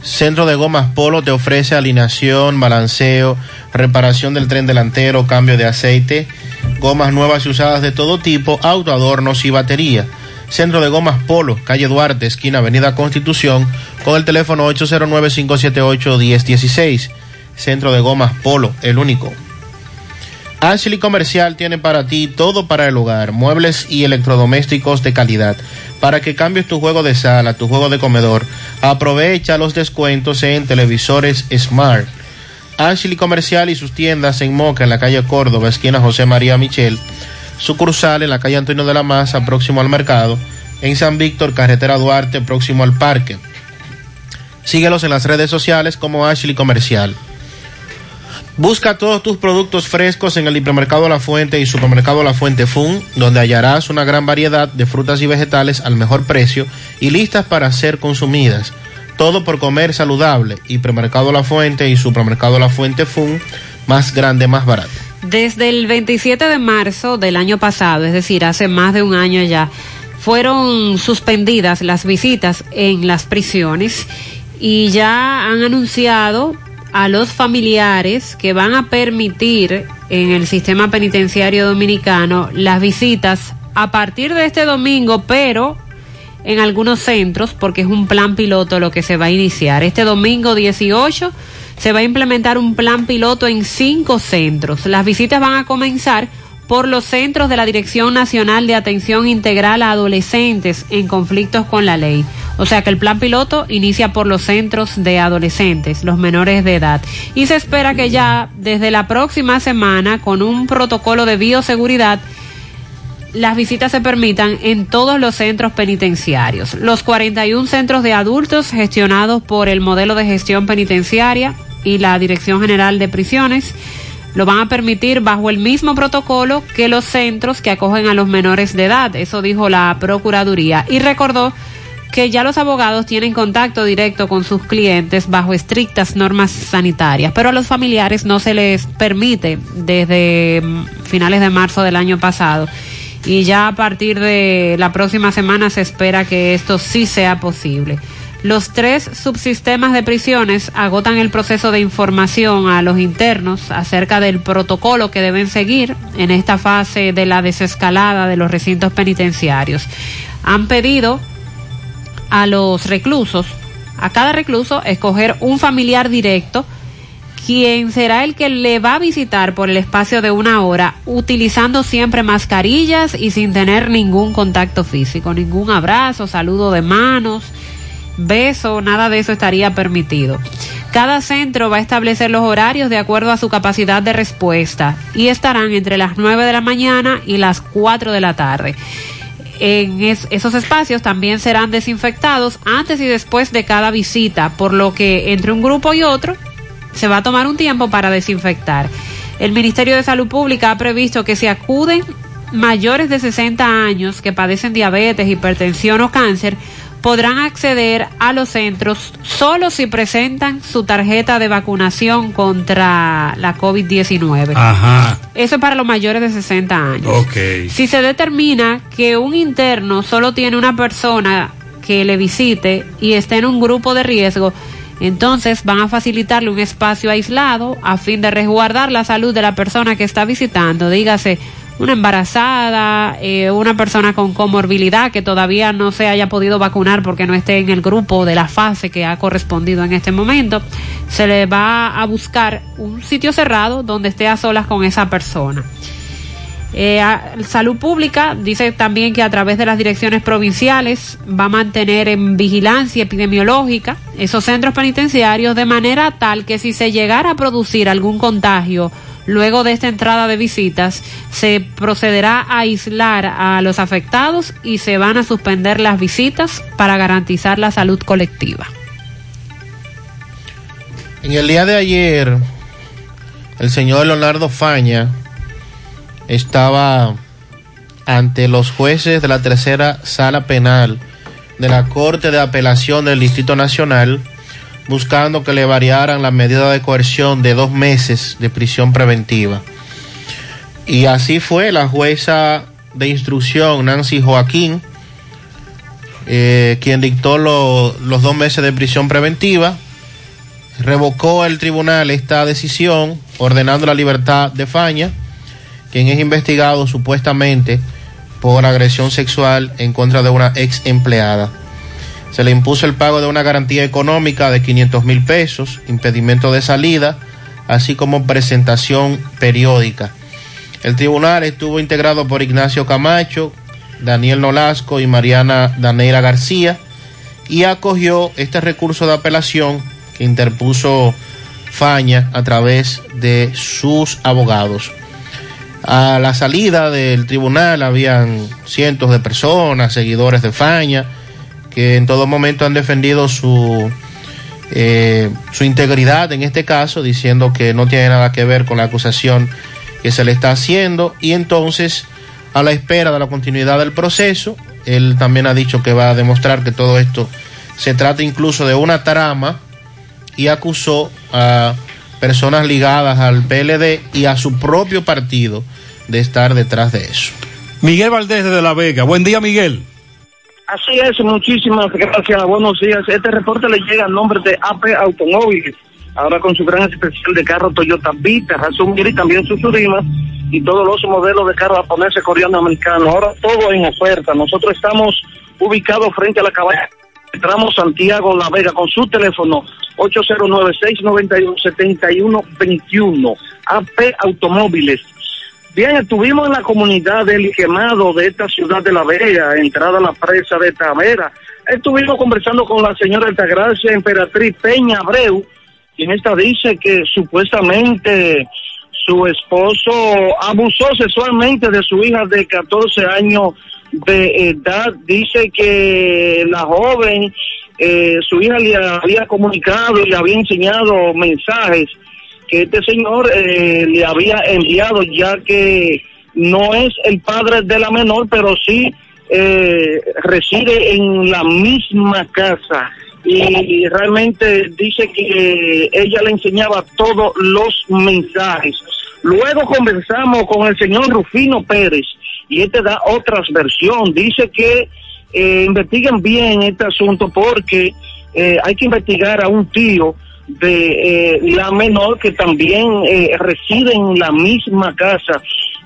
Centro de Gomas Polo te ofrece alineación, balanceo, reparación del tren delantero, cambio de aceite, gomas nuevas y usadas de todo tipo, autoadornos y batería. Centro de Gomas Polo, calle Duarte, esquina Avenida Constitución, con el teléfono 809-578-1016. Centro de Gomas Polo, el único. Ashley Comercial tiene para ti todo para el hogar, muebles y electrodomésticos de calidad. Para que cambies tu juego de sala, tu juego de comedor, aprovecha los descuentos en televisores Smart. Ashley Comercial y sus tiendas en Moca, en la calle Córdoba, esquina José María Michel. Sucursal en la calle Antonio de la Maza, próximo al mercado. En San Víctor, carretera Duarte, próximo al parque. Síguelos en las redes sociales como Ashley Comercial. Busca todos tus productos frescos en el hipermercado La Fuente y supermercado La Fuente Fun, donde hallarás una gran variedad de frutas y vegetales al mejor precio y listas para ser consumidas. Todo por comer saludable. Hipermercado La Fuente y supermercado La Fuente Fun, más grande, más barato. Desde el 27 de marzo del año pasado, es decir, hace más de un año ya, fueron suspendidas las visitas en las prisiones y ya han anunciado a los familiares que van a permitir en el sistema penitenciario dominicano las visitas a partir de este domingo, pero en algunos centros, porque es un plan piloto lo que se va a iniciar. Este domingo 18 se va a implementar un plan piloto en cinco centros. Las visitas van a comenzar por los centros de la Dirección Nacional de Atención Integral a Adolescentes en conflictos con la ley. O sea que el plan piloto inicia por los centros de adolescentes, los menores de edad. Y se espera que ya desde la próxima semana, con un protocolo de bioseguridad, las visitas se permitan en todos los centros penitenciarios. Los 41 centros de adultos gestionados por el modelo de gestión penitenciaria y la Dirección General de Prisiones lo van a permitir bajo el mismo protocolo que los centros que acogen a los menores de edad. Eso dijo la Procuraduría. Y recordó que ya los abogados tienen contacto directo con sus clientes bajo estrictas normas sanitarias, pero a los familiares no se les permite desde mm, finales de marzo del año pasado. Y ya a partir de la próxima semana se espera que esto sí sea posible. Los tres subsistemas de prisiones agotan el proceso de información a los internos acerca del protocolo que deben seguir en esta fase de la desescalada de los recintos penitenciarios. Han pedido a los reclusos, a cada recluso, escoger un familiar directo quien será el que le va a visitar por el espacio de una hora, utilizando siempre mascarillas y sin tener ningún contacto físico, ningún abrazo, saludo de manos beso, nada de eso estaría permitido. Cada centro va a establecer los horarios de acuerdo a su capacidad de respuesta y estarán entre las 9 de la mañana y las 4 de la tarde. En esos espacios también serán desinfectados antes y después de cada visita, por lo que entre un grupo y otro se va a tomar un tiempo para desinfectar. El Ministerio de Salud Pública ha previsto que se acuden mayores de 60 años que padecen diabetes, hipertensión o cáncer podrán acceder a los centros solo si presentan su tarjeta de vacunación contra la COVID-19. Ajá. Eso es para los mayores de 60 años. Ok. Si se determina que un interno solo tiene una persona que le visite y está en un grupo de riesgo, entonces van a facilitarle un espacio aislado a fin de resguardar la salud de la persona que está visitando. Dígase, una embarazada, eh, una persona con comorbilidad que todavía no se haya podido vacunar porque no esté en el grupo de la fase que ha correspondido en este momento, se le va a buscar un sitio cerrado donde esté a solas con esa persona. Eh, Salud Pública dice también que a través de las direcciones provinciales va a mantener en vigilancia epidemiológica esos centros penitenciarios de manera tal que si se llegara a producir algún contagio Luego de esta entrada de visitas, se procederá a aislar a los afectados y se van a suspender las visitas para garantizar la salud colectiva. En el día de ayer, el señor Leonardo Faña estaba ante los jueces de la tercera sala penal de la Corte de Apelación del Distrito Nacional buscando que le variaran la medida de coerción de dos meses de prisión preventiva. Y así fue la jueza de instrucción, Nancy Joaquín, eh, quien dictó los dos meses de prisión preventiva. Revocó el tribunal esta decisión, ordenando la libertad de Faña, quien es investigado supuestamente por agresión sexual en contra de una ex empleada. Se le impuso el pago de una garantía económica de 500 mil pesos, impedimento de salida, así como presentación periódica. El tribunal estuvo integrado por Ignacio Camacho, Daniel Nolasco y Mariana Daneira García y acogió este recurso de apelación que interpuso Faña a través de sus abogados. A la salida del tribunal habían cientos de personas, seguidores de Faña, que en todo momento han defendido su, eh, su integridad en este caso, diciendo que no tiene nada que ver con la acusación que se le está haciendo y entonces a la espera de la continuidad del proceso, él también ha dicho que va a demostrar que todo esto se trata incluso de una trama y acusó a personas ligadas al PLD y a su propio partido de estar detrás de eso. Miguel Valdés de La Vega. Buen día, Miguel. Así es, muchísimas gracias. Buenos días. Este reporte le llega a nombre de AP Automóviles. Ahora con su gran especial de carro Toyota Vita, Razón y también sus Surimas y todos los modelos de carro japonés, coreano, americano. Ahora todo en oferta. Nosotros estamos ubicados frente a la caballa. Entramos Santiago La Vega con su teléfono 809-691-7121. AP Automóviles. Bien, estuvimos en la comunidad del quemado de esta ciudad de La Vega, entrada a la presa de Tavera. Estuvimos conversando con la señora Altagracia Emperatriz Peña Abreu, quien esta dice que supuestamente su esposo abusó sexualmente de su hija de 14 años de edad. Dice que la joven, eh, su hija le había comunicado y le había enseñado mensajes que este señor eh, le había enviado, ya que no es el padre de la menor, pero sí eh, reside en la misma casa y realmente dice que ella le enseñaba todos los mensajes. Luego conversamos con el señor Rufino Pérez y este da otras versión. Dice que eh, investiguen bien este asunto porque eh, hay que investigar a un tío de eh, la menor que también eh, reside en la misma casa.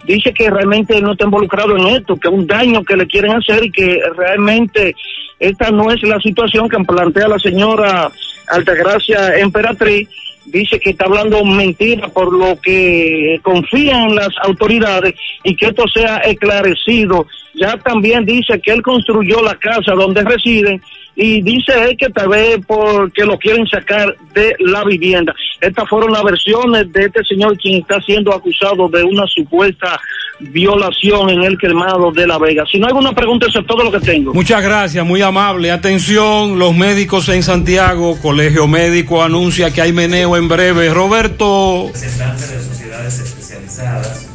Dice que realmente no está involucrado en esto, que es un daño que le quieren hacer y que realmente esta no es la situación que plantea la señora Altagracia Emperatriz. Dice que está hablando mentira por lo que confía en las autoridades y que esto sea esclarecido. Ya también dice que él construyó la casa donde residen y dice él que tal vez porque lo quieren sacar de la vivienda. Estas fueron las versiones de este señor quien está siendo acusado de una supuesta violación en el quemado de La Vega. Si no hay alguna pregunta, eso es todo lo que tengo. Muchas gracias, muy amable. Atención, los médicos en Santiago, Colegio Médico anuncia que hay meneo en breve. Roberto. Representantes de sociedades especializadas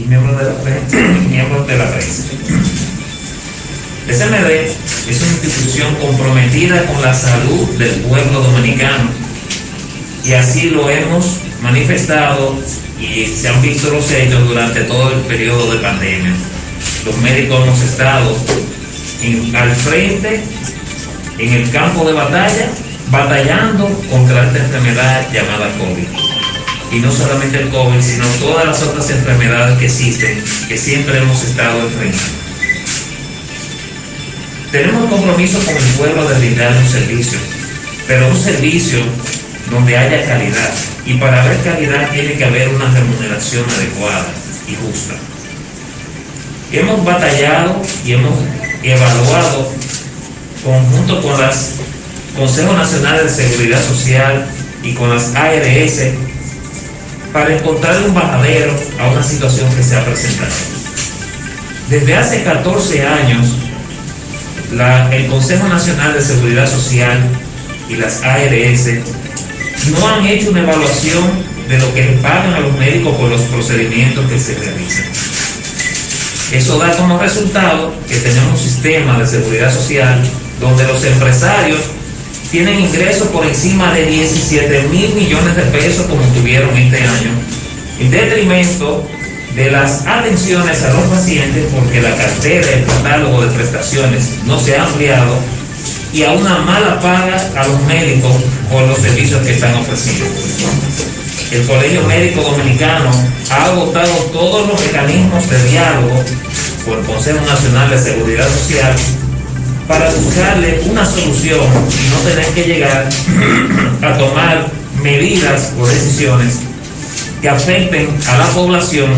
y miembros de la prensa. miembros de la prensa. El es una institución comprometida con la salud del pueblo dominicano y así lo hemos manifestado y se han visto los hechos durante todo el periodo de pandemia. Los médicos hemos estado al frente, en el campo de batalla, batallando contra esta enfermedad llamada COVID. Y no solamente el COVID, sino todas las otras enfermedades que existen, que siempre hemos estado enfrentando. Tenemos un compromiso con el pueblo de brindar un servicio, pero un servicio donde haya calidad. Y para haber calidad tiene que haber una remuneración adecuada y justa. Hemos batallado y hemos evaluado conjunto con las Consejo Nacional de Seguridad Social y con las ARS para encontrar un bajadero a una situación que se ha presentado. Desde hace 14 años, la- el Consejo Nacional de Seguridad Social y las ARS no han hecho una evaluación de lo que le pagan a los médicos por los procedimientos que se realizan. Eso da como resultado que tenemos un sistema de seguridad social donde los empresarios tienen ingresos por encima de 17 mil millones de pesos como tuvieron este año, en detrimento de las atenciones a los pacientes porque la cartera, el catálogo de prestaciones no se ha ampliado y a una mala paga a los médicos por los servicios que están ofreciendo. El Colegio Médico Dominicano ha agotado todos los mecanismos de diálogo con el Consejo Nacional de Seguridad Social para buscarle una solución y no tener que llegar a tomar medidas o decisiones que afecten a la población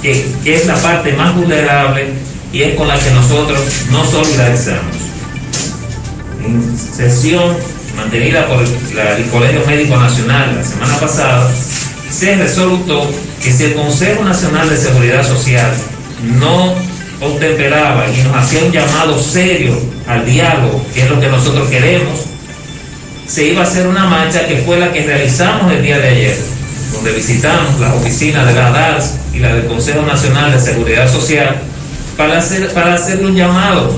que, que es la parte más vulnerable y es con la que nosotros nos solidarizamos. En sesión mantenida por la- el Colegio Médico Nacional la semana pasada, se resolutó que si el Consejo Nacional de Seguridad Social no y nos hacía un llamado serio al diálogo, que es lo que nosotros queremos, se iba a hacer una marcha que fue la que realizamos el día de ayer, donde visitamos las oficinas de la DARS y la del Consejo Nacional de Seguridad Social para hacer, para un llamado,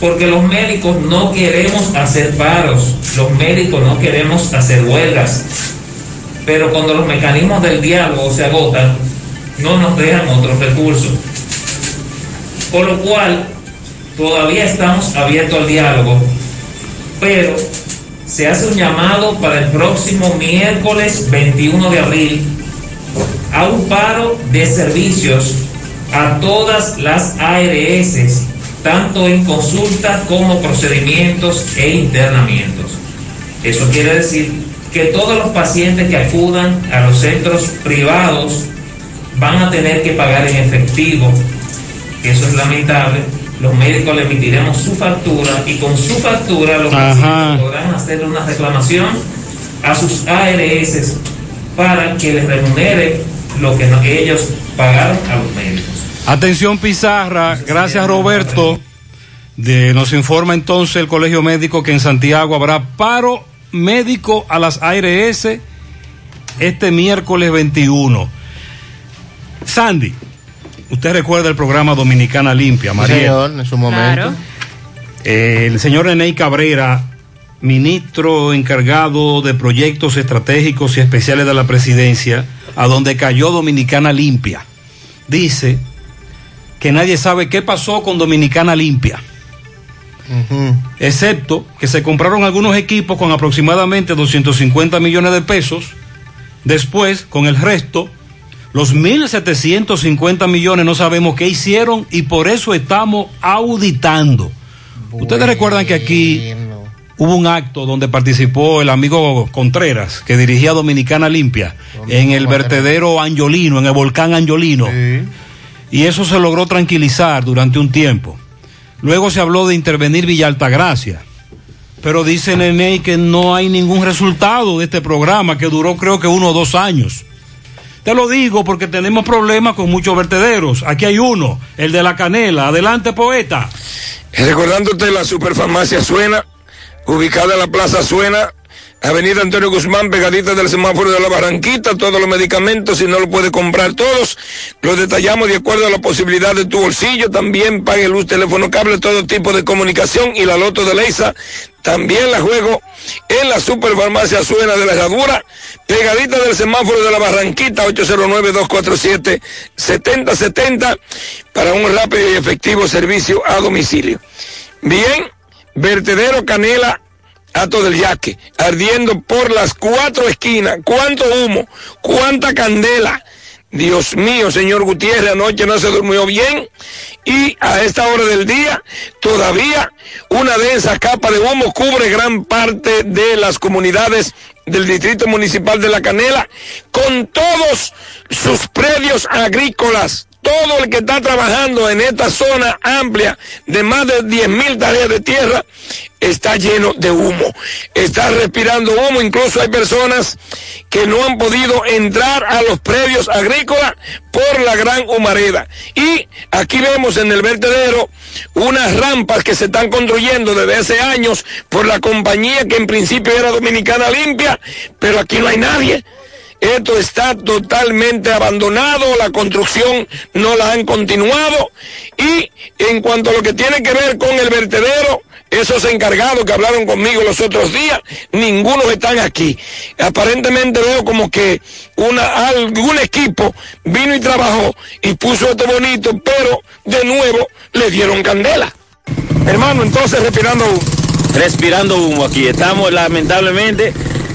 porque los médicos no queremos hacer paros, los médicos no queremos hacer huelgas, pero cuando los mecanismos del diálogo se agotan, no nos dejan otros recursos. Por lo cual, todavía estamos abiertos al diálogo, pero se hace un llamado para el próximo miércoles 21 de abril a un paro de servicios a todas las ARS, tanto en consulta como procedimientos e internamientos. Eso quiere decir que todos los pacientes que acudan a los centros privados van a tener que pagar en efectivo. Eso es lamentable. Los médicos le emitiremos su factura y con su factura los pacientes podrán hacer una reclamación a sus ARS para que les remunere lo que no- ellos pagaron a los médicos. Atención Pizarra, gracias Roberto. De, nos informa entonces el Colegio Médico que en Santiago habrá paro médico a las ARS este miércoles 21. Sandy, usted recuerda el programa Dominicana Limpia, María. Señor, en su momento. Eh, el señor René Cabrera, ministro encargado de proyectos estratégicos y especiales de la presidencia, a donde cayó Dominicana Limpia, dice que nadie sabe qué pasó con Dominicana Limpia, excepto que se compraron algunos equipos con aproximadamente 250 millones de pesos, después con el resto, los 1.750 millones no sabemos qué hicieron y por eso estamos auditando. Ustedes recuerdan que aquí hubo un acto donde participó el amigo Contreras, que dirigía Dominicana Limpia, en el vertedero Angiolino, en el volcán Angiolino. Y eso se logró tranquilizar durante un tiempo. Luego se habló de intervenir Villa Altagracia. Pero dice Nene que no hay ningún resultado de este programa que duró creo que uno o dos años. Te lo digo porque tenemos problemas con muchos vertederos. Aquí hay uno, el de la canela. Adelante, poeta. Recordándote la superfarmacia Suena, ubicada en la Plaza Suena, Avenida Antonio Guzmán, pegadita del semáforo de la Barranquita, todos los medicamentos, si no lo puede comprar todos, los detallamos de acuerdo a la posibilidad de tu bolsillo, también pague luz, teléfono, cable, todo tipo de comunicación y la loto de Leisa, también la juego en la superfarmacia Suena de la Herradura, pegadita del semáforo de la Barranquita, 809-247-7070, para un rápido y efectivo servicio a domicilio. Bien, vertedero Canela, Ato del Yaque, ardiendo por las cuatro esquinas. ¿Cuánto humo? ¿Cuánta candela? Dios mío, señor Gutiérrez, anoche no se durmió bien y a esta hora del día todavía una densa capa de humo cubre gran parte de las comunidades del Distrito Municipal de La Canela con todos sus predios agrícolas. Todo el que está trabajando en esta zona amplia de más de 10 mil tareas de tierra está lleno de humo. Está respirando humo. Incluso hay personas que no han podido entrar a los predios agrícolas por la gran humareda. Y aquí vemos en el vertedero unas rampas que se están construyendo desde hace años por la compañía que en principio era Dominicana Limpia, pero aquí no hay nadie. Esto está totalmente abandonado, la construcción no la han continuado y en cuanto a lo que tiene que ver con el vertedero, esos encargados que hablaron conmigo los otros días, ninguno están aquí. Aparentemente veo como que una, algún equipo vino y trabajó y puso esto bonito, pero de nuevo le dieron candela. Hermano, entonces respirando humo. respirando humo aquí. Estamos lamentablemente,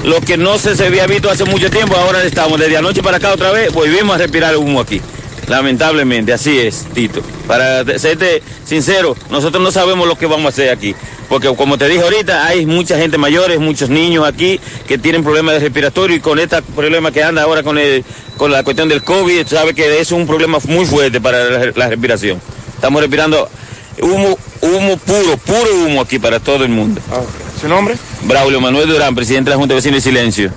lo que no se, había visto hace mucho tiempo, ahora estamos desde anoche para acá otra vez, volvimos a respirar humo aquí. Lamentablemente, así es, Tito. Para serte sincero, nosotros no sabemos lo que vamos a hacer aquí. porque como te dije ahorita, hay mucha gente mayores, muchos niños aquí que tienen problemas de respiratorio y con este problema que anda ahora con, el, con la cuestión del COVID, sabe que es un problema muy fuerte para la, la respiración. Estamos respirando humo, humo puro, puro humo aquí para todo el mundo. ¿Su nombre? Braulio Manuel Durán, presidente de la Junta de Vecinos de Silencio.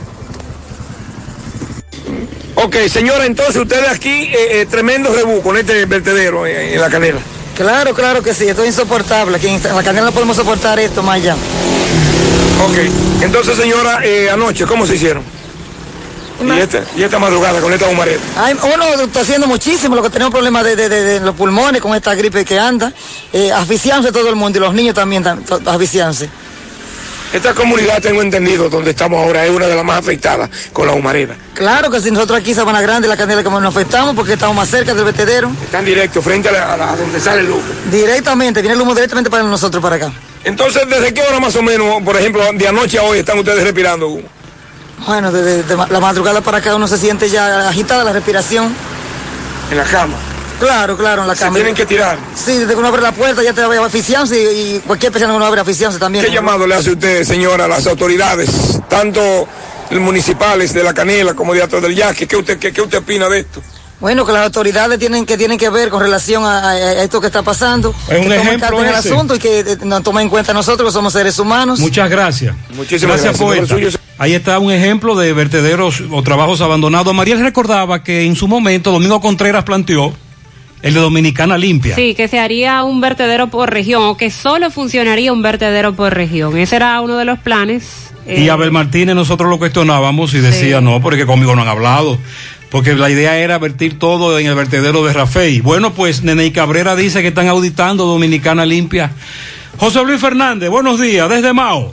Ok, señora, entonces ustedes aquí, eh, eh, tremendo rebú con este vertedero en, en la canela. Claro, claro que sí, esto es insoportable. Aquí en la canela no podemos soportar esto más allá. Ok, entonces señora, eh, anoche, ¿cómo se hicieron? Y esta, y esta madrugada con esta humareda. Ay, uno está haciendo muchísimo, lo que tenemos problemas de, de, de- de los pulmones con esta gripe que anda. Eh, asfixiándose todo el mundo y los niños también asfixiándose. Esta comunidad, tengo entendido, donde estamos ahora, es una de las más afectadas con la humareda. Claro que si nosotros aquí Sabana Grande, la canela como nos afectamos porque estamos más cerca del vertedero. Están directos, frente a, la- a la- a donde sale el humo. Directamente, viene el humo directamente para nosotros para acá. Entonces, ¿desde qué hora más o menos, por ejemplo, de anoche a hoy están ustedes respirando humo? Bueno, desde de la madrugada para acá uno se siente ya agitada la respiración. En la cama. Claro, claro, en la Se cama. tienen que tirar. Sí, desde que uno abre la puerta ya te va a asfixiarse y, y cualquier persona que uno abre asfixiarse también. ¿Qué llamado le hace usted, señora, a las autoridades, tanto municipales de la Canela como de Ato del Yaque? ¿Qué usted, qué, qué usted opina de esto? Bueno, que las autoridades tienen que tienen que ver con relación a, esto que está pasando. Es un que tomen ejemplo en el asunto y que eh, nos tomen en cuenta nosotros que somos seres humanos. Muchas gracias. Muchísimas gracias, gracias. suyo Ahí está un ejemplo de vertederos o trabajos abandonados. Mariel recordaba que en su momento Domingo Contreras planteó el de Dominicana Limpia. Sí, que se haría un vertedero por región o que solo funcionaría un vertedero por región. Ese era uno de los planes. Y eh, Abel Martínez nosotros lo cuestionábamos y decía, no, porque conmigo no han hablado. Porque la idea era vertir todo en el vertedero de Rafael. Bueno, pues Nene Cabrera dice que están auditando Dominicana Limpia. José Luis Fernández, buenos días, desde Mao.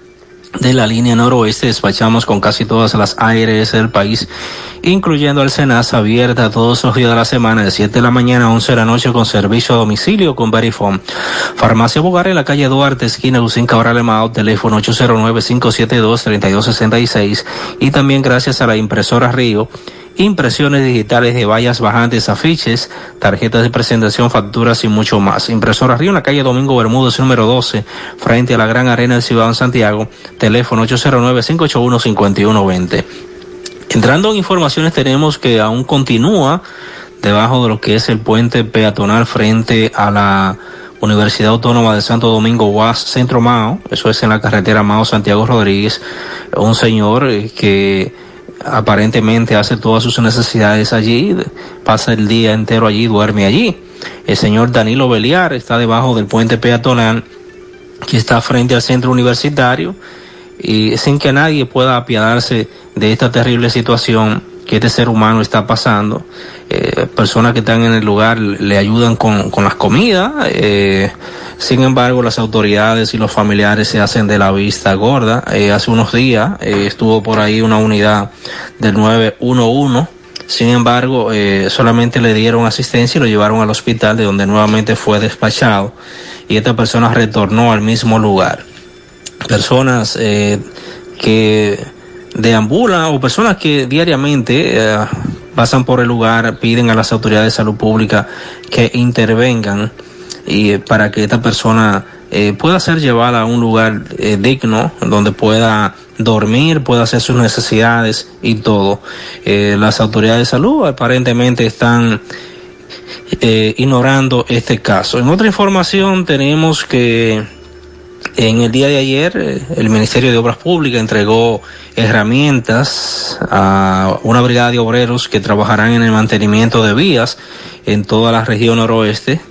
de la línea noroeste despachamos con casi todas las ARS del país, incluyendo al Senasa abierta todos los días de la semana de 7 de la mañana a 11 de la noche con servicio a domicilio con Verifone. Farmacia Bogar en la calle Duarte, esquina Lucín Cabral Emao, teléfono 809-572-3266 y también gracias a la impresora Río impresiones digitales de vallas bajantes, afiches, tarjetas de presentación, facturas y mucho más. Impresora Río en la calle Domingo Bermúdez número 12, frente a la Gran Arena del Ciudad en Santiago, teléfono 809-581-5120. Entrando en informaciones tenemos que aún continúa debajo de lo que es el puente peatonal frente a la Universidad Autónoma de Santo Domingo UAS Centro Mao, eso es en la carretera Mao Santiago Rodríguez, un señor eh, que aparentemente hace todas sus necesidades allí, pasa el día entero allí, duerme allí. El señor Danilo Beliar está debajo del puente peatonal que está frente al centro universitario y sin que nadie pueda apiadarse de esta terrible situación que este ser humano está pasando. Eh, personas que están en el lugar le ayudan con, con las comidas, eh, sin embargo las autoridades y los familiares se hacen de la vista gorda. Eh, hace unos días estuvo por ahí una unidad del 911. Sin embargo, solamente le dieron asistencia y lo llevaron al hospital de donde nuevamente fue despachado y esta persona retornó al mismo lugar. Personas que deambulan o personas que diariamente eh, pasan por el lugar piden a las autoridades de salud pública que intervengan y eh, para que esta persona eh, pueda ser llevada a un lugar eh, digno donde pueda dormir, pueda hacer sus necesidades y todo. Las autoridades de salud aparentemente están ignorando este caso. En otra información tenemos que en el día de ayer eh, el Ministerio de Obras Públicas entregó herramientas a una brigada de obreros que trabajarán en el mantenimiento de vías en toda la región noroeste.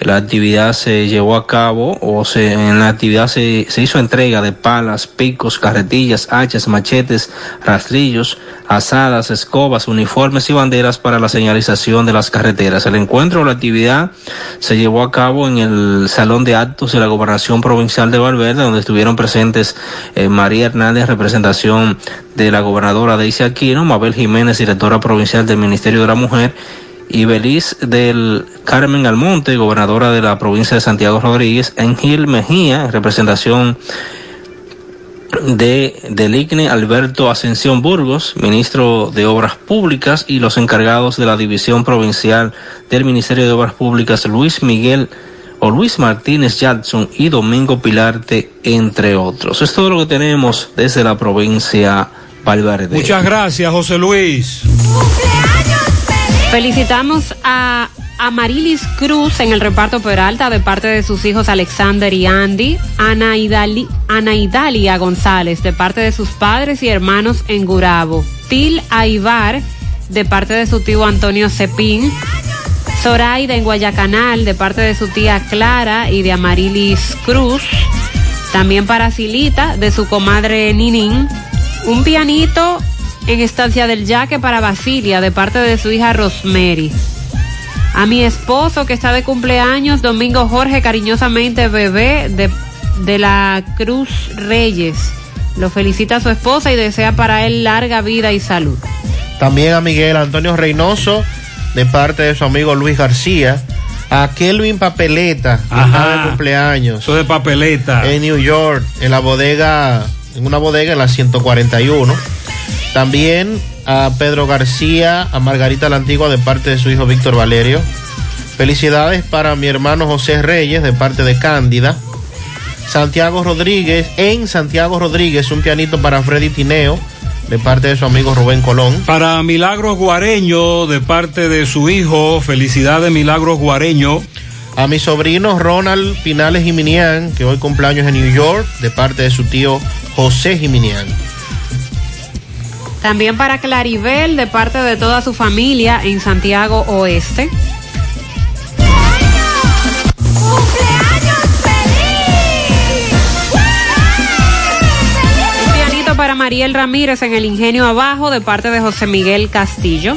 La actividad se llevó a cabo o se, en la actividad se, se hizo entrega de palas, picos, carretillas, hachas, machetes, rastrillos, asadas, escobas, uniformes y banderas para la señalización de las carreteras. El encuentro o la actividad se llevó a cabo en el Salón de Actos de la Gobernación Provincial de Valverde, donde estuvieron presentes eh, María Hernández, representación de la gobernadora Daisy Aquino, Mabel Jiménez, directora provincial del Ministerio de la Mujer, y Beliz del Carmen Almonte, gobernadora de la provincia de Santiago Rodríguez, Engil Mejía, en representación de del ICNE Alberto Ascensión Burgos, ministro de Obras Públicas, y los encargados de la División Provincial del Ministerio de Obras Públicas, Luis Miguel o Luis Martínez Jackson y Domingo Pilarte, entre otros. Es todo lo que tenemos desde la provincia Valverde. Muchas gracias, José Luis. Felicitamos a Amarilis Cruz en el reparto Peralta de parte de sus hijos Alexander y Andy, Ana, Idali, Ana Idalia González de parte de sus padres y hermanos en Gurabo, Til Aibar de parte de su tío Antonio Cepín, Zoraida en Guayacanal de parte de su tía Clara y de Amarilis Cruz, también para Silita de su comadre Ninin, un pianito en Estancia del Yaque para Basilia de parte de su hija Rosemary. A mi esposo que está de cumpleaños, Domingo Jorge, cariñosamente bebé de, de la Cruz Reyes. Lo felicita a su esposa y desea para él larga vida y salud. También a Miguel Antonio Reynoso, de parte de su amigo Luis García. A Kelvin Papeleta, que está de cumpleaños. Eso de papeleta. En New York, en la bodega, en una bodega en la 141. También a Pedro García, a Margarita la Antigua de parte de su hijo Víctor Valerio. Felicidades para mi hermano José Reyes de parte de Cándida. Santiago Rodríguez, en Santiago Rodríguez, un pianito para Freddy Tineo de parte de su amigo Rubén Colón. Para Milagros Guareño de parte de su hijo, felicidades Milagros Guareño. A mi sobrino Ronald Pinales Jiminián, que hoy cumpleaños en New York, de parte de su tío José Jiminián. También para Claribel, de parte de toda su familia en Santiago Oeste. Un pianito para Mariel Ramírez en el Ingenio Abajo, de parte de José Miguel Castillo.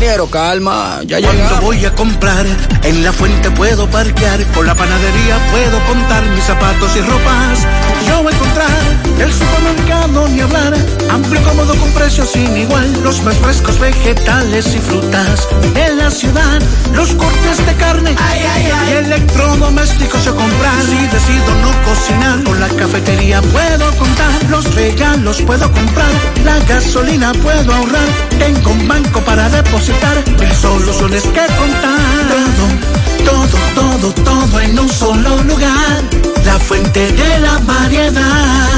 Ingeniero, calma, ya Cuando llegamos. voy a comprar, en la fuente puedo parquear, con la panadería puedo contar mis zapatos y ropas. Yo voy a encontrar el supermercado ni hablar, amplio y cómodo con precios sin igual, los más frescos vegetales y frutas. En la ciudad, los cortes de carne y electrodomésticos yo comprar. Si decido no cocinar, con la cafetería puedo contar, los regalos puedo comprar, la gasolina puedo ahorrar, tengo un banco para depositar, mil soluciones que contar. Todo, todo, todo, todo en un solo lugar, la fuente de la variedad.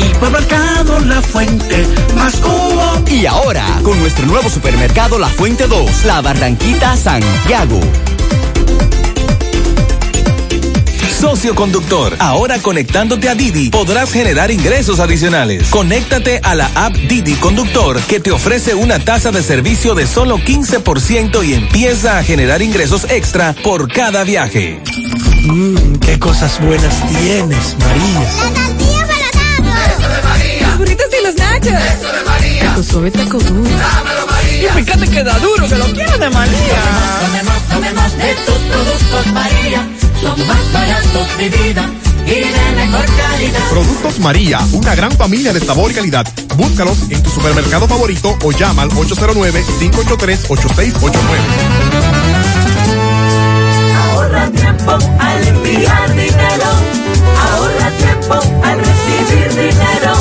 Hipermercado La Fuente, más cubo. Y ahora, con nuestro nuevo supermercado La Fuente 2, La Barranquita Santiago. Socio conductor, ahora conectándote a Didi podrás generar ingresos adicionales. Conéctate a la app Didi Conductor que te ofrece una tasa de servicio de solo 15% y empieza a generar ingresos extra por cada viaje. Mmm, qué cosas buenas tienes, María. Los burritos y los nachos. Eso de María. Tu suave taco duro. Dámelo, María. Y fíjate que da duro, que lo quiero de María. Tomemos, tomemos de tus productos María. Son más baratos de vida y de mejor calidad. Productos María, una gran familia de sabor y calidad. Búscalos en tu supermercado favorito o llama al 809-583-8689. Ahorra tiempo al enviar dinero. Ahorra tiempo al recibir dinero.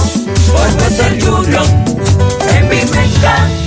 Por Junior en mi mercado.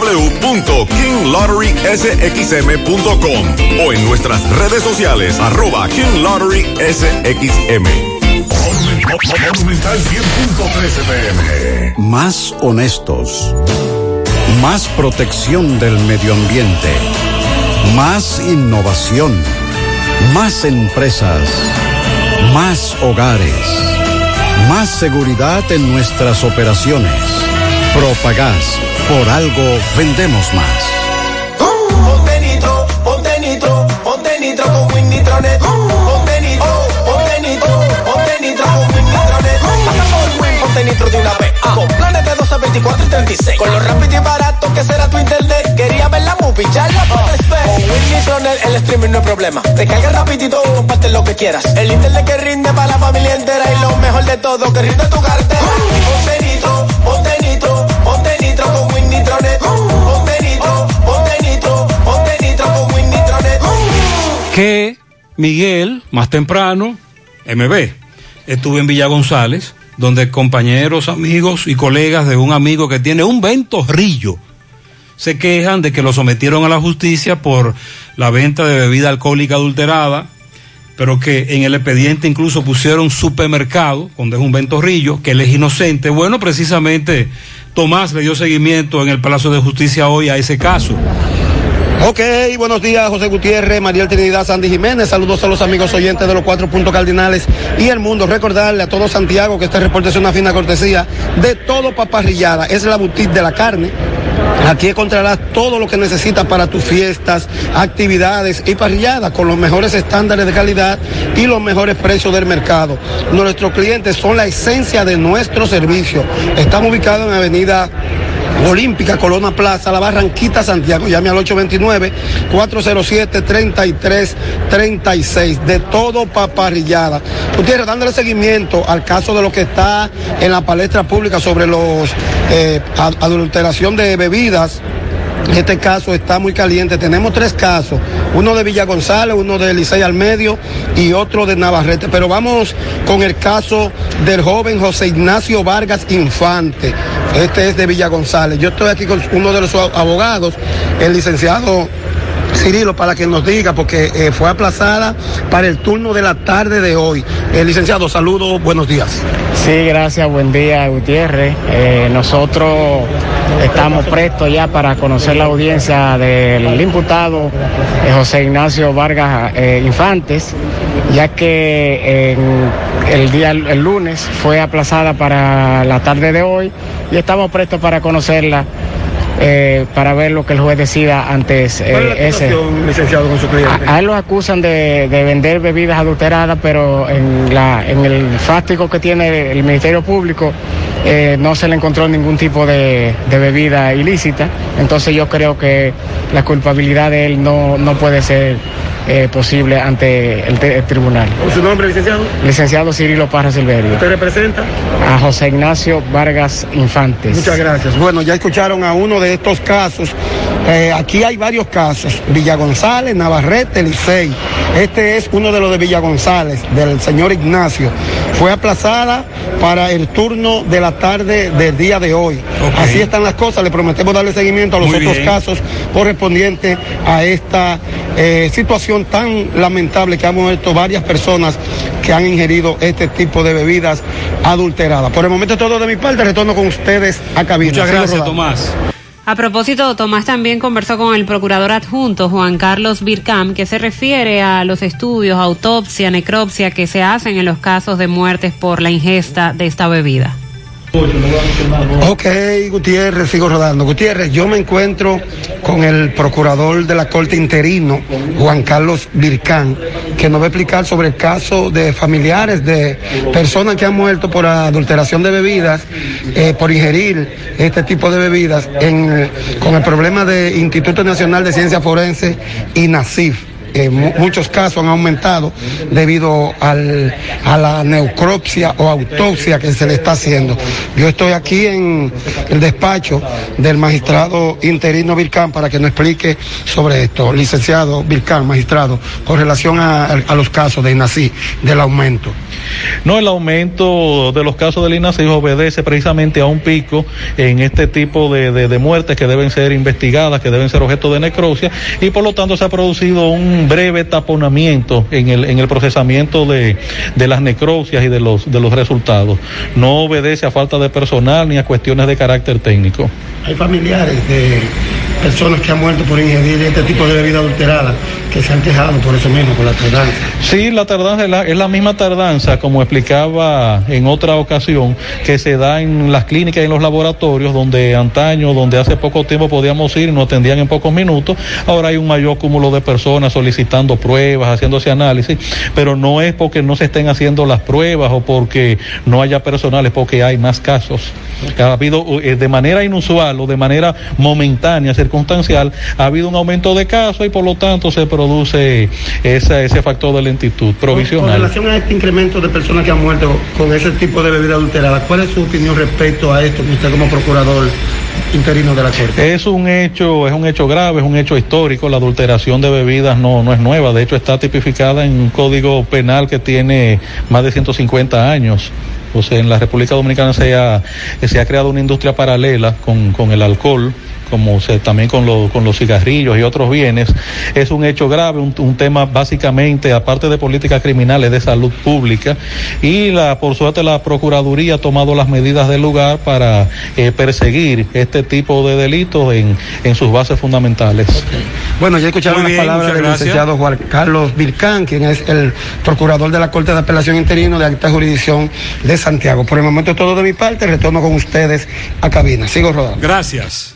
www.kinglotterysxm.com o en nuestras redes sociales arroba King Lottery SXM. Monumental 100.13 pm. Más honestos. Más protección del medio ambiente. Más innovación. Más empresas. Más hogares. Más seguridad en nuestras operaciones. Propagás. Por algo vendemos más. Ponte nitro, ponte nitro, ponte nitro con Win Nitronet. Ponte nitro, ponte nitro, ponte nitro con Win Nitronet. Pasa por Win, ponte nitro de una vez. Con planes de 12, 24 y 36. Con lo rápido y barato que será tu internet. Quería ver la movie, ya la puedes. Con Win Nitronet el streaming no es problema. Te rapidito y comparte lo que quieras. El internet que rinde para la familia entera. Y lo mejor de todo, que rinde tu cartera. Ponte nitro, Que Miguel, más temprano, MB, estuve en Villa González, donde compañeros, amigos y colegas de un amigo que tiene un ventorrillo se quejan de que lo sometieron a la justicia por la venta de bebida alcohólica adulterada, pero que en el expediente incluso pusieron supermercado, donde es un ventorrillo, que él es inocente. Bueno, precisamente Tomás le dio seguimiento en el Palacio de Justicia hoy a ese caso. Ok, buenos días, José Gutiérrez, Mariel Trinidad, Sandy Jiménez. Saludos a los amigos oyentes de los cuatro puntos cardinales y el mundo. Recordarle a todo Santiago que este reporte es una fina cortesía de todo Paparrillada. Es la boutique de la carne. Aquí encontrarás todo lo que necesitas para tus fiestas, actividades y parrilladas con los mejores estándares de calidad y los mejores precios del mercado. Nuestros clientes son la esencia de nuestro servicio. Estamos ubicados en Avenida Olímpica, Colona Plaza, La Barranquita, Santiago. Llame al 829-407-3336. De todo paparrillada. Gutiérrez, dándole seguimiento al caso de lo que está en la palestra pública sobre los eh, ad- adulteración de bebidas. Este caso está muy caliente. Tenemos tres casos. Uno de Villa González, uno de Licey al medio y otro de Navarrete. Pero vamos con el caso del joven José Ignacio Vargas Infante. Este es de Villa González. Yo estoy aquí con uno de los abogados, el licenciado Cirilo, para que nos diga, porque eh, fue aplazada para el turno de la tarde de hoy. El licenciado, saludos, buenos días. Sí, gracias, buen día Gutiérrez. Eh, nosotros estamos prestos ya para conocer la audiencia del imputado eh, José Ignacio Vargas eh, Infantes, ya que el día el lunes fue aplazada para la tarde de hoy y estamos prestos para conocerla. eh, para ver lo que el juez decida antes ¿Cuál es la eh, ese. situación, licenciado, con su cliente? A, a él lo acusan de, de vender bebidas adulteradas, pero en, la, en el fástico que tiene el Ministerio Público eh, no se le encontró ningún tipo de, de bebida ilícita. Entonces yo creo que la culpabilidad de él no, no puede ser eh, posible ante el, te- el tribunal. ¿Su nombre, licenciado? Licenciado Cirilo Parra Silverio. ¿Usted representa? A José Ignacio Vargas Infantes. Muchas gracias. Bueno, ya escucharon a uno de estos casos. Eh, aquí hay varios casos. Villa González, Navarrete, Licey. Este es uno de los de Villa González, del señor Ignacio. Fue aplazada para el turno de la tarde del día de hoy. Así están las cosas. Le prometemos darle seguimiento a los Muy otros bien. casos correspondientes a esta eh, situación tan lamentable que han muerto varias personas que han ingerido este tipo de bebidas adulteradas. Por el momento todo de mi parte, retorno con ustedes a cabina. Muchas Sigo gracias, rodando. Tomás. A propósito, Tomás también conversó con el procurador adjunto Juan Carlos Bircam, que se refiere a los estudios, autopsia, necropsia que se hacen en los casos de muertes por la ingesta de esta bebida. Ok, Gutiérrez, sigo rodando. Gutiérrez, yo me encuentro con el procurador de la Corte interino, Juan Carlos Vircán, que nos va a explicar sobre el caso de familiares de personas que han muerto por adulteración de bebidas, eh, por ingerir este tipo de bebidas, en, con el problema de Instituto Nacional de Ciencia Forense y NACIF muchos casos han aumentado debido al, a la necropsia o autopsia que se le está haciendo. Yo estoy aquí en el despacho del magistrado interino Vircán para que nos explique sobre esto. Licenciado Vircán, magistrado, con relación a, a los casos de INACI, del aumento. No, el aumento de los casos del INACI obedece precisamente a un pico en este tipo de, de, de muertes que deben ser investigadas, que deben ser objeto de necropsia, y por lo tanto se ha producido un breve taponamiento en el, en el procesamiento de, de las necropsias y de los, de los resultados. No obedece a falta de personal ni a cuestiones de carácter técnico. Hay familiares de personas que han muerto por ingerir este tipo de bebida adulterada que se han quejado por eso mismo, por la tardanza. Sí, la tardanza es la, misma tardanza, como explicaba en otra ocasión, que se da en las clínicas y en los laboratorios, donde antaño, donde hace poco tiempo podíamos ir y nos atendían en pocos minutos, ahora hay un mayor cúmulo de personas solicitando pruebas, haciéndose análisis, pero no es porque no se estén haciendo las pruebas o porque no haya personal, es porque hay más casos. Ha habido eh, de manera inusual o de manera momentánea, circunstancial, ha habido un aumento de casos y por lo tanto se produce esa, ese factor de lentitud provisional. Con relación a este incremento de personas que han muerto con ese tipo de bebida adulterada, ¿cuál es su opinión respecto a esto, usted como procurador interino de la Corte? Es un hecho, es un hecho grave, es un hecho histórico. La adulteración de bebidas no, no es nueva, de hecho está tipificada en un código penal que tiene más de 150 años. O sea, en la República Dominicana se ha, se ha creado una industria paralela con, con el alcohol como se, también con, lo, con los cigarrillos y otros bienes, es un hecho grave, un, un, tema básicamente, aparte de políticas criminales, de salud pública. Y la, por suerte la Procuraduría ha tomado las medidas del lugar para eh, perseguir este tipo de delitos en, en sus bases fundamentales. Okay. Bueno, ya escucharon las palabras del licenciado Juan Carlos Vircán, quien es el procurador de la Corte de Apelación Interino de Alta Jurisdicción de Santiago. Por el momento todo de mi parte, retorno con ustedes a cabina. Sigo rodando. Gracias.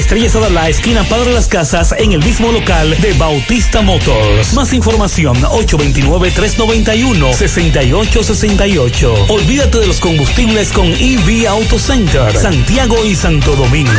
Estrella la esquina Padre Las Casas, en el mismo local de Bautista Motors. Más información, 829-391-6868. Olvídate de los combustibles con EV Auto Center, Santiago y Santo Domingo.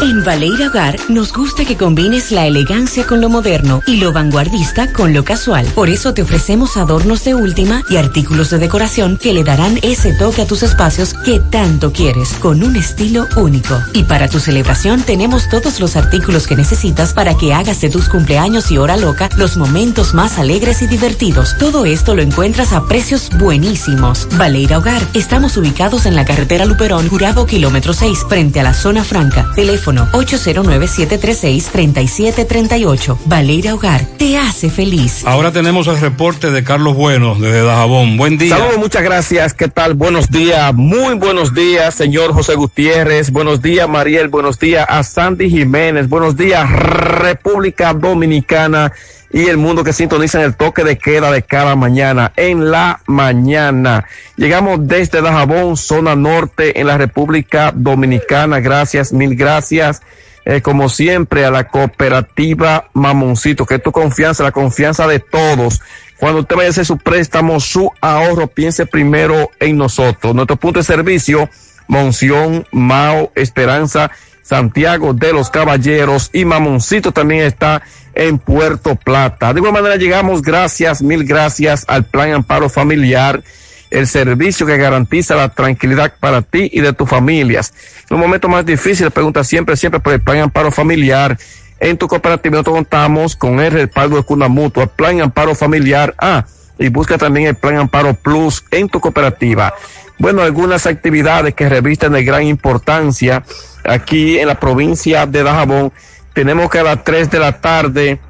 En Valeira Hogar nos gusta que combines la elegancia con lo moderno y lo vanguardista con lo casual. Por eso te ofrecemos adornos de última y artículos de decoración que le darán ese toque a tus espacios que tanto quieres, con un estilo único. Y para tu celebración tenemos todos los artículos que necesitas para que hagas de tus cumpleaños y hora loca los momentos más alegres y divertidos. Todo esto lo encuentras a precios buenísimos. Valeira Hogar, estamos ubicados en la carretera Luperón, Jurado Kilómetro 6, frente a la zona franca. Teléfono 809-736-3738. Valeira Hogar, te hace feliz. Ahora tenemos el reporte de Carlos Bueno, desde Dajabón. Buen día. Saludos, muchas gracias. ¿Qué tal? Buenos días, muy buenos días, señor José Gutiérrez. Buenos días, Mariel. Buenos días a Sandy Jiménez. Buenos días, República Dominicana y el mundo que sintonizan el toque de queda de cada mañana en la mañana. Llegamos desde Dajabón, zona norte en la República Dominicana. Gracias, mil gracias. Eh, como siempre, a la cooperativa Mamoncito, que es tu confianza, la confianza de todos. Cuando usted vaya a hacer su préstamo, su ahorro, piense primero en nosotros. Nuestro punto de servicio, Monción, Mao, Esperanza, Santiago de los Caballeros y Mamoncito también está en Puerto Plata. De igual manera llegamos gracias, mil gracias al Plan Amparo Familiar, el servicio que garantiza la tranquilidad para ti y de tus familias. En un momento más difícil, pregunta siempre, siempre por el Plan Amparo Familiar. En tu cooperativa nosotros contamos con el respaldo de Cuna Mutua, Plan Amparo Familiar A, y busca también el Plan Amparo Plus en tu cooperativa. Bueno, algunas actividades que revisten de gran importancia aquí en la provincia de Dajabón tenemos que a las 3 de la tarde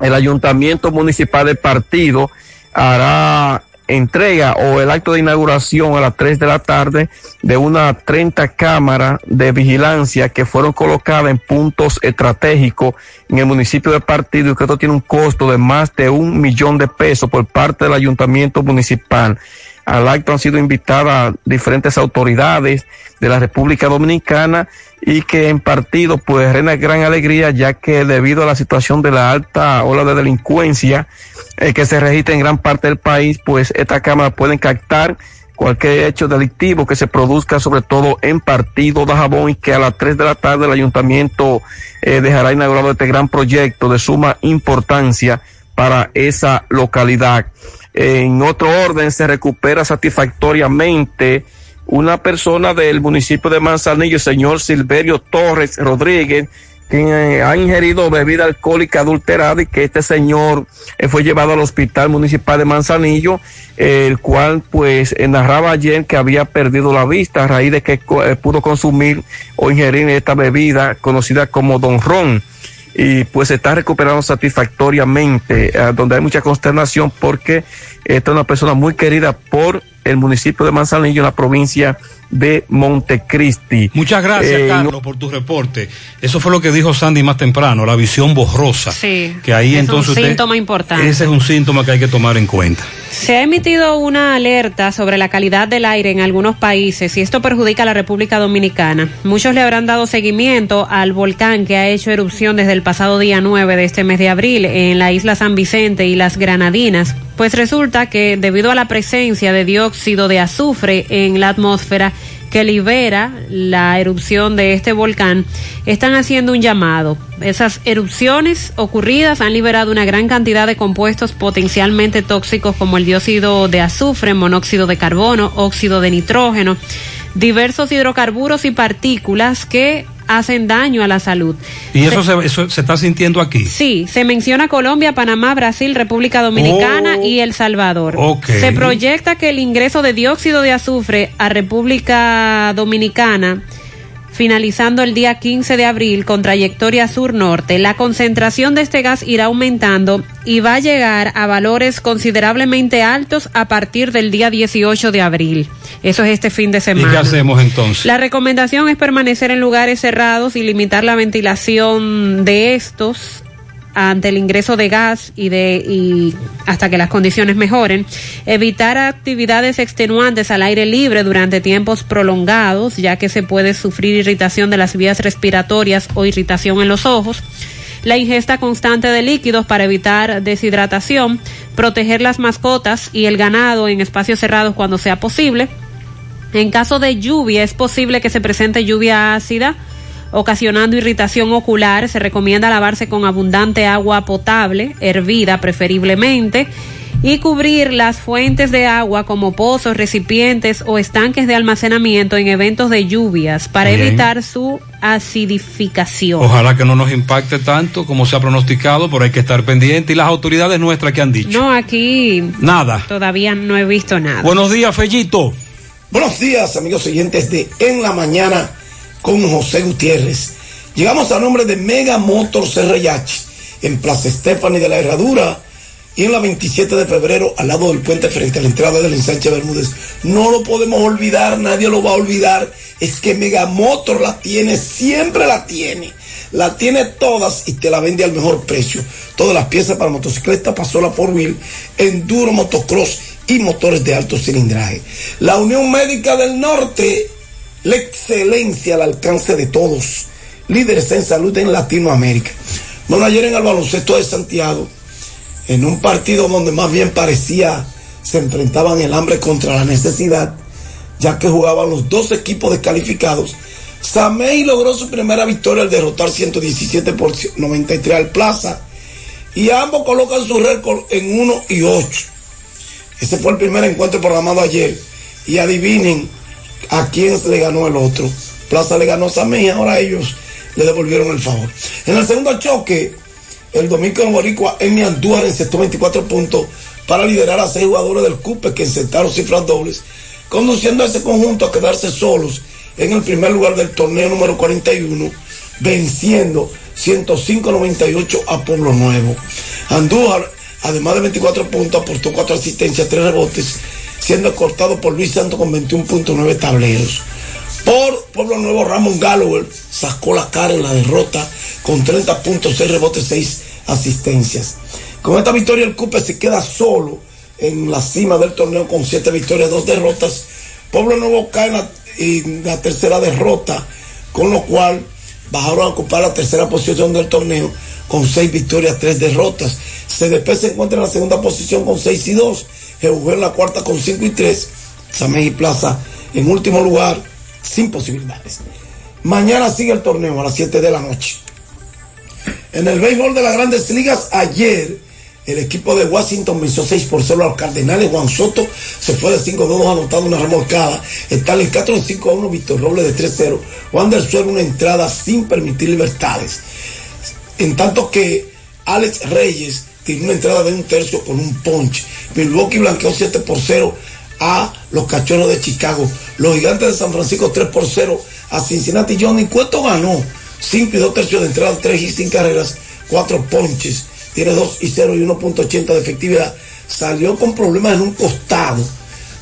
el Ayuntamiento Municipal del Partido hará entrega o el acto de inauguración a las 3 de la tarde de una 30 cámaras de vigilancia que fueron colocadas en puntos estratégicos en el municipio de Partido y que esto tiene un costo de más de un millón de pesos por parte del Ayuntamiento Municipal. Al acto han sido invitadas diferentes autoridades de la República Dominicana y que en partido pues reina gran alegría ya que debido a la situación de la alta ola de delincuencia eh, que se registra en gran parte del país, pues esta cámara pueden captar cualquier hecho delictivo que se produzca, sobre todo en partido de Jabón, y que a las 3 de la tarde el ayuntamiento eh, dejará inaugurado este gran proyecto de suma importancia para esa localidad. En otro orden, se recupera satisfactoriamente una persona del municipio de Manzanillo, el señor Silverio Torres Rodríguez, quien eh, ha ingerido bebida alcohólica adulterada y que este señor eh, fue llevado al hospital municipal de Manzanillo, el cual pues eh, narraba ayer que había perdido la vista a raíz de que pudo consumir o ingerir esta bebida conocida como Don Ron y pues se está recuperando satisfactoriamente, eh, donde hay mucha consternación porque esta es una persona muy querida por el municipio de Manzanillo en la provincia de Montecristi. Muchas gracias, Eh, Carlos, por tu reporte. Eso fue lo que dijo Sandy más temprano, la visión borrosa. Sí. Que ahí es entonces un usted- síntoma importante. Ese es un síntoma que hay que tomar en cuenta. Se ha emitido una alerta sobre la calidad del aire en algunos países y esto perjudica a la República Dominicana. Muchos le habrán dado seguimiento al volcán que ha hecho erupción desde el pasado día 9 de este mes de abril en la isla San Vicente y las Granadinas. Pues resulta que debido a la presencia de dióxido de azufre en la atmósfera, que libera la erupción de este volcán, están haciendo un llamado. Esas erupciones ocurridas han liberado una gran cantidad de compuestos potencialmente tóxicos como el dióxido de azufre, monóxido de carbono, óxido de nitrógeno, diversos hidrocarburos y partículas que hacen daño a la salud. Y eso se, eso se está sintiendo aquí. Sí, se menciona Colombia, Panamá, Brasil, República Dominicana Oh. y El Salvador. Se proyecta que el ingreso de dióxido de azufre a República Dominicana finalizando el día 15 de abril con trayectoria sur-norte, la concentración de este gas irá aumentando y va a llegar a valores considerablemente altos a partir del día 18 de abril. Eso es este fin de ¿Y semana. qué hacemos entonces? La recomendación es permanecer en lugares cerrados y limitar la ventilación de estos ante el ingreso de gas y de y hasta que las condiciones mejoren, evitar actividades extenuantes al aire libre durante tiempos prolongados, ya que se puede sufrir irritación de las vías respiratorias o irritación en los ojos. La ingesta constante de líquidos para evitar deshidratación, proteger las mascotas y el ganado en espacios cerrados cuando sea posible. En caso de lluvia, es posible que se presente lluvia ácida, ocasionando irritación ocular. Se recomienda lavarse con abundante agua potable, hervida preferiblemente, y cubrir las fuentes de agua como pozos, recipientes o estanques de almacenamiento en eventos de lluvias para Bien. evitar su acidificación. Ojalá que no nos impacte tanto como se ha pronosticado, pero hay que estar pendiente. ¿Y las autoridades nuestras que han dicho? No, aquí Nada. todavía no he visto nada. Buenos días, Fellito. Buenos días, amigos oyentes de En la Mañana con José Gutiérrez. Llegamos a nombre de Mega Motors RH en Plaza Estefani de la Herradura y en la 27 de febrero al lado del puente frente a la entrada del ensanche Bermúdez. No lo podemos olvidar, nadie lo va a olvidar. Es que Mega Motor la tiene, siempre la tiene. la tiene todas y te la vende al mejor precio. Todas las piezas para motocicleta, pasola por wheel, enduro, motocross y motores de alto cilindraje. La Unión Médica del Norte, la excelencia al alcance de todos. Líderes en salud en Latinoamérica. Bueno, ayer en el baloncesto de Santiago, en un partido donde más bien parecía se enfrentaban el hambre contra la necesidad, ya que jugaban los dos equipos descalificados. Samey logró su primera victoria al derrotar 117 por 93 al Plaza y ambos colocan su récord en 1 y 8. Ese fue el primer encuentro programado ayer y adivinen a quién le ganó el otro. Plaza le ganó a Samey, ahora ellos le devolvieron el favor. En el segundo choque, el domingo en Boricua, Emi Andújar encestó 24 puntos para liderar a seis jugadores del CUPE que encestaron cifras dobles, conduciendo a ese conjunto a quedarse solos en el primer lugar del torneo número 41, venciendo 105-98 a Pueblo Nuevo. Andújar, además de 24 puntos, aportó 4 asistencias, 3 rebotes, siendo cortado por Luis Santos con 21.9 tableros. Por Pueblo Nuevo, Ramón Galloway sacó la cara en la derrota con 30 puntos, 6 rebotes, 6 asistencias. Con esta victoria el Cupe se queda solo en la cima del torneo con 7 victorias, 2 derrotas. Pueblo Nuevo cae en la, en la tercera derrota, con lo cual bajaron a ocupar la tercera posición del torneo con 6 victorias, 3 derrotas. CDP se encuentra en la segunda posición con 6 y 2. En la cuarta con 5 y 3. Samej y Plaza en último lugar sin posibilidades. Mañana sigue el torneo a las 7 de la noche. En el béisbol de las grandes ligas, ayer el equipo de Washington venció 6 por 0 a los Cardenales. Juan Soto se fue de 5-2 anotando una remolcada. Stanley Castro en 5-1, Víctor Robles de 3-0. Juan del Suero una entrada sin permitir libertades. En tanto que Alex Reyes tiene una entrada de un tercio con un punch. Milwaukee blanqueó 7 por 0 a los Cachorros de Chicago. Los Gigantes de San Francisco 3 por 0 a Cincinnati. Johnny Cueto ganó 5 y 2 tercios de entrada, 3 y 5 carreras, 4 ponches. Tiene 2 y 0 y 1.80 de efectividad. Salió con problemas en un costado.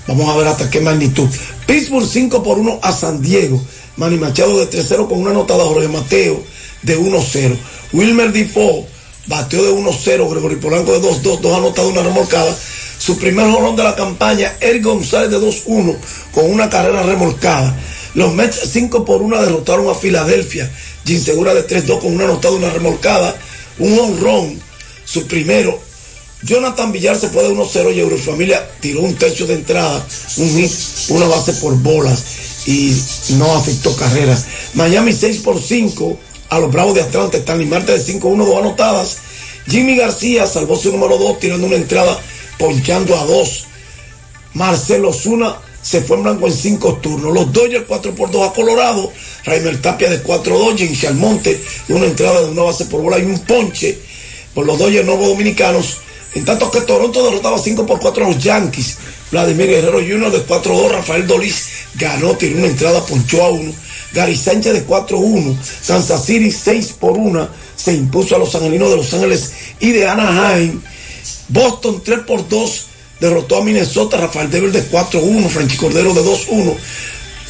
Vamos a ver hasta qué magnitud. Pittsburgh 5 por 1 a San Diego. Manny Machado de 3-0 con una anotada. Jorge Mateo de 1-0. Wilmer Defoe bateó de 1-0. Gregory Polanco de 2-2. Dos anotados, una remolcada. Su primer jorrón de la campaña, Eric González de 2-1 con una carrera remolcada. Los Mets 5 por 1 derrotaron a Filadelfia. Jim Segura de 3-2 con una anotada, una remolcada. Un honrón, su primero. Jonathan Villar se fue de 1-0 y Eurofamilia tiró un tercio de entrada, un hit, una base por bolas y no afectó carreras. Miami 6 por 5 a los Bravos de Atlanta. Stanley Marte de 5-1, dos anotadas. Jimmy García salvó su número 2 tirando una entrada, ponchando a 2. Marcelo Zuna se fue en blanco en 5 turnos. Los Dodgers 4 por 2 a Colorado. Raimer Tapia de 4-2. James Almonte una entrada de una base por bola y un ponche por los Dodgers nuevos dominicanos. En tanto que Toronto derrotaba 5 por 4 a los Yankees. Vladimir Guerrero Jr. de 4-2. Rafael Dolis ganó, tiró una entrada, ponchó a 1. Gary Sánchez de 4-1. Kansas City 6 por 1. Se impuso a los angelinos de Los Ángeles y de Anaheim. Boston 3 por 2. Derrotó a Minnesota. Rafael Devil de 4-1. Franchi Cordero de 2-1.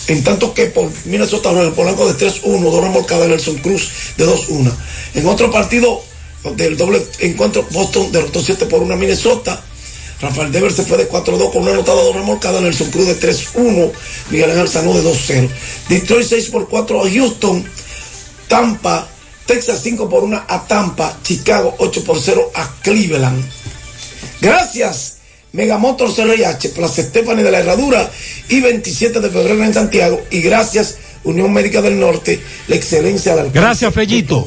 En tanto que por Minnesota, Roger Polanco de 3-1. Dos remolcadas Nelson Cruz de 2-1. En otro partido del doble encuentro, Boston derrotó 7 por 1 a Minnesota. Rafael Dever se fue de 4-2 con una anotada dos remolcada. Nelson Cruz de 3-1. Miguel Ángel Sanó de 2-0. Detroit 6 por 4 a Houston. Tampa. Texas 5 por 1 a Tampa. Chicago 8 por 0 a Cleveland. Gracias. Megamotor CRH, Plaza Estefani de la Herradura y 27 de febrero en Santiago. Y gracias, Unión Médica del Norte, la excelencia del Gracias, Fellito.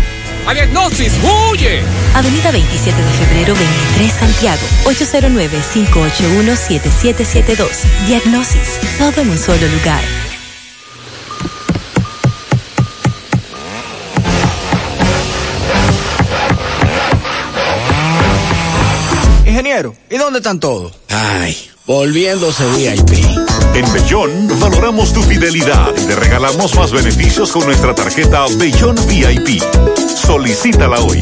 a diagnosis, huye. Avenida 27 de febrero 23 Santiago, 809-581-7772. Diagnosis, todo en un solo lugar. Ingeniero, ¿y dónde están todos? Ay, volviéndose VIP en Bellón valoramos tu fidelidad te regalamos más beneficios con nuestra tarjeta Bellón VIP. Solicítala hoy.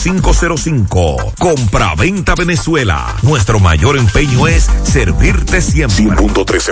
0505. Compra-venta Venezuela. Nuestro mayor empeño es servirte siempre. 100.3